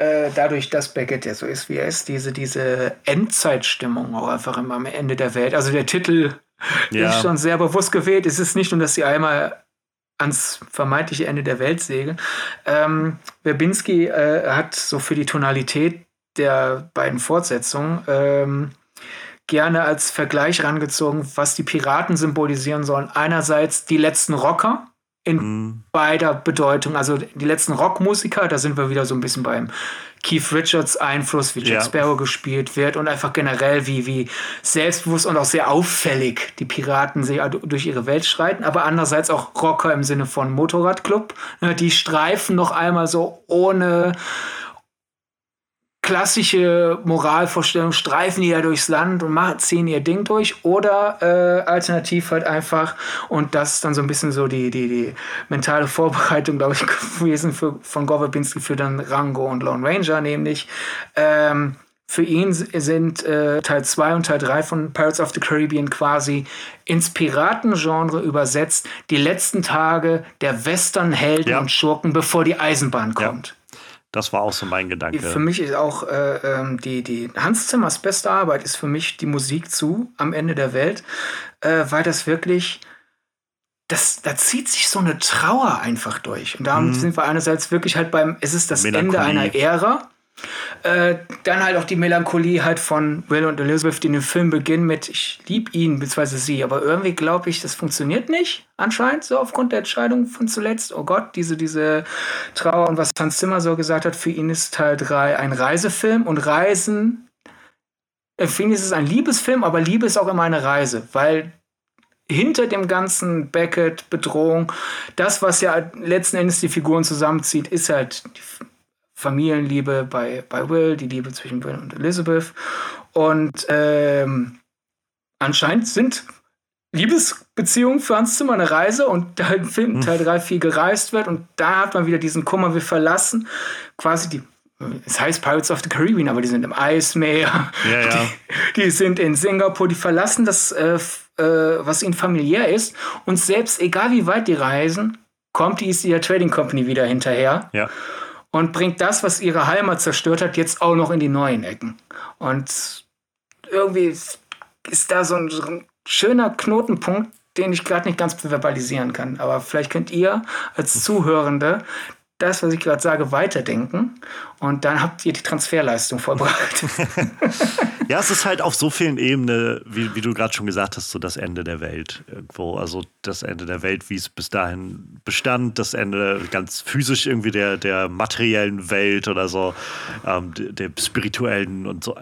Speaker 2: äh, dadurch, dass Beckett ja so ist, wie er ist, diese, diese Endzeitstimmung auch einfach immer am Ende der Welt. Also der Titel ja. ist schon sehr bewusst gewählt. Es ist nicht nur, dass sie einmal ans vermeintliche Ende der Welt segeln. Ähm, Verbinski äh, hat so für die Tonalität der beiden Fortsetzungen ähm, gerne als Vergleich rangezogen, was die Piraten symbolisieren sollen. Einerseits die letzten Rocker, in mhm. beider Bedeutung. Also die letzten Rockmusiker, da sind wir wieder so ein bisschen beim Keith Richards Einfluss, wie Jack ja. Sparrow gespielt wird und einfach generell wie, wie selbstbewusst und auch sehr auffällig die Piraten sich durch ihre Welt schreiten, aber andererseits auch Rocker im Sinne von Motorradclub. Ne, die streifen noch einmal so ohne klassische Moralvorstellung, streifen die ja durchs Land und machen, ziehen ihr Ding durch oder äh, alternativ halt einfach und das ist dann so ein bisschen so die, die, die mentale Vorbereitung, glaube ich, gewesen für, von Governbinski für dann Rango und Lone Ranger, nämlich ähm, für ihn sind äh, Teil 2 und Teil 3 von Pirates of the Caribbean quasi ins Piratengenre übersetzt, die letzten Tage der Westernhelden ja. und Schurken, bevor die Eisenbahn kommt. Ja.
Speaker 1: Das war auch so mein Gedanke.
Speaker 2: Für mich ist auch äh, ähm, die, die Hans Zimmers beste Arbeit ist für mich die Musik zu am Ende der Welt, äh, weil das wirklich, das, da zieht sich so eine Trauer einfach durch. Und damit mhm. sind wir einerseits wirklich halt beim, es ist das Ende einer Ära. Äh, dann halt auch die Melancholie halt von Will und Elizabeth, die in dem Film beginnen mit Ich liebe ihn, beziehungsweise sie. Aber irgendwie glaube ich, das funktioniert nicht, anscheinend, so aufgrund der Entscheidung von zuletzt. Oh Gott, diese, diese Trauer. Und was Hans Zimmer so gesagt hat, für ihn ist Teil 3 ein Reisefilm und Reisen. Äh, für ihn ist es ein Liebesfilm, aber Liebe ist auch immer eine Reise, weil hinter dem ganzen Beckett-Bedrohung, das, was ja letzten Endes die Figuren zusammenzieht, ist halt die Familienliebe bei, bei Will, die Liebe zwischen Will und Elizabeth. Und ähm, anscheinend sind Liebesbeziehungen für Hans Zimmer eine Reise und da im Film hm. Teil 3 viel gereist wird und da hat man wieder diesen Kummer, wir verlassen quasi die es heißt Pirates of the Caribbean, aber die sind im Eismeer, ja, ja. Die, die, sind in Singapur, die verlassen das, äh, äh, was ihnen familiär ist und selbst egal wie weit die reisen, kommt die East Trading Company wieder hinterher. Ja und bringt das, was ihre Heimat zerstört hat, jetzt auch noch in die neuen Ecken. Und irgendwie ist da so ein, so ein schöner Knotenpunkt, den ich gerade nicht ganz verbalisieren kann. Aber vielleicht könnt ihr als Zuhörende das, was ich gerade sage, weiterdenken und dann habt ihr die Transferleistung vollbracht.
Speaker 1: ja, es ist halt auf so vielen Ebenen, wie, wie du gerade schon gesagt hast, so das Ende der Welt irgendwo. Also das Ende der Welt, wie es bis dahin bestand, das Ende ganz physisch irgendwie der, der materiellen Welt oder so, ähm, der, spirituellen und so.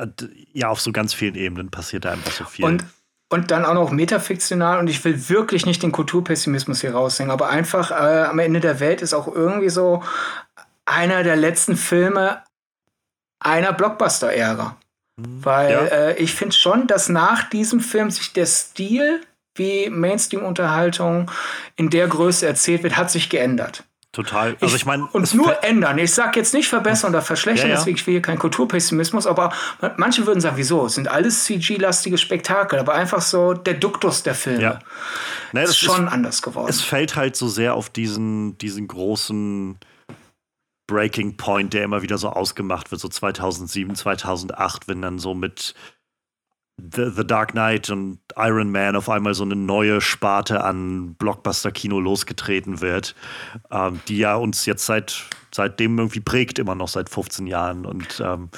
Speaker 1: Ja, auf so ganz vielen Ebenen passiert da einfach so viel.
Speaker 2: Und und dann auch noch metafiktional und ich will wirklich nicht den Kulturpessimismus hier raushängen, aber einfach äh, am Ende der Welt ist auch irgendwie so einer der letzten Filme einer Blockbuster-Ära. Weil ja. äh, ich finde schon, dass nach diesem Film sich der Stil, wie Mainstream-Unterhaltung in der Größe erzählt wird, hat sich geändert.
Speaker 1: Total. Also ich, ich meine.
Speaker 2: Und nur ändern. Ich sage jetzt nicht verbessern oder verschlechtern, ja, ja. deswegen ich will hier keinen Kulturpessimismus, aber manche würden sagen, wieso? Es sind alles CG-lastige Spektakel, aber einfach so der Duktus der Filme. Ja.
Speaker 1: Nee, ist schon ist, anders geworden. Es fällt halt so sehr auf diesen, diesen großen Breaking Point, der immer wieder so ausgemacht wird, so 2007, 2008, wenn dann so mit The, The, Dark Knight und Iron Man auf einmal so eine neue Sparte an Blockbuster-Kino losgetreten wird, ähm, die ja uns jetzt seit seitdem irgendwie prägt, immer noch seit 15 Jahren und ähm,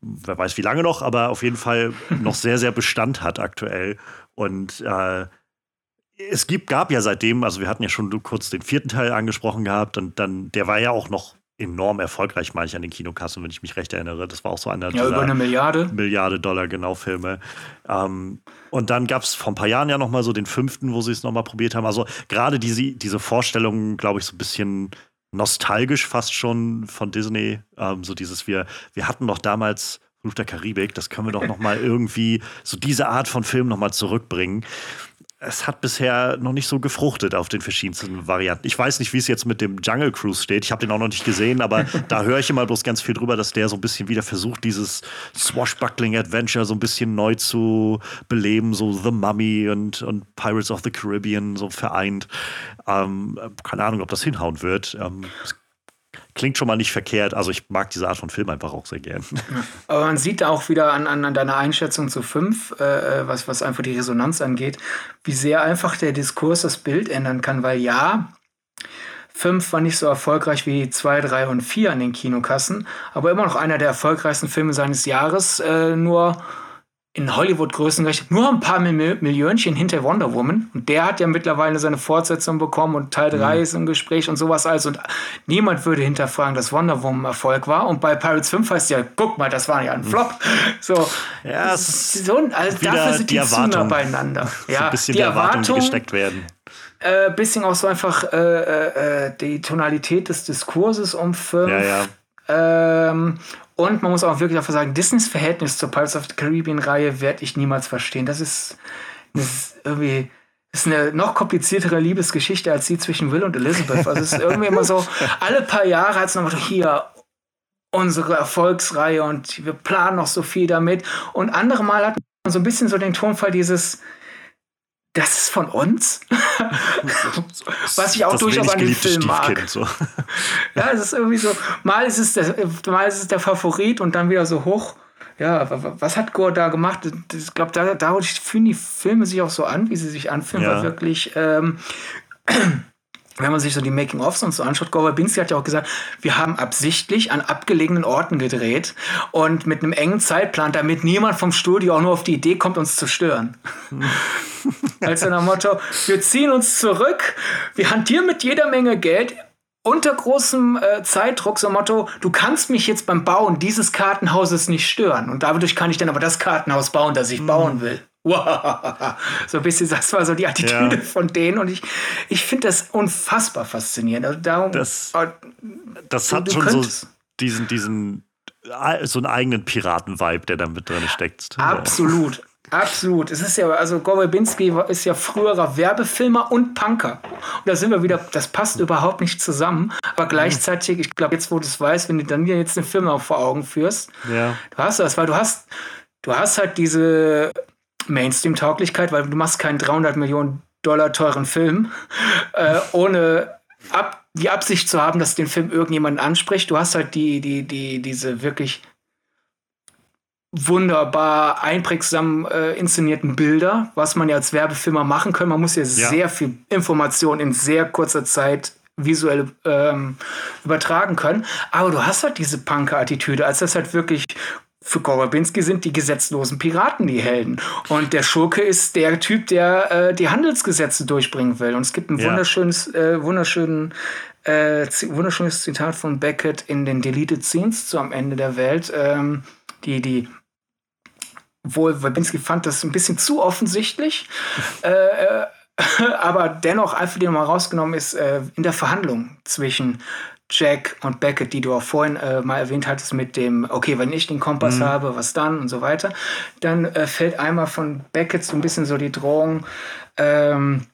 Speaker 1: wer weiß wie lange noch, aber auf jeden Fall noch sehr, sehr Bestand hat aktuell. Und äh, es gibt, gab ja seitdem, also wir hatten ja schon kurz den vierten Teil angesprochen gehabt und dann, der war ja auch noch enorm erfolgreich, meine ich, an den Kinokassen, wenn ich mich recht erinnere. Das war auch so einer
Speaker 2: ja, über eine Milliarde.
Speaker 1: Milliarde Dollar, genau, Filme. Ähm, und dann gab es vor ein paar Jahren ja noch mal so den fünften, wo sie es noch mal probiert haben. Also gerade diese, diese Vorstellung, glaube ich, so ein bisschen nostalgisch fast schon von Disney. Ähm, so dieses, wir, wir hatten doch damals Fluch der Karibik, das können wir doch noch mal irgendwie so diese Art von Film noch mal zurückbringen es hat bisher noch nicht so gefruchtet auf den verschiedensten Varianten. Ich weiß nicht, wie es jetzt mit dem Jungle Cruise steht. Ich habe den auch noch nicht gesehen, aber da höre ich immer bloß ganz viel drüber, dass der so ein bisschen wieder versucht, dieses Swashbuckling Adventure so ein bisschen neu zu beleben, so The Mummy und, und Pirates of the Caribbean so vereint. Ähm, keine Ahnung, ob das hinhauen wird. Ähm, klingt schon mal nicht verkehrt. Also ich mag diese Art von Film einfach auch sehr gern.
Speaker 2: Aber man sieht da auch wieder an, an, deiner Einschätzung zu fünf, äh, äh, was, was einfach die Resonanz angeht, wie sehr einfach der Diskurs das Bild ändern kann. Weil ja, fünf war nicht so erfolgreich wie zwei, drei und vier an den Kinokassen, aber immer noch einer der erfolgreichsten Filme seines Jahres. Äh, nur in Hollywood-Größen gerechnet nur ein paar Mil Millionchen hinter Wonder Woman. Und der hat ja mittlerweile seine Fortsetzung bekommen und Teil 3 mhm. ist im Gespräch und sowas alles. Und niemand würde hinterfragen, dass Wonder Woman Erfolg war. Und bei Pirates 5 heißt ja, guck mal, das war ja ein Flop. So,
Speaker 1: ja,
Speaker 2: so also dafür sind die, die Erwartung,
Speaker 1: beieinander. Ja, so ein bisschen die, die Erwartung, Erwartung, die gesteckt werden.
Speaker 2: Äh, bisschen auch so einfach äh, äh, äh die Tonalität des Diskurses um 5. Ja, ja. Ähm, und man muss auch wirklich dafür sagen, Disneys Verhältnis zur Pirates of the Caribbean-Reihe werde ich niemals verstehen. Das ist, das ist irgendwie ist eine noch kompliziertere Liebesgeschichte als die zwischen Will und Elizabeth. Also es ist irgendwie immer so, alle paar Jahre hat es noch hier unsere Erfolgsreihe und wir planen noch so viel damit. Und andere Mal hat man so ein bisschen so den Tonfall dieses, das ist von uns. Was ich auch durchaus an dem Film mag. So. ja, es ist irgendwie so, mal ist, es der, mal ist es der Favorit und dann wieder so hoch. Ja, was hat Gore da gemacht? Ich glaube, da, da fühlen die Filme sich auch so an, wie sie sich anfühlen, ja. weil wirklich. Ähm, wenn man sich so die Making-ofs und so anschaut, Gore Verbinski hat ja auch gesagt, wir haben absichtlich an abgelegenen Orten gedreht und mit einem engen Zeitplan, damit niemand vom Studio auch nur auf die Idee kommt, uns zu stören. also nach Motto, wir ziehen uns zurück, wir hantieren mit jeder Menge Geld, unter großem äh, Zeitdruck, so Motto, du kannst mich jetzt beim Bauen dieses Kartenhauses nicht stören. Und dadurch kann ich dann aber das Kartenhaus bauen, das ich mhm. bauen will. Wow. So ein bisschen, das war so die Attitüde ja. von denen und ich, ich finde das unfassbar faszinierend. Also darum,
Speaker 1: das, oh, das hat schon so diesen, diesen, so einen eigenen Piraten-Vibe, der da mit drin steckt.
Speaker 2: Absolut. Absolut. Es ist ja, also Gorobinski ist ja früherer Werbefilmer und Punker. Und da sind wir wieder, das passt überhaupt nicht zusammen. Aber gleichzeitig, ich glaube, jetzt, wo du es weißt, wenn du dann jetzt eine Firma vor Augen führst, ja. du hast das, weil du hast, du hast halt diese Mainstream-Tauglichkeit, weil du machst keinen 300 Millionen Dollar teuren Film, äh, ohne ab, die Absicht zu haben, dass den Film irgendjemand anspricht. Du hast halt die, die, die, diese wirklich wunderbar einprägsam äh, inszenierten Bilder, was man ja als Werbefilmer machen kann. Man muss ja, ja. sehr viel Information in sehr kurzer Zeit visuell ähm, übertragen können. Aber du hast halt diese Punker-Attitüde, als das halt wirklich für Gorobinski sind die gesetzlosen Piraten die Helden. Und der Schurke ist der Typ, der äh, die Handelsgesetze durchbringen will. Und es gibt ein ja. wunderschönes, äh, wunderschön, äh, wunderschönes Zitat von Beckett in den Deleted Scenes zu am Ende der Welt. Ähm, die, die wohl, Wabinski fand das ein bisschen zu offensichtlich. äh, äh aber dennoch einfach die nochmal rausgenommen ist äh, in der Verhandlung zwischen Jack und Beckett, die du auch vorhin äh, mal erwähnt hattest mit dem, okay, wenn ich den Kompass mhm. habe, was dann und so weiter, dann äh, fällt einmal von Beckett so ein bisschen so die Drohung, ähm,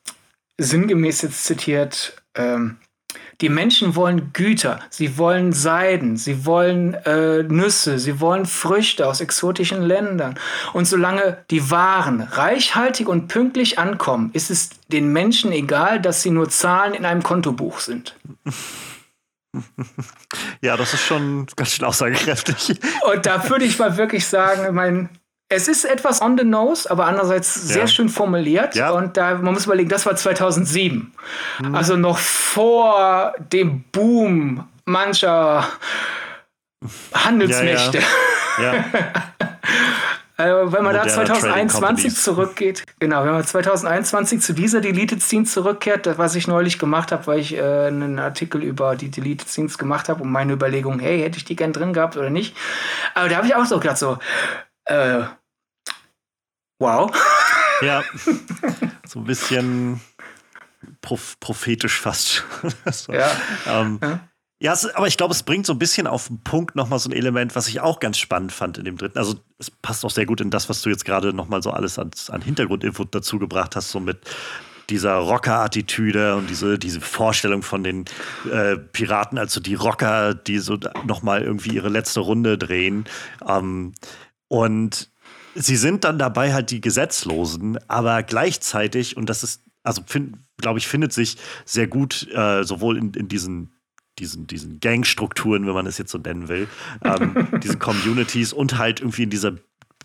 Speaker 2: sinngemäß jetzt zitiert, ähm, die Menschen wollen Güter, sie wollen Seiden, sie wollen äh, Nüsse, sie wollen Früchte aus exotischen Ländern. Und solange die Waren reichhaltig und pünktlich ankommen, ist es den Menschen egal, dass sie nur Zahlen in einem Kontobuch sind.
Speaker 1: Ja, das ist schon ganz schön aussagekräftig.
Speaker 2: Und da würde ich mal wirklich sagen, mein, es ist etwas on the nose, aber andererseits sehr ja. schön formuliert. Ja. Und da, man muss überlegen, das war 2007. Mhm. Also noch vor dem Boom mancher Handelsmächte. Ja, ja. Also, wenn man da 2021 zurückgeht, genau, wenn man 2021 zu dieser Deleted Scenes zurückkehrt, was ich neulich gemacht habe, weil ich äh, einen Artikel über die Deleted Scenes gemacht habe und meine Überlegung, hey, hätte ich die gern drin gehabt oder nicht. Aber da habe ich auch so gedacht, so, äh, wow.
Speaker 1: Ja, so ein bisschen proph prophetisch fast. so.
Speaker 2: ja. Ähm, ja.
Speaker 1: Ja, es, aber ich glaube, es bringt so ein bisschen auf den Punkt nochmal so ein Element, was ich auch ganz spannend fand in dem dritten. Also es passt auch sehr gut in das, was du jetzt gerade nochmal so alles an, an Hintergrundinfo dazu gebracht hast, so mit dieser Rocker-Attitüde und diese, diese Vorstellung von den äh, Piraten, also die Rocker, die so nochmal irgendwie ihre letzte Runde drehen. Ähm, und sie sind dann dabei halt die Gesetzlosen, aber gleichzeitig, und das ist, also glaube ich, findet sich sehr gut äh, sowohl in, in diesen diesen, diesen Gangstrukturen, wenn man es jetzt so nennen will, ähm, diesen Communities und halt irgendwie in dieser,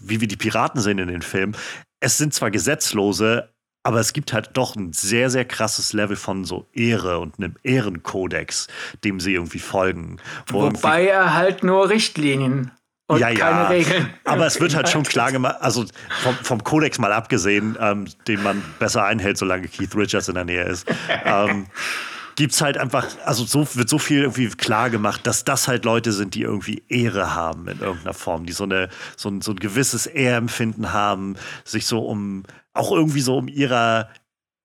Speaker 1: wie wir die Piraten sehen in den Filmen. Es sind zwar Gesetzlose, aber es gibt halt doch ein sehr, sehr krasses Level von so Ehre und einem Ehrenkodex, dem sie irgendwie folgen.
Speaker 2: Wo Wobei er halt nur Richtlinien und ja, keine ja. Regeln.
Speaker 1: Aber es wird halt schon klar gemacht, also vom, vom Kodex mal abgesehen, ähm, den man besser einhält, solange Keith Richards in der Nähe ist. ähm, gibt es halt einfach, also so wird so viel irgendwie klar gemacht, dass das halt Leute sind, die irgendwie Ehre haben in irgendeiner Form, die so eine so ein, so ein gewisses Ehrempfinden haben, sich so um auch irgendwie so um ihrer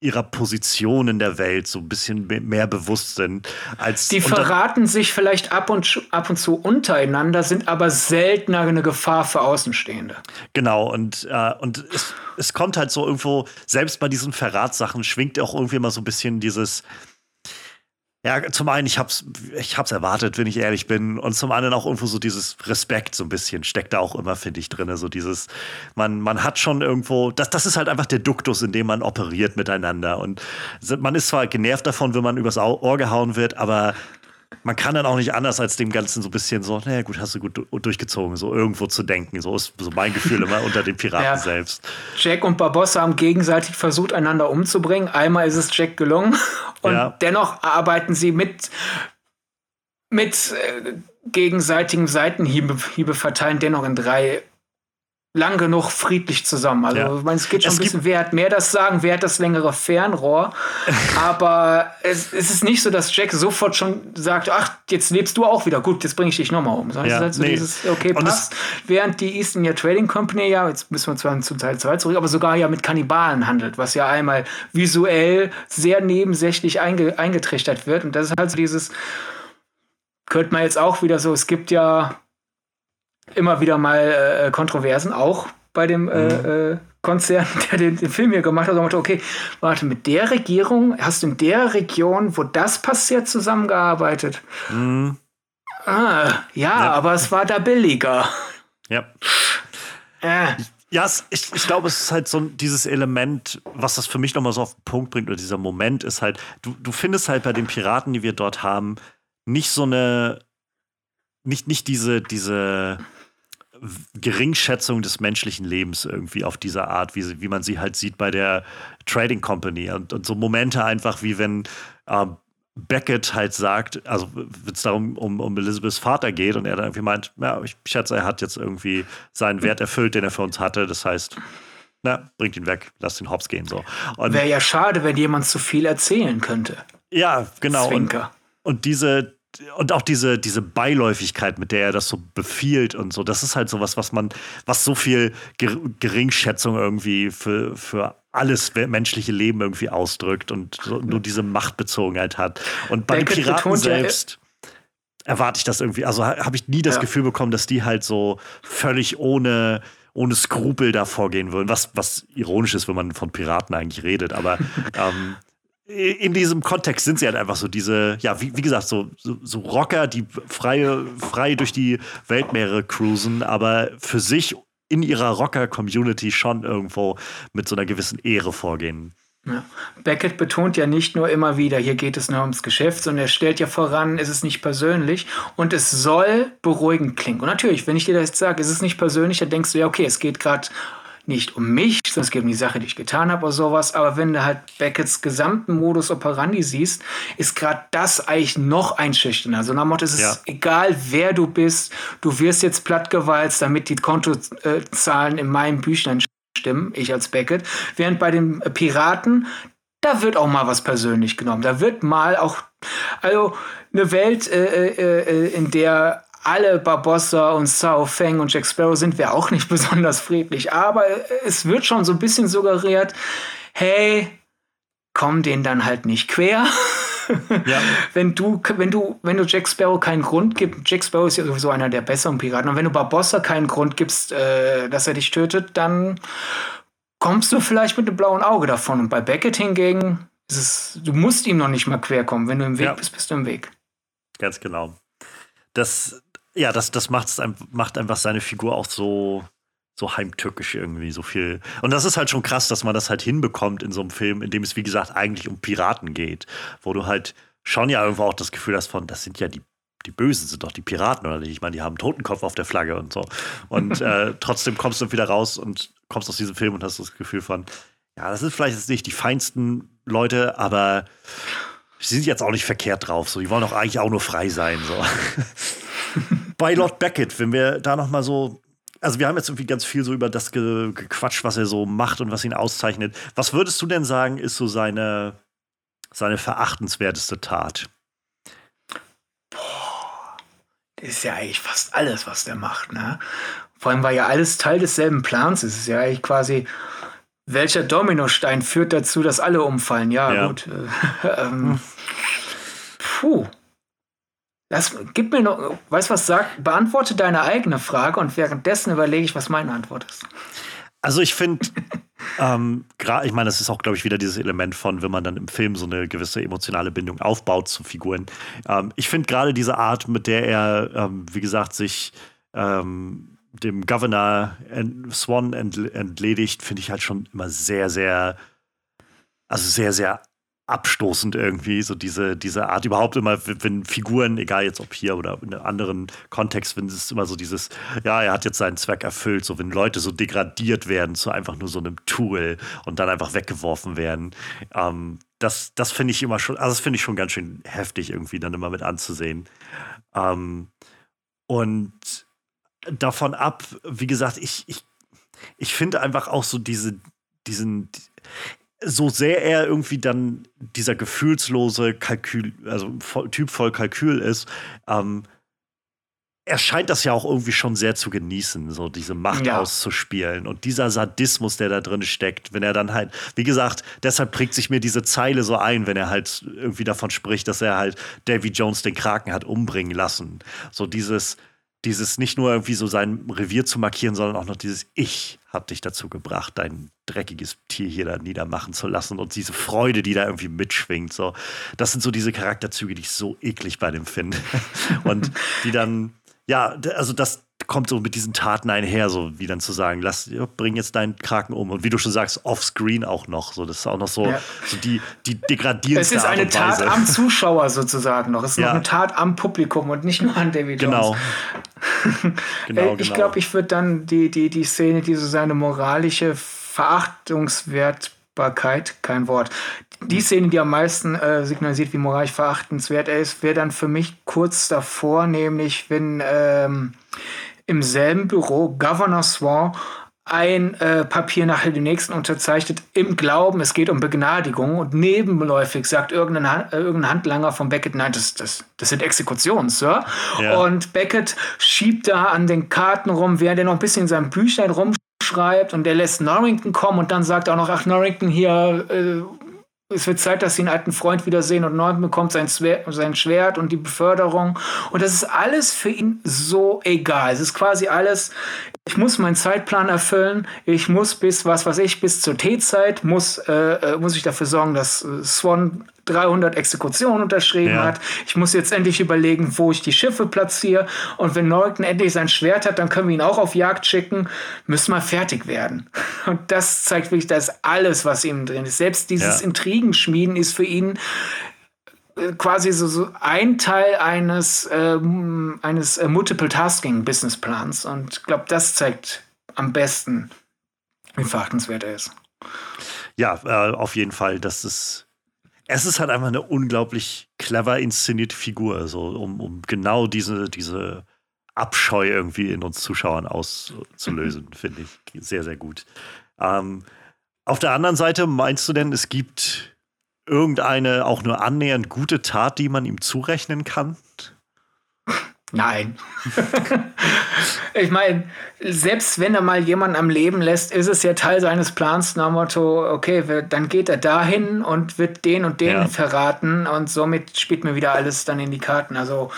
Speaker 1: ihrer Position in der Welt so ein bisschen mehr bewusst sind als
Speaker 2: die verraten sich vielleicht ab und ab und zu untereinander sind aber seltener eine Gefahr für Außenstehende.
Speaker 1: Genau und äh, und es, es kommt halt so irgendwo selbst bei diesen Verratssachen schwingt auch irgendwie immer so ein bisschen dieses ja, zum einen, ich hab's, ich hab's erwartet, wenn ich ehrlich bin. Und zum anderen auch irgendwo so dieses Respekt so ein bisschen steckt da auch immer, finde ich, drin. So dieses, man, man hat schon irgendwo, das, das ist halt einfach der Duktus, in dem man operiert miteinander. Und man ist zwar genervt davon, wenn man übers Ohr gehauen wird, aber man kann dann auch nicht anders als dem Ganzen so ein bisschen so, naja, gut, hast du gut durchgezogen, so irgendwo zu denken. So ist so mein Gefühl immer unter den Piraten ja. selbst.
Speaker 2: Jack und Barbossa haben gegenseitig versucht, einander umzubringen. Einmal ist es Jack gelungen und ja. dennoch arbeiten sie mit, mit äh, gegenseitigen Seitenhiebe Hiebe verteilen, dennoch in drei lang genug friedlich zusammen. Also ja. ich meine, es geht schon es ein bisschen, wer hat mehr das Sagen, wer hat das längere Fernrohr. Aber es, es, ist nicht so, dass Jack sofort schon sagt, ach, jetzt lebst du auch wieder. Gut, jetzt bringe ich dich nochmal um. Sondern ja, es ist halt so nee. dieses, okay, passt. Während die East India Trading Company ja, jetzt müssen wir zwar zu Teil 2 zurück, aber sogar ja mit Kannibalen handelt, was ja einmal visuell sehr nebensächlich einge, eingetrichtert wird. Und das ist halt so dieses, könnte man jetzt auch wieder so, es gibt ja immer wieder mal äh, Kontroversen, auch bei dem mhm. äh, äh Konzern, der den, den, Film hier gemacht hat, und okay, warte, mit der Regierung, hast du in der Region, wo das passiert, zusammengearbeitet? Mhm. Ah, ja, ja, aber es war da billiger.
Speaker 1: Ja. Äh. Ja, es, ich, ich glaube, es ist halt so dieses Element, was das für mich nochmal so auf den Punkt bringt, oder dieser Moment ist halt, du, du findest halt bei den Piraten, die wir dort haben, nicht so eine, nicht, nicht diese, diese Geringschätzung des menschlichen Lebens irgendwie auf diese Art, wie, sie, wie man sie halt sieht bei der Trading Company. Und, und so Momente einfach wie wenn äh, Beckett halt sagt, also wenn es darum um, um Elizabeths Vater geht und er dann irgendwie meint, ja, ich schätze, er hat jetzt irgendwie seinen Wert erfüllt, den er für uns hatte. Das heißt, na, bringt ihn weg, lasst ihn hops gehen. So.
Speaker 2: Wäre ja schade, wenn jemand zu viel erzählen könnte.
Speaker 1: Ja, genau. Zwinker. Und, und diese, und auch diese, diese Beiläufigkeit, mit der er das so befiehlt und so, das ist halt so was, was man, was so viel Geringschätzung irgendwie für, für alles menschliche Leben irgendwie ausdrückt und so, nur diese Machtbezogenheit hat. Und bei Beckett den Piraten selbst erwarte ich das irgendwie, also habe ich nie das ja. Gefühl bekommen, dass die halt so völlig ohne ohne Skrupel da vorgehen würden, was, was ironisch ist, wenn man von Piraten eigentlich redet, aber ähm, in diesem Kontext sind sie halt einfach so diese, ja, wie, wie gesagt, so, so, so Rocker, die freie, frei durch die Weltmeere cruisen, aber für sich in ihrer Rocker-Community schon irgendwo mit so einer gewissen Ehre vorgehen.
Speaker 2: Ja. Beckett betont ja nicht nur immer wieder, hier geht es nur ums Geschäft, sondern er stellt ja voran, es ist nicht persönlich und es soll beruhigend klingen. Und natürlich, wenn ich dir das jetzt sage, es ist nicht persönlich, dann denkst du ja, okay, es geht gerade nicht um mich, sondern es geht um die Sache, die ich getan habe oder sowas. Aber wenn du halt Beckets gesamten Modus operandi siehst, ist gerade das eigentlich noch einschüchternder. Also nach Motto, es ist ja. egal, wer du bist, du wirst jetzt plattgewalzt, damit die Kontozahlen in meinem Büchlein stimmen, ich als Beckett. Während bei den Piraten, da wird auch mal was persönlich genommen. Da wird mal auch, also eine Welt, äh, äh, äh in der alle Barbossa und Sao Feng und Jack Sparrow sind wir auch nicht besonders friedlich. Aber es wird schon so ein bisschen suggeriert, hey, komm denen dann halt nicht quer. Ja. wenn du, wenn du, wenn du Jack Sparrow keinen Grund gibst, Jack Sparrow ist ja sowieso einer der besseren Piraten, und wenn du Barbossa keinen Grund gibst, äh, dass er dich tötet, dann kommst du vielleicht mit einem blauen Auge davon. Und bei Beckett hingegen ist es, du musst ihm noch nicht mal quer kommen. Wenn du im Weg ja. bist, bist du im Weg.
Speaker 1: Ganz genau. Das, ja, das, das macht's, macht einfach seine Figur auch so, so heimtückisch irgendwie, so viel. Und das ist halt schon krass, dass man das halt hinbekommt in so einem Film, in dem es, wie gesagt, eigentlich um Piraten geht, wo du halt schon ja irgendwo auch das Gefühl hast von, das sind ja die die Bösen sind doch die Piraten, oder nicht? Ich meine, die haben einen Totenkopf auf der Flagge und so. Und äh, trotzdem kommst du wieder raus und kommst aus diesem Film und hast das Gefühl von, ja, das sind vielleicht jetzt nicht die feinsten Leute, aber sie sind jetzt auch nicht verkehrt drauf. So, die wollen doch eigentlich auch nur frei sein. So. Bei Lord Beckett, wenn wir da noch mal so also wir haben jetzt irgendwie ganz viel so über das ge gequatscht, was er so macht und was ihn auszeichnet. Was würdest du denn sagen, ist so seine, seine verachtenswerteste Tat?
Speaker 2: Boah, das ist ja eigentlich fast alles, was der macht, ne? Vor allem war ja alles Teil desselben Plans. Es ist ja eigentlich quasi, welcher Dominostein führt dazu, dass alle umfallen? Ja, ja. gut. ähm, puh. Lass, gib mir noch, weißt was sagt? Beantworte deine eigene Frage und währenddessen überlege ich, was meine Antwort ist.
Speaker 1: Also ich finde, ähm, ich meine, das ist auch, glaube ich, wieder dieses Element von, wenn man dann im Film so eine gewisse emotionale Bindung aufbaut zu Figuren. Ähm, ich finde gerade diese Art, mit der er, ähm, wie gesagt, sich ähm, dem Governor Swan entledigt, finde ich halt schon immer sehr, sehr, also sehr, sehr abstoßend irgendwie, so diese, diese Art überhaupt immer, wenn Figuren, egal jetzt ob hier oder in einem anderen Kontext, wenn es immer so dieses, ja, er hat jetzt seinen Zweck erfüllt, so wenn Leute so degradiert werden zu einfach nur so einem Tool und dann einfach weggeworfen werden. Ähm, das das finde ich immer schon, also das finde ich schon ganz schön heftig irgendwie dann immer mit anzusehen. Ähm, und davon ab, wie gesagt, ich, ich, ich finde einfach auch so diese, diesen, so sehr er irgendwie dann dieser gefühlslose Kalkül, also Typ voll Kalkül ist, ähm, er scheint das ja auch irgendwie schon sehr zu genießen, so diese Macht ja. auszuspielen und dieser Sadismus, der da drin steckt, wenn er dann halt, wie gesagt, deshalb prägt sich mir diese Zeile so ein, wenn er halt irgendwie davon spricht, dass er halt Davy Jones den Kraken hat umbringen lassen. So dieses, dieses nicht nur irgendwie so sein Revier zu markieren, sondern auch noch dieses Ich hab dich dazu gebracht, dein dreckiges Tier hier da niedermachen zu lassen und diese Freude, die da irgendwie mitschwingt. So, das sind so diese Charakterzüge, die ich so eklig bei dem finde. und die dann, ja, also das, kommt so mit diesen Taten einher, so wie dann zu sagen, lass, bring jetzt deinen Kraken um. Und wie du schon sagst, offscreen auch noch. So, das ist auch noch so, ja. so die, die degradierendste
Speaker 2: Es ist eine Tat am Zuschauer sozusagen noch. Es ist ja. noch eine Tat am Publikum und nicht nur an David. Jones. genau. ich genau. glaube, ich würde dann die, die, die Szene, die so seine moralische Verachtungswertbarkeit, kein Wort, die Szene, die am meisten äh, signalisiert, wie moralisch verachtenswert er ist, wäre dann für mich kurz davor, nämlich wenn ähm, im selben Büro Governor Swan ein äh, Papier nach dem nächsten unterzeichnet, im Glauben, es geht um Begnadigung und nebenläufig sagt irgendein, Hand, äh, irgendein Handlanger von Beckett, nein, das, das, das sind Exekutionen, Sir. Ja. Und Beckett schiebt da an den Karten rum, während er noch ein bisschen in seinem Büchlein rumschreibt und der lässt Norrington kommen und dann sagt auch noch, ach, Norrington hier, äh, es wird Zeit, dass sie einen alten Freund wiedersehen und Norton bekommt sein, sein Schwert und die Beförderung. Und das ist alles für ihn so egal. Es ist quasi alles, ich muss meinen Zeitplan erfüllen. Ich muss bis, was weiß ich, bis zur T-Zeit muss, äh, äh muss ich dafür sorgen, dass äh, Swan 300 Exekutionen unterschrieben ja. hat. Ich muss jetzt endlich überlegen, wo ich die Schiffe platziere. Und wenn Norton endlich sein Schwert hat, dann können wir ihn auch auf Jagd schicken. Müssen wir fertig werden. Und das zeigt wirklich, das alles, was ihm drin ist. Selbst dieses ja. Intrigenschmieden ist für ihn quasi so, so ein Teil eines, ähm, eines äh, Multiple-Tasking-Businessplans. Und ich glaube, das zeigt am besten, wie verachtenswert er ist.
Speaker 1: Ja, äh, auf jeden Fall. Das ist es ist halt einfach eine unglaublich clever inszenierte Figur, so, um, um genau diese, diese Abscheu irgendwie in uns Zuschauern auszulösen, finde ich sehr, sehr gut. Ähm, auf der anderen Seite, meinst du denn, es gibt irgendeine auch nur annähernd gute Tat, die man ihm zurechnen kann?
Speaker 2: Nein. ich meine, selbst wenn er mal jemanden am Leben lässt, ist es ja Teil seines Plans nach Motto, okay, dann geht er dahin und wird den und den ja. verraten und somit spielt mir wieder alles dann in die Karten. Also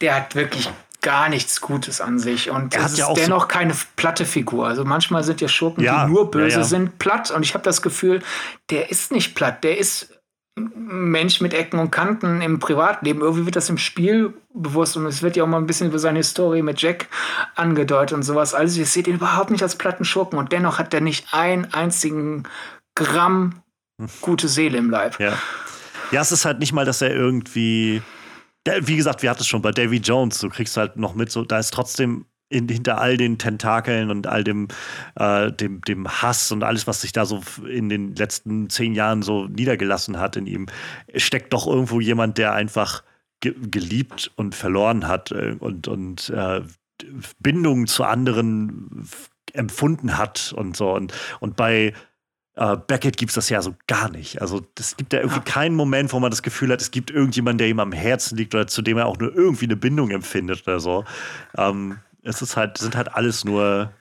Speaker 2: der hat wirklich gar nichts Gutes an sich und er ist ja dennoch so keine platte Figur. Also manchmal sind ja Schurken, ja, die nur böse ja, sind, platt und ich habe das Gefühl, der ist nicht platt, der ist Mensch mit Ecken und Kanten im Privatleben. Irgendwie wird das im Spiel bewusst und es wird ja auch mal ein bisschen über seine Story mit Jack angedeutet und sowas. Also ihr seht ihn überhaupt nicht als platten Schurken und dennoch hat er nicht einen einzigen Gramm gute Seele im Leib.
Speaker 1: Ja. ja, es ist halt nicht mal, dass er irgendwie wie gesagt, wir hatten es schon bei Davy Jones, du kriegst halt noch mit, so, da ist trotzdem in, hinter all den Tentakeln und all dem, äh, dem, dem Hass und alles, was sich da so in den letzten zehn Jahren so niedergelassen hat in ihm, steckt doch irgendwo jemand, der einfach ge geliebt und verloren hat äh, und, und äh, Bindungen zu anderen empfunden hat und so. Und, und bei äh, Beckett gibt es das ja so gar nicht. Also es gibt ja irgendwie keinen Moment, wo man das Gefühl hat, es gibt irgendjemanden, der ihm am Herzen liegt oder zu dem er auch nur irgendwie eine Bindung empfindet oder so. Ähm, es ist halt, sind halt alles nur,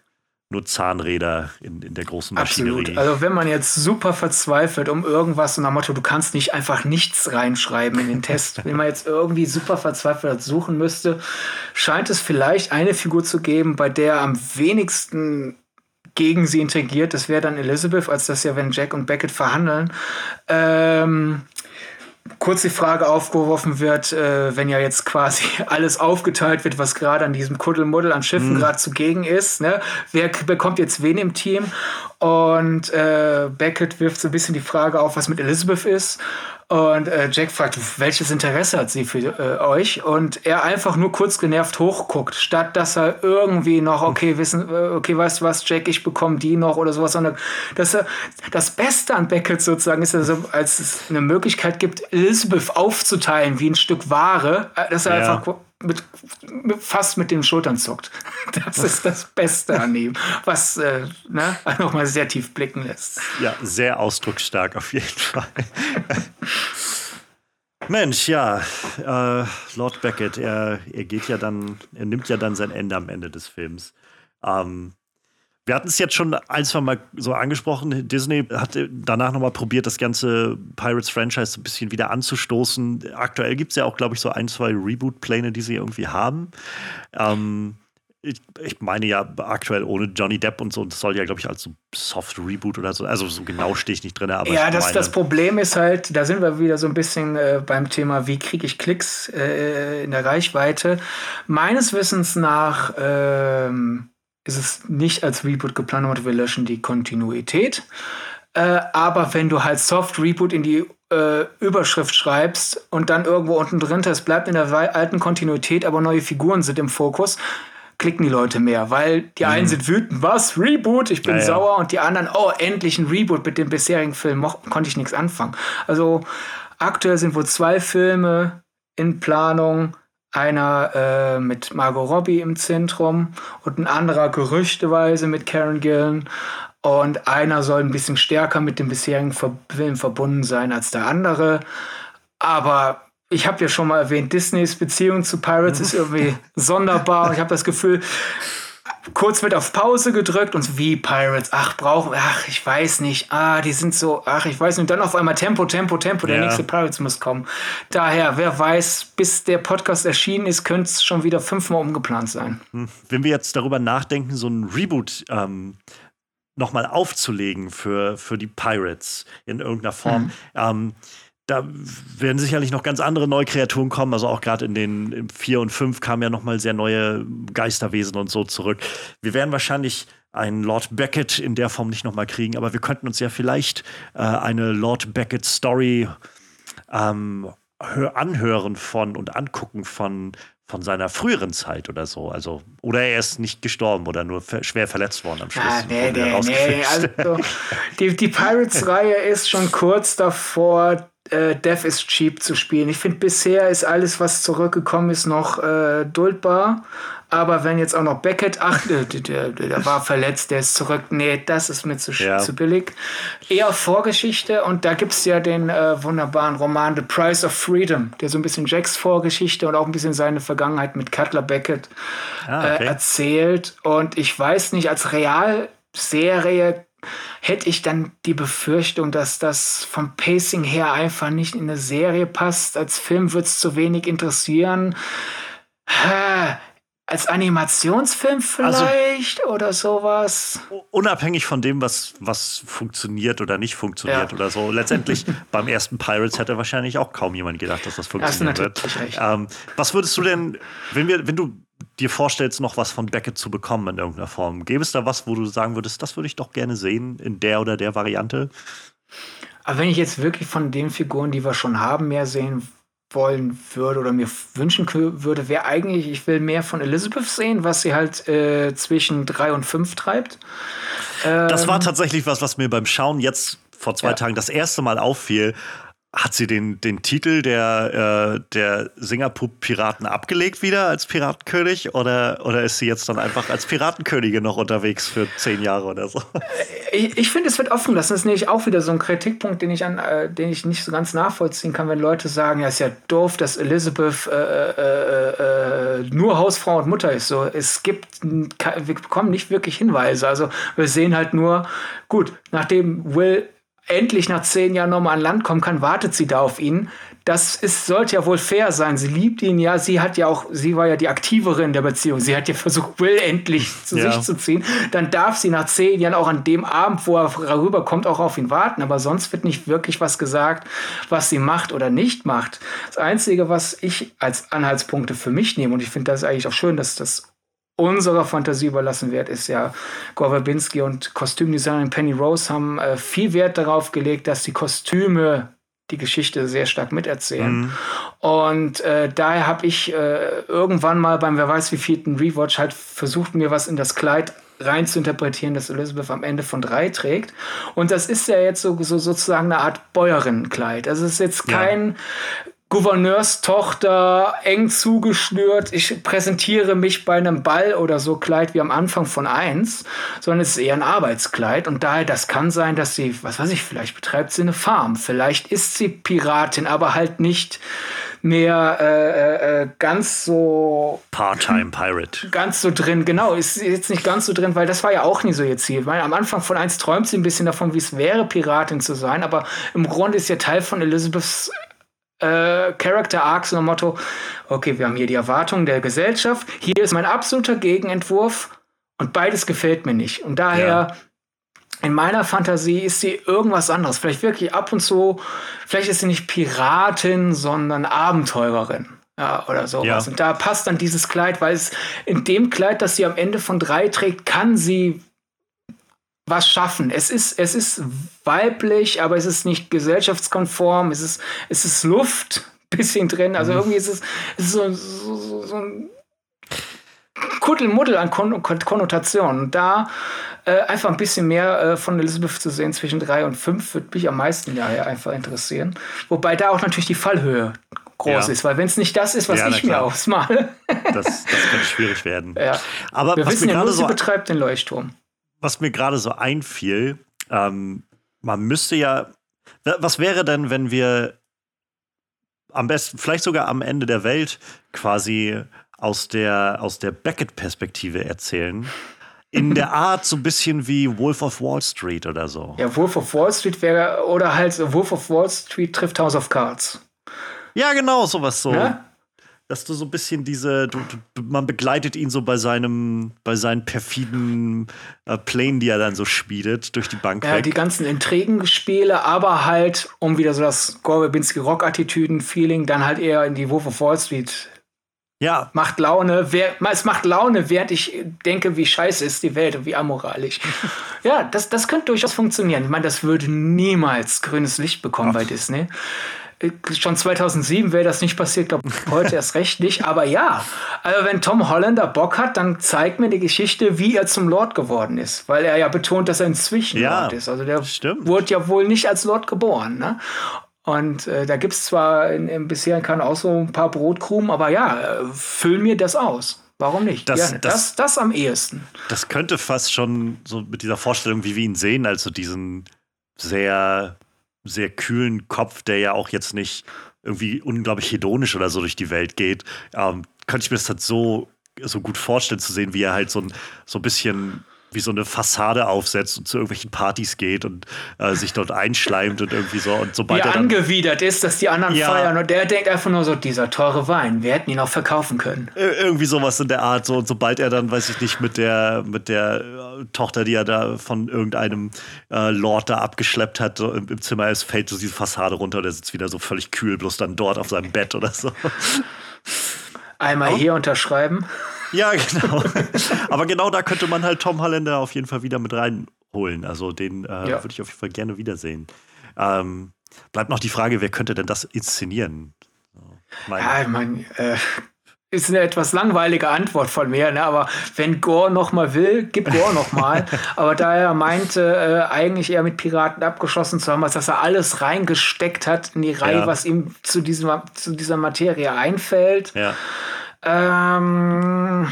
Speaker 1: nur Zahnräder in, in der großen Maschinerie.
Speaker 2: Absolut. Also wenn man jetzt super verzweifelt um irgendwas und nach Motto, du kannst nicht einfach nichts reinschreiben in den Test, wenn man jetzt irgendwie super verzweifelt suchen müsste, scheint es vielleicht eine Figur zu geben, bei der am wenigsten gegen sie intrigiert. Das wäre dann Elizabeth, als das ja, wenn Jack und Beckett verhandeln. Ähm, kurz die Frage aufgeworfen wird, äh, wenn ja jetzt quasi alles aufgeteilt wird, was gerade an diesem Kuddelmuddel an Schiffen mhm. gerade zugegen ist. Ne? Wer bekommt jetzt wen im Team? Und äh, Beckett wirft so ein bisschen die Frage auf, was mit Elizabeth ist. Und äh, Jack fragt, welches Interesse hat sie für äh, euch? Und er einfach nur kurz genervt hochguckt, statt dass er irgendwie noch, okay, wissen, äh, okay, weißt du was, Jack, ich bekomme die noch oder sowas, sondern dass er das Beste an Beckett sozusagen ist, also, als es eine Möglichkeit gibt, Elizabeth aufzuteilen wie ein Stück Ware, äh, dass er ja. einfach mit, mit, fast mit den Schultern zuckt. Das ist das Beste an ihm, was äh, ne, nochmal sehr tief blicken lässt.
Speaker 1: Ja, sehr ausdrucksstark auf jeden Fall. Mensch, ja, äh, Lord Beckett, er, er geht ja dann, er nimmt ja dann sein Ende am Ende des Films. Ähm, wir hatten es jetzt schon ein, zwei Mal so angesprochen. Disney hat danach nochmal probiert, das ganze Pirates-Franchise ein bisschen wieder anzustoßen. Aktuell gibt es ja auch, glaube ich, so ein, zwei Reboot-Pläne, die sie irgendwie haben. Ähm, ich, ich, meine ja aktuell ohne Johnny Depp und so, das soll ja, glaube ich, als so Soft Reboot oder so. Also so genau stehe ich nicht drin. Aber
Speaker 2: ja, das, das Problem ist halt, da sind wir wieder so ein bisschen äh, beim Thema, wie kriege ich Klicks äh, in der Reichweite. Meines Wissens nach. Ähm ist es nicht als Reboot geplant, aber wir löschen die Kontinuität. Äh, aber wenn du halt Soft Reboot in die äh, Überschrift schreibst und dann irgendwo unten drin, es bleibt in der alten Kontinuität, aber neue Figuren sind im Fokus, klicken die Leute mehr, weil die mhm. einen sind wütend, was, Reboot, ich bin ja, sauer, und die anderen, oh, endlich ein Reboot mit dem bisherigen Film, konnte ich nichts anfangen. Also aktuell sind wohl zwei Filme in Planung, einer äh, mit Margot Robbie im Zentrum und ein anderer gerüchteweise mit Karen Gillen. Und einer soll ein bisschen stärker mit dem bisherigen Film verbunden sein als der andere. Aber ich habe ja schon mal erwähnt, Disneys Beziehung zu Pirates ist irgendwie sonderbar. Ich habe das Gefühl, kurz wird auf Pause gedrückt und wie Pirates, ach, brauchen, ach, ich weiß nicht, ah, die sind so, ach, ich weiß nicht, und dann auf einmal Tempo, Tempo, Tempo, der ja. nächste Pirates muss kommen. Daher, wer weiß, bis der Podcast erschienen ist, könnte es schon wieder fünfmal umgeplant sein.
Speaker 1: Hm. Wenn wir jetzt darüber nachdenken, so ein Reboot ähm, nochmal aufzulegen für, für die Pirates in irgendeiner Form, mhm. ähm, da werden sicherlich noch ganz andere neue Kreaturen kommen. Also auch gerade in den 4 und 5 kamen ja noch mal sehr neue Geisterwesen und so zurück. Wir werden wahrscheinlich einen Lord Beckett in der Form nicht noch mal kriegen, aber wir könnten uns ja vielleicht äh, eine Lord Beckett Story ähm, anhören von und angucken von von seiner früheren Zeit oder so. Also, oder er ist nicht gestorben oder nur schwer verletzt worden am Schluss. Ah, nee, nee,
Speaker 2: nee. Also, die, die Pirates-Reihe ist schon kurz davor, äh, Death is Cheap zu spielen. Ich finde, bisher ist alles, was zurückgekommen ist, noch äh, duldbar. Aber wenn jetzt auch noch Beckett, ach, der, der, der war verletzt, der ist zurück. Nee, das ist mir zu, ja. zu billig. Eher Vorgeschichte und da gibt es ja den äh, wunderbaren Roman The Price of Freedom, der so ein bisschen Jacks Vorgeschichte und auch ein bisschen seine Vergangenheit mit Cutler Beckett ah, okay. äh, erzählt. Und ich weiß nicht, als Realserie hätte ich dann die Befürchtung, dass das vom Pacing her einfach nicht in eine Serie passt. Als Film wird es zu wenig interessieren. Als Animationsfilm also vielleicht also, oder sowas.
Speaker 1: Unabhängig von dem, was, was funktioniert oder nicht funktioniert ja. oder so. Letztendlich beim ersten Pirates hätte wahrscheinlich auch kaum jemand gedacht, dass das funktionieren das wird. Ähm, was würdest du denn, wenn, wir, wenn du dir vorstellst, noch was von Beckett zu bekommen in irgendeiner Form, gäbe es da was, wo du sagen würdest, das würde ich doch gerne sehen in der oder der Variante?
Speaker 2: Aber wenn ich jetzt wirklich von den Figuren, die wir schon haben, mehr sehen wollen würde oder mir wünschen würde, wäre eigentlich, ich will mehr von Elizabeth sehen, was sie halt äh, zwischen drei und fünf treibt.
Speaker 1: Ähm, das war ähm, tatsächlich was, was mir beim Schauen jetzt vor zwei ja. Tagen das erste Mal auffiel, hat sie den, den Titel der, äh, der Singapur-Piraten abgelegt wieder als Piratenkönig oder, oder ist sie jetzt dann einfach als Piratenkönigin noch unterwegs für zehn Jahre oder so?
Speaker 2: Ich, ich finde, es wird offen gelassen. Das ist nämlich auch wieder so ein Kritikpunkt, den ich, an, äh, den ich nicht so ganz nachvollziehen kann, wenn Leute sagen, ja, ist ja doof, dass Elizabeth äh, äh, äh nur Hausfrau und Mutter ist. So, es gibt, wir bekommen nicht wirklich Hinweise. Also wir sehen halt nur, gut, nachdem Will endlich nach zehn Jahren nochmal an Land kommen kann, wartet sie da auf ihn. Das ist, sollte ja wohl fair sein. Sie liebt ihn ja. Sie hat ja auch, sie war ja die Aktiverin der Beziehung. Sie hat ja versucht, Will endlich zu ja. sich zu ziehen. Dann darf sie nach zehn Jahren auch an dem Abend, wo er rüberkommt, auch auf ihn warten. Aber sonst wird nicht wirklich was gesagt, was sie macht oder nicht macht. Das Einzige, was ich als Anhaltspunkte für mich nehme, und ich finde das eigentlich auch schön, dass das unserer Fantasie überlassen wird, ist ja Gore Verbinski und Kostümdesignerin Penny Rose haben äh, viel Wert darauf gelegt, dass die Kostüme die Geschichte sehr stark miterzählen. Mhm. Und äh, daher habe ich äh, irgendwann mal beim wer weiß wie vierten Rewatch halt versucht, mir was in das Kleid rein zu interpretieren, das Elizabeth am Ende von drei trägt. Und das ist ja jetzt so, so sozusagen eine Art Bäuerinnenkleid. Also es ist jetzt kein ja. Gouverneurstochter, eng zugeschnürt, ich präsentiere mich bei einem Ball oder so Kleid wie am Anfang von eins, sondern es ist eher ein Arbeitskleid und daher, das kann sein, dass sie, was weiß ich, vielleicht betreibt sie eine Farm, vielleicht ist sie Piratin, aber halt nicht mehr äh, äh, ganz so
Speaker 1: Part-Time Pirate.
Speaker 2: Ganz so drin, genau, ist jetzt nicht ganz so drin, weil das war ja auch nie so ihr Ziel. Weil am Anfang von eins träumt sie ein bisschen davon, wie es wäre, Piratin zu sein, aber im Grunde ist ja Teil von Elizabeths äh, Character Arcs und Motto, okay, wir haben hier die Erwartungen der Gesellschaft, hier ist mein absoluter Gegenentwurf und beides gefällt mir nicht. Und daher, ja. in meiner Fantasie ist sie irgendwas anderes. Vielleicht wirklich ab und zu, vielleicht ist sie nicht Piratin, sondern Abenteurerin. Ja, oder sowas. Ja. Und da passt dann dieses Kleid, weil es in dem Kleid, das sie am Ende von drei trägt, kann sie was schaffen. Es ist, es ist weiblich, aber es ist nicht gesellschaftskonform. Es ist, es ist Luft bisschen drin. Also mhm. irgendwie ist es, ist so, so, so ein Kuddelmuddel an Kon Konnotationen. Und da äh, einfach ein bisschen mehr äh, von Elizabeth zu sehen zwischen drei und fünf würde mich am meisten daher einfach interessieren. Wobei da auch natürlich die Fallhöhe groß ja. ist, weil wenn es nicht das ist, was ja, ich mir ausmale.
Speaker 1: das, das könnte schwierig werden.
Speaker 2: Ja. Aber Wir was wissen ja nur, so sie betreibt den Leuchtturm
Speaker 1: was mir gerade so einfiel, ähm, man müsste ja, was wäre denn, wenn wir am besten, vielleicht sogar am Ende der Welt quasi aus der, aus der Beckett-Perspektive erzählen? In der Art so ein bisschen wie Wolf of Wall Street oder so.
Speaker 2: Ja, Wolf of Wall Street wäre, oder halt Wolf of Wall Street trifft House of Cards.
Speaker 1: Ja, genau, sowas so. Ja? Dass du so ein bisschen diese, du, du, man begleitet ihn so bei seinem, bei seinen perfiden äh, Plänen, die er dann so schmiedet, durch die Bank
Speaker 2: ja, weg. die ganzen Intrigenspiele, aber halt, um wieder so das Gorbinski Rock-Attitüden-Feeling, dann halt eher in die Wolf of Wall Street.
Speaker 1: Ja.
Speaker 2: Macht Laune, wer, es macht Laune, während ich denke, wie scheiße ist die Welt und wie amoralisch. ja, das, das könnte durchaus funktionieren. Ich meine, das würde niemals grünes Licht bekommen Ach. bei Disney schon 2007 wäre das nicht passiert, glaube heute erst recht nicht. Aber ja, also wenn Tom Hollander Bock hat, dann zeigt mir die Geschichte, wie er zum Lord geworden ist, weil er ja betont, dass er inzwischen ja, Lord ist. Also der stimmt. wurde ja wohl nicht als Lord geboren. Ne? Und äh, da gibt es zwar in, in bisherigen kann auch so ein paar Brotkrumen, aber ja, äh, füll mir das aus. warum nicht?
Speaker 1: Das- das-
Speaker 2: Das, das, am ehesten.
Speaker 1: Das könnte fast schon so mit dieser Vorstellung, wie wir ihn sehen, also diesen sehr, sehr kühlen Kopf, der ja auch jetzt nicht irgendwie unglaublich hedonisch oder so durch die Welt geht, ähm, könnte ich mir das halt so, so gut vorstellen zu sehen, wie er halt so ein, so ein bisschen wie so eine Fassade aufsetzt und zu irgendwelchen Partys geht und äh, sich dort einschleimt und irgendwie so. Und
Speaker 2: Wie
Speaker 1: sobald
Speaker 2: er
Speaker 1: er dann,
Speaker 2: angewidert ist, dass die anderen
Speaker 1: Ja.
Speaker 2: feiern und der denkt einfach nur so, dieser teure Wein, wir hätten ihn auch verkaufen können.
Speaker 1: Ir- irgendwie sowas in der Art. So, und sobald er dann, weiß ich nicht, mit der, mit der äh, Tochter, die er da von irgendeinem äh, Lord da abgeschleppt hat, so im, im Zimmer ist, fällt so diese Fassade runter und er sitzt wieder so völlig kühl, bloß dann dort auf seinem Bett oder so.
Speaker 2: Einmal hier unterschreiben.
Speaker 1: Ja, genau. Aber genau da könnte man halt Tom Holländer auf jeden Fall wieder mit reinholen. Also den äh,
Speaker 2: Ja.
Speaker 1: würde ich auf jeden Fall gerne wiedersehen. Ähm, bleibt noch die Frage, wer könnte denn das inszenieren? So, mein-
Speaker 2: Ja, ich meine, äh, ist eine etwas langweilige Antwort von mir, ne? aber wenn Gore noch mal will, gib Gore noch mal. aber da er meinte, äh, eigentlich eher mit Piraten abgeschossen zu haben, als dass er alles reingesteckt hat in die Reihe,
Speaker 1: Ja.
Speaker 2: was ihm zu, diesem, zu dieser Materie einfällt.
Speaker 1: ja.
Speaker 2: Ähm,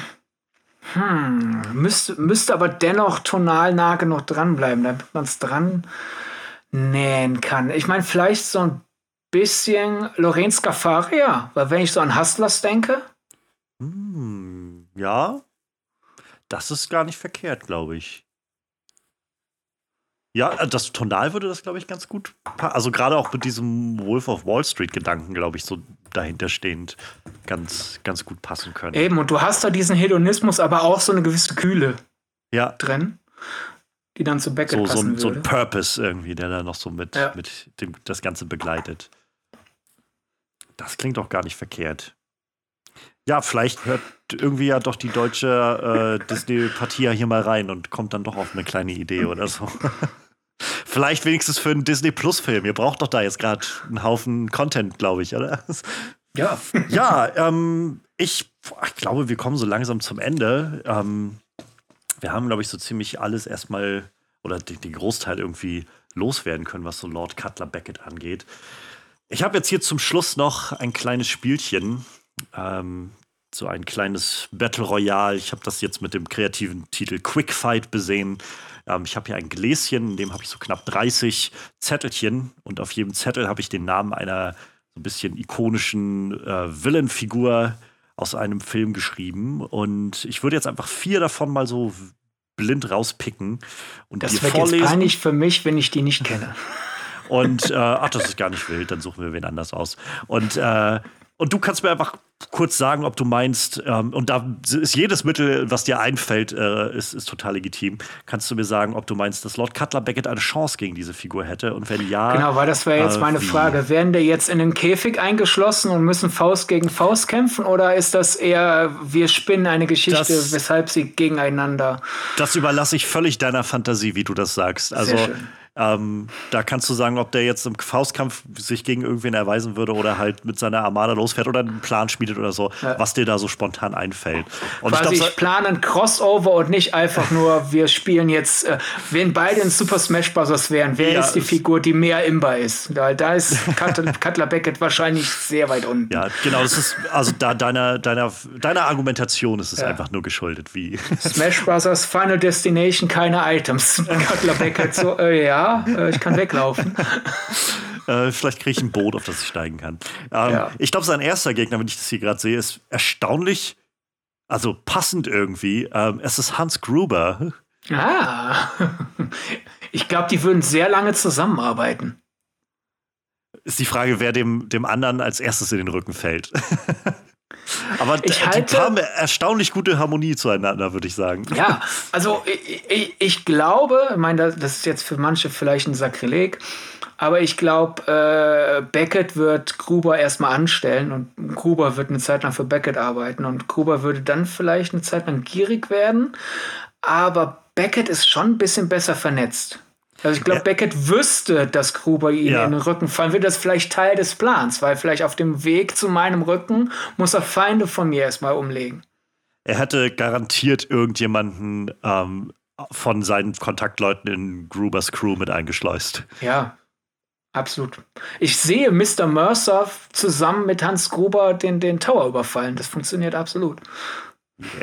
Speaker 2: hm, müsste, müsste aber dennoch tonal nah genug dranbleiben, damit man es dran nähen kann. Ich meine, vielleicht so ein bisschen Lorenz Scafaria, weil wenn ich so an Hustlers denke,
Speaker 1: Hm, ja, das ist gar nicht verkehrt, glaube ich. Ja, äh, das Tonal würde das, glaube ich, ganz gut. Also gerade auch mit diesem Wolf of Wall Street Gedanken, glaube ich, so dahinter stehend ganz, ganz gut passen können.
Speaker 2: eben, und du hast da diesen Hedonismus, aber auch so eine gewisse Kühle
Speaker 1: Ja,
Speaker 2: drin, die dann zu Beckett
Speaker 1: so, so,
Speaker 2: passen
Speaker 1: ein, so ein
Speaker 2: würde.
Speaker 1: Purpose irgendwie, der da noch so mit,
Speaker 2: Ja.
Speaker 1: mit dem das Ganze begleitet. Das klingt doch gar nicht verkehrt. Ja, vielleicht hört irgendwie ja doch die deutsche äh, Disney-Partie ja hier mal rein und kommt dann doch auf eine kleine Idee oder so. vielleicht wenigstens für einen Disney Plus-Film. Ihr braucht doch da jetzt gerade einen Haufen Content, glaube ich, oder?
Speaker 2: ja,
Speaker 1: Ja, ähm, ich, ich glaube, wir kommen so langsam zum Ende. Ähm, wir haben, glaube ich, so ziemlich alles erstmal oder den, den Großteil irgendwie loswerden können, was so Lord Cutler Beckett angeht. Ich habe jetzt hier zum Schluss noch ein kleines Spielchen, ähm, so ein kleines Battle Royale. Ich habe das jetzt mit dem kreativen Titel Quick Fight besehen. Ähm, ich habe hier ein Gläschen, in dem habe ich so knapp 30 Zettelchen und auf jedem Zettel habe ich den Namen einer so ein bisschen ikonischen äh, Villain-Figur aus einem Film geschrieben. Und ich würde jetzt einfach vier davon mal so blind rauspicken und
Speaker 2: das
Speaker 1: dir
Speaker 2: wird jetzt
Speaker 1: vorlesen.
Speaker 2: peinlich für mich, wenn ich die nicht kenne.
Speaker 1: Und äh, ach, das ist gar nicht wild, dann suchen wir wen anders aus. Und, äh, und du kannst mir einfach kurz sagen, ob du meinst, ähm, und da ist jedes Mittel, was dir einfällt, äh, ist, ist total legitim. Kannst du mir sagen, ob du meinst, dass Lord Cutler Beckett eine Chance gegen diese Figur hätte? Und wenn ja.
Speaker 2: Genau, weil das wäre jetzt
Speaker 1: äh,
Speaker 2: meine
Speaker 1: wie?
Speaker 2: Frage. Werden die jetzt in den Käfig eingeschlossen und müssen Faust gegen Faust kämpfen oder ist das eher, wir spinnen eine Geschichte,
Speaker 1: Das-
Speaker 2: weshalb sie gegeneinander.
Speaker 1: Das überlasse ich völlig deiner Fantasie, wie du das sagst. Also
Speaker 2: schön.
Speaker 1: Ähm, da kannst du sagen, ob der jetzt im Faustkampf sich gegen irgendwen erweisen würde oder halt mit seiner Armada losfährt oder einen Plan schmiedet oder so,
Speaker 2: Ja.
Speaker 1: was dir da so spontan einfällt. Und
Speaker 2: Quasi,
Speaker 1: ich
Speaker 2: ich,
Speaker 1: glaube,
Speaker 2: plane ein Crossover und nicht einfach nur, wir spielen jetzt, äh, wenn beide in Super Smash Bros. wären, wer
Speaker 1: Ja,
Speaker 2: ist die Figur, die mehr imbar ist? Da, da ist Cutler, Cutler Beckett wahrscheinlich sehr weit unten.
Speaker 1: ja, genau, das ist also da deiner, deiner, deiner Argumentation ist es
Speaker 2: Ja.
Speaker 1: einfach nur geschuldet, wie.
Speaker 2: Smash Bros. Final Destination, keine Items. Cutler Beckett so, äh, ja, äh, ich kann weglaufen.
Speaker 1: Äh, vielleicht kriege ich ein Boot, auf das ich steigen kann. Ähm,
Speaker 2: Ja.
Speaker 1: Ich glaube, sein erster Gegner, wenn ich das hier gerade sehe, ist erstaunlich, also passend irgendwie. Ähm, es ist Hans Gruber.
Speaker 2: Ah, ich glaube, die würden sehr lange zusammenarbeiten.
Speaker 1: Ist die Frage, wer dem, dem anderen als erstes in den Rücken fällt. Aber
Speaker 2: Ich
Speaker 1: die
Speaker 2: halte-
Speaker 1: haben erstaunlich gute Harmonie zueinander, würde ich sagen.
Speaker 2: Ja, also ich, ich, ich glaube, ich meine, das- das ist jetzt für manche vielleicht ein Sakrileg, aber ich glaube, äh, Beckett wird Gruber erstmal anstellen und Gruber wird eine Zeit lang für Beckett arbeiten und Gruber würde dann vielleicht eine Zeit lang gierig werden, aber Beckett ist schon ein bisschen besser vernetzt. Also ich glaube,
Speaker 1: Ja.
Speaker 2: Beckett wüsste, dass Gruber ihm
Speaker 1: Ja.
Speaker 2: in den Rücken fallen würde. Das ist vielleicht Teil des Plans, weil vielleicht auf dem Weg zu meinem Rücken muss er Feinde von mir erstmal umlegen.
Speaker 1: Er hätte garantiert irgendjemanden ähm, von seinen Kontaktleuten in Grubers Crew mit eingeschleust.
Speaker 2: Ja, absolut. Ich sehe Mr. Mercer zusammen mit Hans Gruber den, den Tower überfallen. Das funktioniert absolut.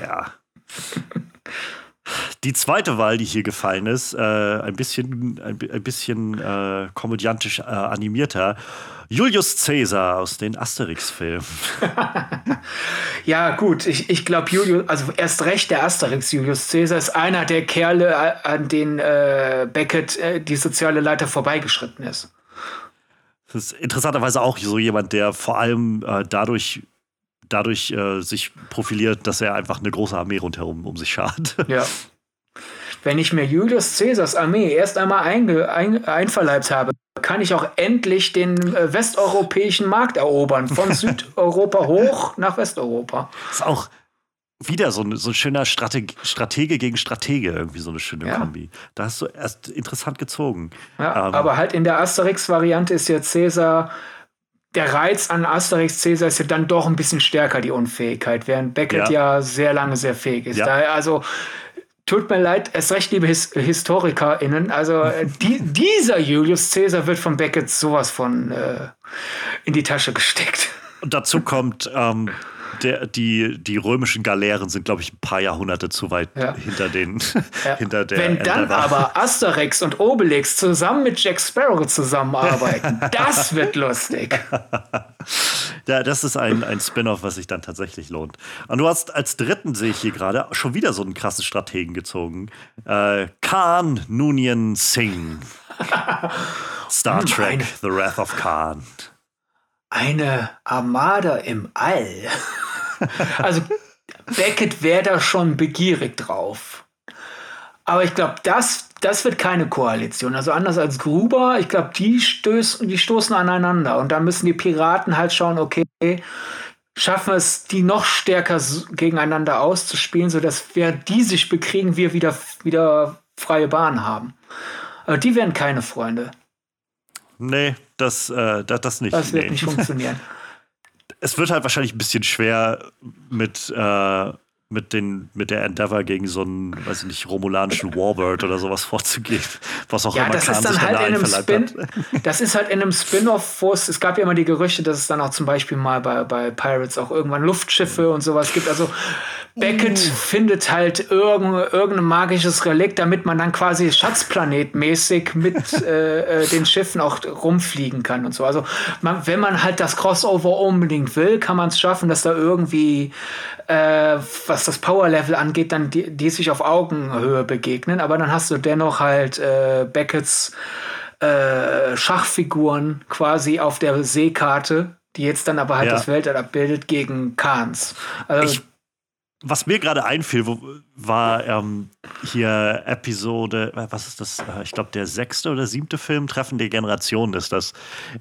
Speaker 1: Ja. Die zweite Wahl, die hier gefallen ist, äh, ein bisschen, ein, ein bisschen äh, komödiantisch äh, animierter. Julius Caesar aus den Asterix-Filmen.
Speaker 2: ja, gut, ich, ich glaube, Julius, also erst recht der Asterix, Julius Caesar, ist einer der Kerle, äh, an denen äh, Beckett äh, die soziale Leiter vorbeigeschritten ist.
Speaker 1: Das ist interessanterweise auch so jemand, der vor allem dadurch dadurch äh, sich profiliert, dass er einfach eine große Armee rundherum um sich schart.
Speaker 2: Ja. Wenn ich mir Julius Caesars Armee erst einmal einge, ein, einverleibt habe, kann ich auch endlich den äh, westeuropäischen Markt erobern. Von Südeuropa hoch nach Westeuropa.
Speaker 1: Das ist auch wieder so ein, so ein schöner Strateg Stratege gegen Stratege, irgendwie so eine schöne ja. Kombi. Da hast du erst interessant gezogen.
Speaker 2: Ja, ähm, aber halt in der Asterix-Variante ist ja Caesar der Reiz an Asterix Caesar ist ja dann doch ein bisschen stärker, die Unfähigkeit, während Beckett ja, ja sehr lange sehr fähig ist. Ja. Daher also tut mir leid, es recht, liebe His HistorikerInnen, also äh, die, dieser Julius Caesar wird von Beckett sowas von äh, in die Tasche gesteckt.
Speaker 1: Und dazu kommt, ähm, der, die, die römischen Galeeren sind, glaube ich, ein paar Jahrhunderte zu weit ja. hinter den ja. hinter der.
Speaker 2: Wenn dann aber Asterix und Obelix zusammen mit Jack Sparrow zusammenarbeiten, das wird lustig.
Speaker 1: ja, das ist ein, ein Spin-off, was sich dann tatsächlich lohnt. Und du hast als dritten, sehe ich hier gerade, schon wieder so einen krassen Strategen gezogen. Äh, Khan Noonien Singh. Star Trek, The Wrath of Khan.
Speaker 2: Eine Armada im All. also Beckett wäre da schon begierig drauf. Aber ich glaube, das, das wird keine Koalition. Also anders als Gruber, ich glaube, die, stößen, die stoßen aneinander. Und da müssen die Piraten halt schauen, okay, schaffen wir es, die noch stärker gegeneinander auszuspielen, sodass wir die sich bekriegen, wir wieder, wieder freie Bahn haben. Aber die werden keine Freunde.
Speaker 1: Nee, das, äh, das, das nicht.
Speaker 2: Das wird
Speaker 1: nee.
Speaker 2: nicht funktionieren.
Speaker 1: es wird halt wahrscheinlich ein bisschen schwer mit, äh, mit, den, mit der Endeavor gegen so einen, weiß ich nicht, romulanischen Warbird oder sowas vorzugehen. Was auch
Speaker 2: ja,
Speaker 1: immer
Speaker 2: das ist dann halt in einem Spin, Das ist halt in einem Spin-off, wo es, es gab ja immer die Gerüchte, dass es dann auch zum Beispiel mal bei, bei Pirates auch irgendwann Luftschiffe und sowas gibt. Also Beckett uh. findet halt irgend, irgendein magisches Relikt, damit man dann quasi Schatzplanetmäßig mit äh, äh, den Schiffen auch rumfliegen kann und so. Also man, wenn man halt das Crossover unbedingt will, kann man es schaffen, dass da irgendwie äh, was das Power-Level angeht, dann die, die, sich auf Augenhöhe begegnen. Aber dann hast du dennoch halt äh, Beckets äh, Schachfiguren quasi auf der Seekarte, die jetzt dann aber halt ja. das Weltall abbildet gegen Kahns.
Speaker 1: Also, ich was mir gerade einfiel, war ähm, hier Episode, was ist das? Äh, ich glaube, der sechste oder siebte Film, Treffen der Generation ist das.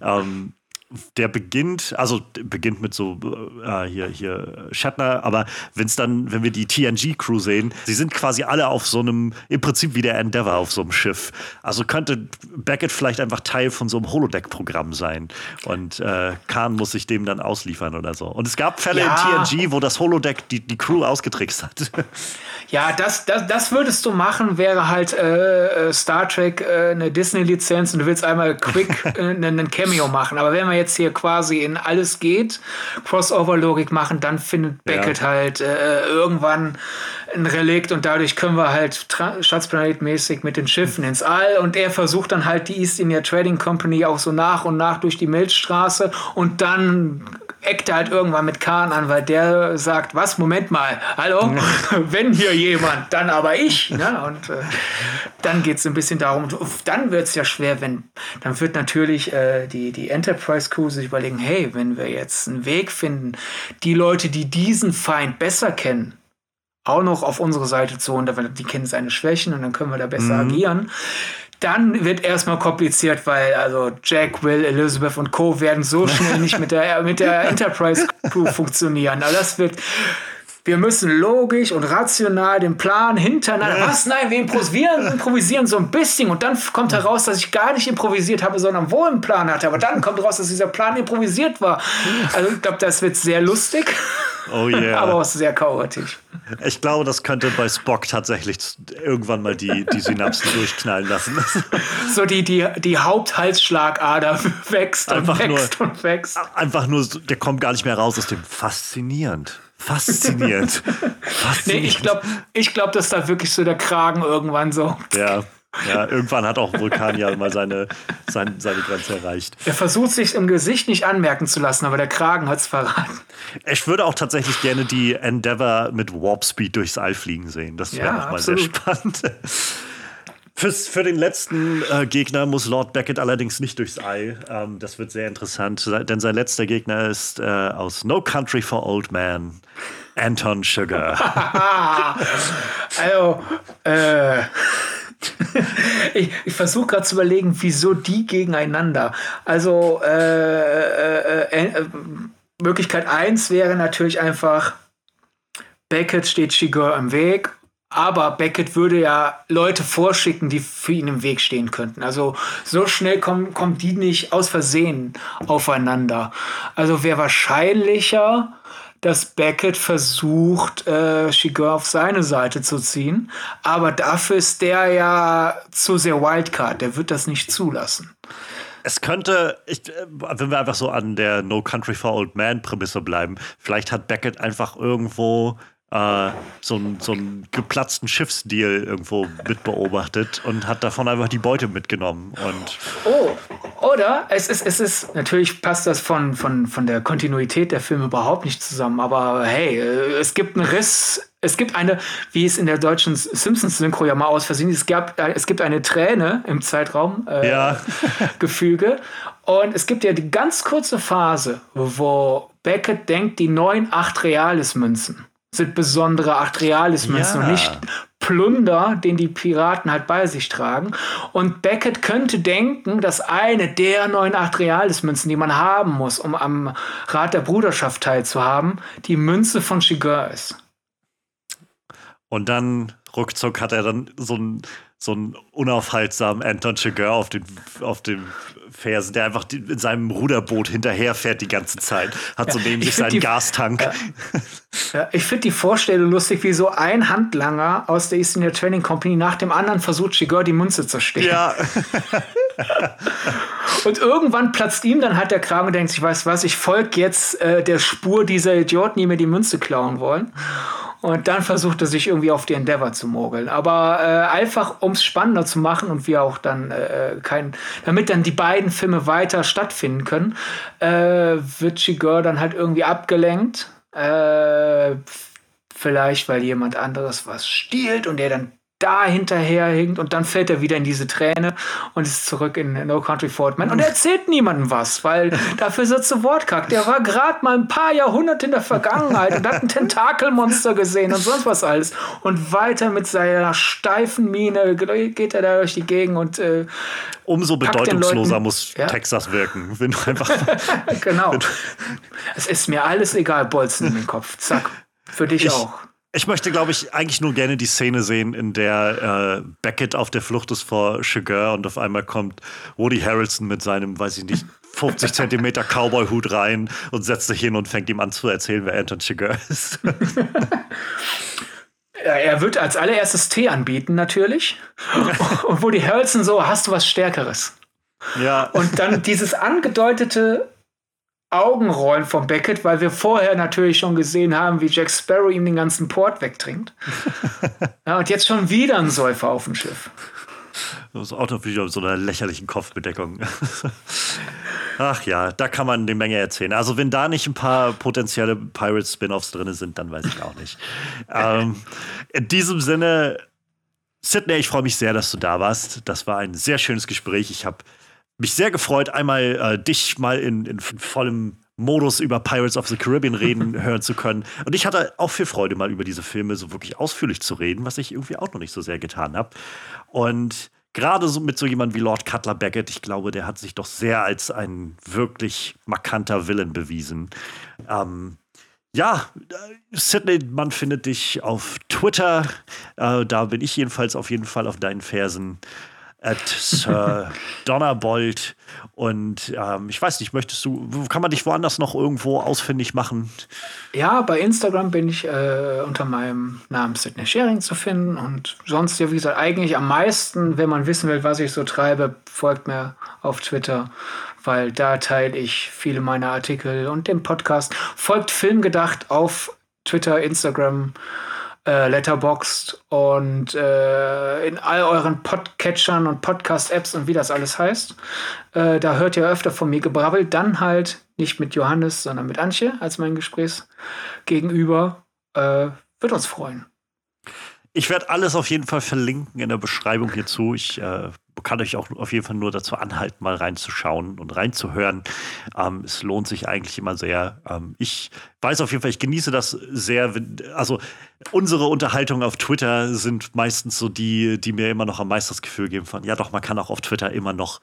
Speaker 1: Ähm, der beginnt, also beginnt mit so äh, hier, hier Shatner, aber wenn es dann, wenn wir die TNG-Crew sehen, sie sind quasi alle auf so einem, im Prinzip wie der Endeavour auf so einem Schiff. Also könnte Beckett vielleicht einfach Teil von so einem Holodeck-Programm sein. Und äh, Khan muss sich dem dann ausliefern oder so. Und es gab Fälle ja. in TNG, wo das Holodeck die, die Crew ausgetrickst hat.
Speaker 2: Ja, das, das, das würdest du machen, wäre halt äh, äh Star Trek äh, eine Disney-Lizenz und du willst einmal quick äh, einen Cameo machen. Aber wenn wir jetzt hier quasi in alles geht, Crossover-Logik machen, dann findet Beckett ja. halt äh, irgendwann ein Relikt und dadurch können wir halt Schatzplanetmäßig mit den Schiffen ins All und er versucht dann halt die East India Trading Company auch so nach und nach durch die Milchstraße und dann eckt er halt irgendwann mit Kahn an, weil der sagt, was, Moment mal, hallo, wenn hier jemand, dann aber ich. Ne? Und äh, dann geht es ein bisschen darum, dann wird es ja schwer, wenn, dann wird natürlich äh, die, die Enterprise Crew sich überlegen, hey, wenn wir jetzt einen Weg finden, die Leute, die diesen Feind besser kennen, auch noch auf unsere Seite zu holen, weil die kennen seine Schwächen und dann können wir da besser mhm. agieren. Dann wird erstmal kompliziert, weil also Jack, Will, Elizabeth und Co. werden so schnell nicht mit der, mit der Enterprise Crew funktionieren. Aber das wird wir müssen logisch und rational den Plan hintereinander. Ja. Was? Nein, wir improvisieren, improvisieren so ein bisschen und dann kommt heraus, dass ich gar nicht improvisiert habe, sondern wohl einen Plan hatte. Aber dann kommt heraus, dass dieser Plan improvisiert war. Also ich glaube, das wird sehr lustig. Oh yeah. aber auch sehr chaotisch.
Speaker 1: Ich glaube, das könnte bei Spock tatsächlich irgendwann mal die, die Synapsen durchknallen lassen.
Speaker 2: So die, die, die Haupthalsschlagader wächst
Speaker 1: einfach
Speaker 2: und wächst
Speaker 1: nur,
Speaker 2: und wächst.
Speaker 1: Einfach nur, der kommt gar nicht mehr raus aus dem faszinierend Faszinierend.
Speaker 2: Faszinierend. Nee, ich glaube, ich glaub, dass da wirklich so der Kragen irgendwann so.
Speaker 1: Ja. Ja, irgendwann hat auch Vulkan ja mal seine, seine, seine Grenze erreicht.
Speaker 2: Er versucht sich im Gesicht nicht anmerken zu lassen, aber der Kragen hat es verraten.
Speaker 1: Ich würde auch tatsächlich gerne die Endeavour mit Warp Speed durchs All fliegen sehen. Das wäre ja, auch mal sehr spannend. Fürs, für den letzten äh, Gegner muss Lord Beckett allerdings nicht durchs Ei. Ähm, das wird sehr interessant, denn sein letzter Gegner ist äh, aus No Country for Old Man, Anton Sugar.
Speaker 2: also, äh, ich, ich versuche gerade zu überlegen, wieso die gegeneinander. Also äh, äh, äh, Möglichkeit 1 wäre natürlich einfach, Beckett steht Shigur im Weg, aber Beckett würde ja Leute vorschicken, die für ihn im Weg stehen könnten. Also so schnell kommen, kommen die nicht aus Versehen aufeinander. Also wäre wahrscheinlicher, dass Beckett versucht, äh, Shiger auf seine Seite zu ziehen. Aber dafür ist der ja zu sehr Wildcard. Der wird das nicht zulassen.
Speaker 1: Es könnte, ich, äh, wenn wir einfach so an der No Country for Old Man Prämisse bleiben, vielleicht hat Beckett einfach irgendwo äh, so, einen, so einen geplatzten Schiffsdeal irgendwo mitbeobachtet und hat davon einfach die Beute mitgenommen. Und
Speaker 2: oh, oder es ist, es ist, natürlich passt das von, von, von der Kontinuität der Filme überhaupt nicht zusammen, aber hey, äh, es gibt einen Riss es gibt eine, wie es in der deutschen Simpsons-Synchro ja mal aus Versehen es, gab, äh, es gibt eine Träne im Zeitraum, äh, ja. Gefüge. Und es gibt ja die ganz kurze Phase, wo Beckett denkt, die neuen acht Realis-Münzen sind besondere Acht Realismünzen ja. und nicht Plunder, den die Piraten halt bei sich tragen. Und Beckett könnte denken, dass eine der neun Acht Realismünzen, die man haben muss, um am Rat der Bruderschaft teilzuhaben, die Münze von Shigur ist.
Speaker 1: Und dann ruckzuck hat er dann so einen so einen unaufhaltsamen Anton Chigurh auf den, auf den Fersen, der einfach in seinem Ruderboot hinterherfährt die ganze Zeit. Hat so neben sich seinen die, Gastank. Ja,
Speaker 2: ja, ich finde die Vorstellung lustig, wie so ein Handlanger aus der East India Training Company nach dem anderen versucht, Chigurh die Münze zu stehlen. Ja. und irgendwann platzt ihm dann halt der Kram und denkt, ich weiß was, ich folge jetzt äh, der Spur dieser Idioten, die mir die Münze klauen wollen. Und dann versucht er sich irgendwie auf die Endeavor zu mogeln. Aber äh, einfach, um es spannender zu machen und wir auch dann äh, kein, damit dann die beiden Filme weiter stattfinden können, äh, wird Chigurh dann halt irgendwie abgelenkt. Äh, vielleicht, weil jemand anderes was stiehlt und der dann da hinterher hinkt und dann fällt er wieder in diese Träne und ist zurück in No Country for Old Men und er erzählt niemandem was, weil dafür ist er zu Wortkack. Der war gerade mal ein paar Jahrhunderte in der Vergangenheit und hat ein Tentakelmonster gesehen und sonst was alles und weiter mit seiner steifen Miene geht er da durch die Gegend und äh,
Speaker 1: umso bedeutungsloser muss ja? Texas wirken, wenn du einfach
Speaker 2: genau. es ist mir alles egal, Bolzen in den Kopf. Zack, für dich ich, auch.
Speaker 1: Ich möchte, glaube ich, eigentlich nur gerne die Szene sehen, in der äh, Beckett auf der Flucht ist vor Sugar und auf einmal kommt Woody Harrelson mit seinem, weiß ich nicht, 50 Zentimeter Cowboy-Hut rein und setzt sich hin und fängt ihm an zu erzählen, wer Anton Sugar ist.
Speaker 2: er wird als allererstes Tee anbieten, natürlich. Und Woody Harrelson so, hast du was Stärkeres? Ja. Und dann dieses angedeutete Augenrollen von Beckett, weil wir vorher natürlich schon gesehen haben, wie Jack Sparrow ihm den ganzen Port wegtrinkt. ja, und jetzt schon wieder ein Säufer auf dem Schiff.
Speaker 1: Das ist auch noch wieder so einer lächerlichen Kopfbedeckung. Ach ja, da kann man eine Menge erzählen. Also, wenn da nicht ein paar potenzielle Pirate-Spin-Offs drin sind, dann weiß ich auch nicht. ähm, in diesem Sinne, Sydney, ich freue mich sehr, dass du da warst. Das war ein sehr schönes Gespräch. Ich habe mich sehr gefreut, einmal äh, dich mal in, in vollem Modus über Pirates of the Caribbean reden hören zu können. Und ich hatte auch viel Freude, mal über diese Filme so wirklich ausführlich zu reden, was ich irgendwie auch noch nicht so sehr getan habe. Und gerade so mit so jemandem wie Lord Cutler Beckett, ich glaube, der hat sich doch sehr als ein wirklich markanter Villain bewiesen. Ähm, ja, Sydney, man findet dich auf Twitter. Äh, da bin ich jedenfalls auf jeden Fall auf deinen Fersen at Sir Donnerbold. Und ähm, ich weiß nicht, möchtest du, kann man dich woanders noch irgendwo ausfindig machen?
Speaker 2: Ja, bei Instagram bin ich äh, unter meinem Namen Sidney Sharing zu finden. Und sonst, ja, wie gesagt, eigentlich am meisten, wenn man wissen will, was ich so treibe, folgt mir auf Twitter, weil da teile ich viele meiner Artikel und den Podcast. Folgt Filmgedacht auf Twitter, Instagram, äh, Letterboxd und äh, in all euren Podcatchern und Podcast-Apps und wie das alles heißt. Äh, da hört ihr öfter von mir gebrabbelt. Dann halt nicht mit Johannes, sondern mit Antje als mein Gesprächsgegenüber. Äh, wird uns freuen.
Speaker 1: Ich werde alles auf jeden Fall verlinken in der Beschreibung hierzu. Ich äh, kann euch auch auf jeden Fall nur dazu anhalten, mal reinzuschauen und reinzuhören. Ähm, es lohnt sich eigentlich immer sehr. Ähm, ich weiß auf jeden Fall, ich genieße das sehr. Also unsere Unterhaltungen auf Twitter sind meistens so die, die mir immer noch am meisten das Gefühl geben von, ja doch, man kann auch auf Twitter immer noch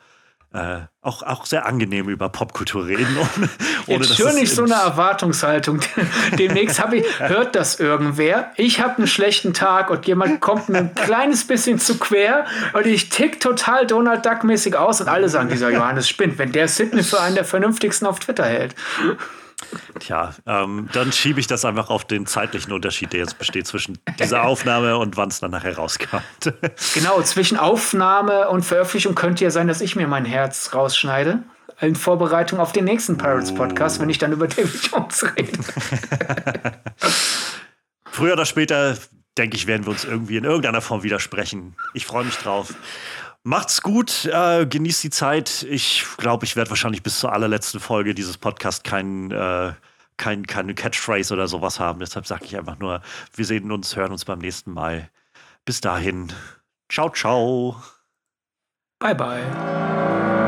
Speaker 1: äh, auch, auch sehr angenehm über Popkultur reden.
Speaker 2: Ohne, ohne Jetzt schön nicht so eine Erwartungshaltung. Demnächst ich, hört das irgendwer. Ich habe einen schlechten Tag und jemand kommt mir ein kleines bisschen zu quer und ich tick total Donald Duck-mäßig aus und alle sagen, dieser Johannes spinnt, wenn der Sydney für einen der vernünftigsten auf Twitter hält.
Speaker 1: Tja, ähm, dann schiebe ich das einfach auf den zeitlichen Unterschied, der jetzt besteht zwischen dieser Aufnahme und wann es dann nachher rauskommt.
Speaker 2: genau, zwischen Aufnahme und Veröffentlichung könnte ja sein, dass ich mir mein Herz rausschneide. In Vorbereitung auf den nächsten Pirates Podcast, oh. wenn ich dann über David Jones rede.
Speaker 1: Früher oder später, denke ich, werden wir uns irgendwie in irgendeiner Form widersprechen. Ich freue mich drauf. Macht's gut, äh, genießt die Zeit. Ich glaube, ich werde wahrscheinlich bis zur allerletzten Folge dieses Podcasts kein, äh, kein, keine Catchphrase oder sowas haben. Deshalb sage ich einfach nur, wir sehen uns, hören uns beim nächsten Mal. Bis dahin. Ciao, ciao.
Speaker 2: Bye, bye.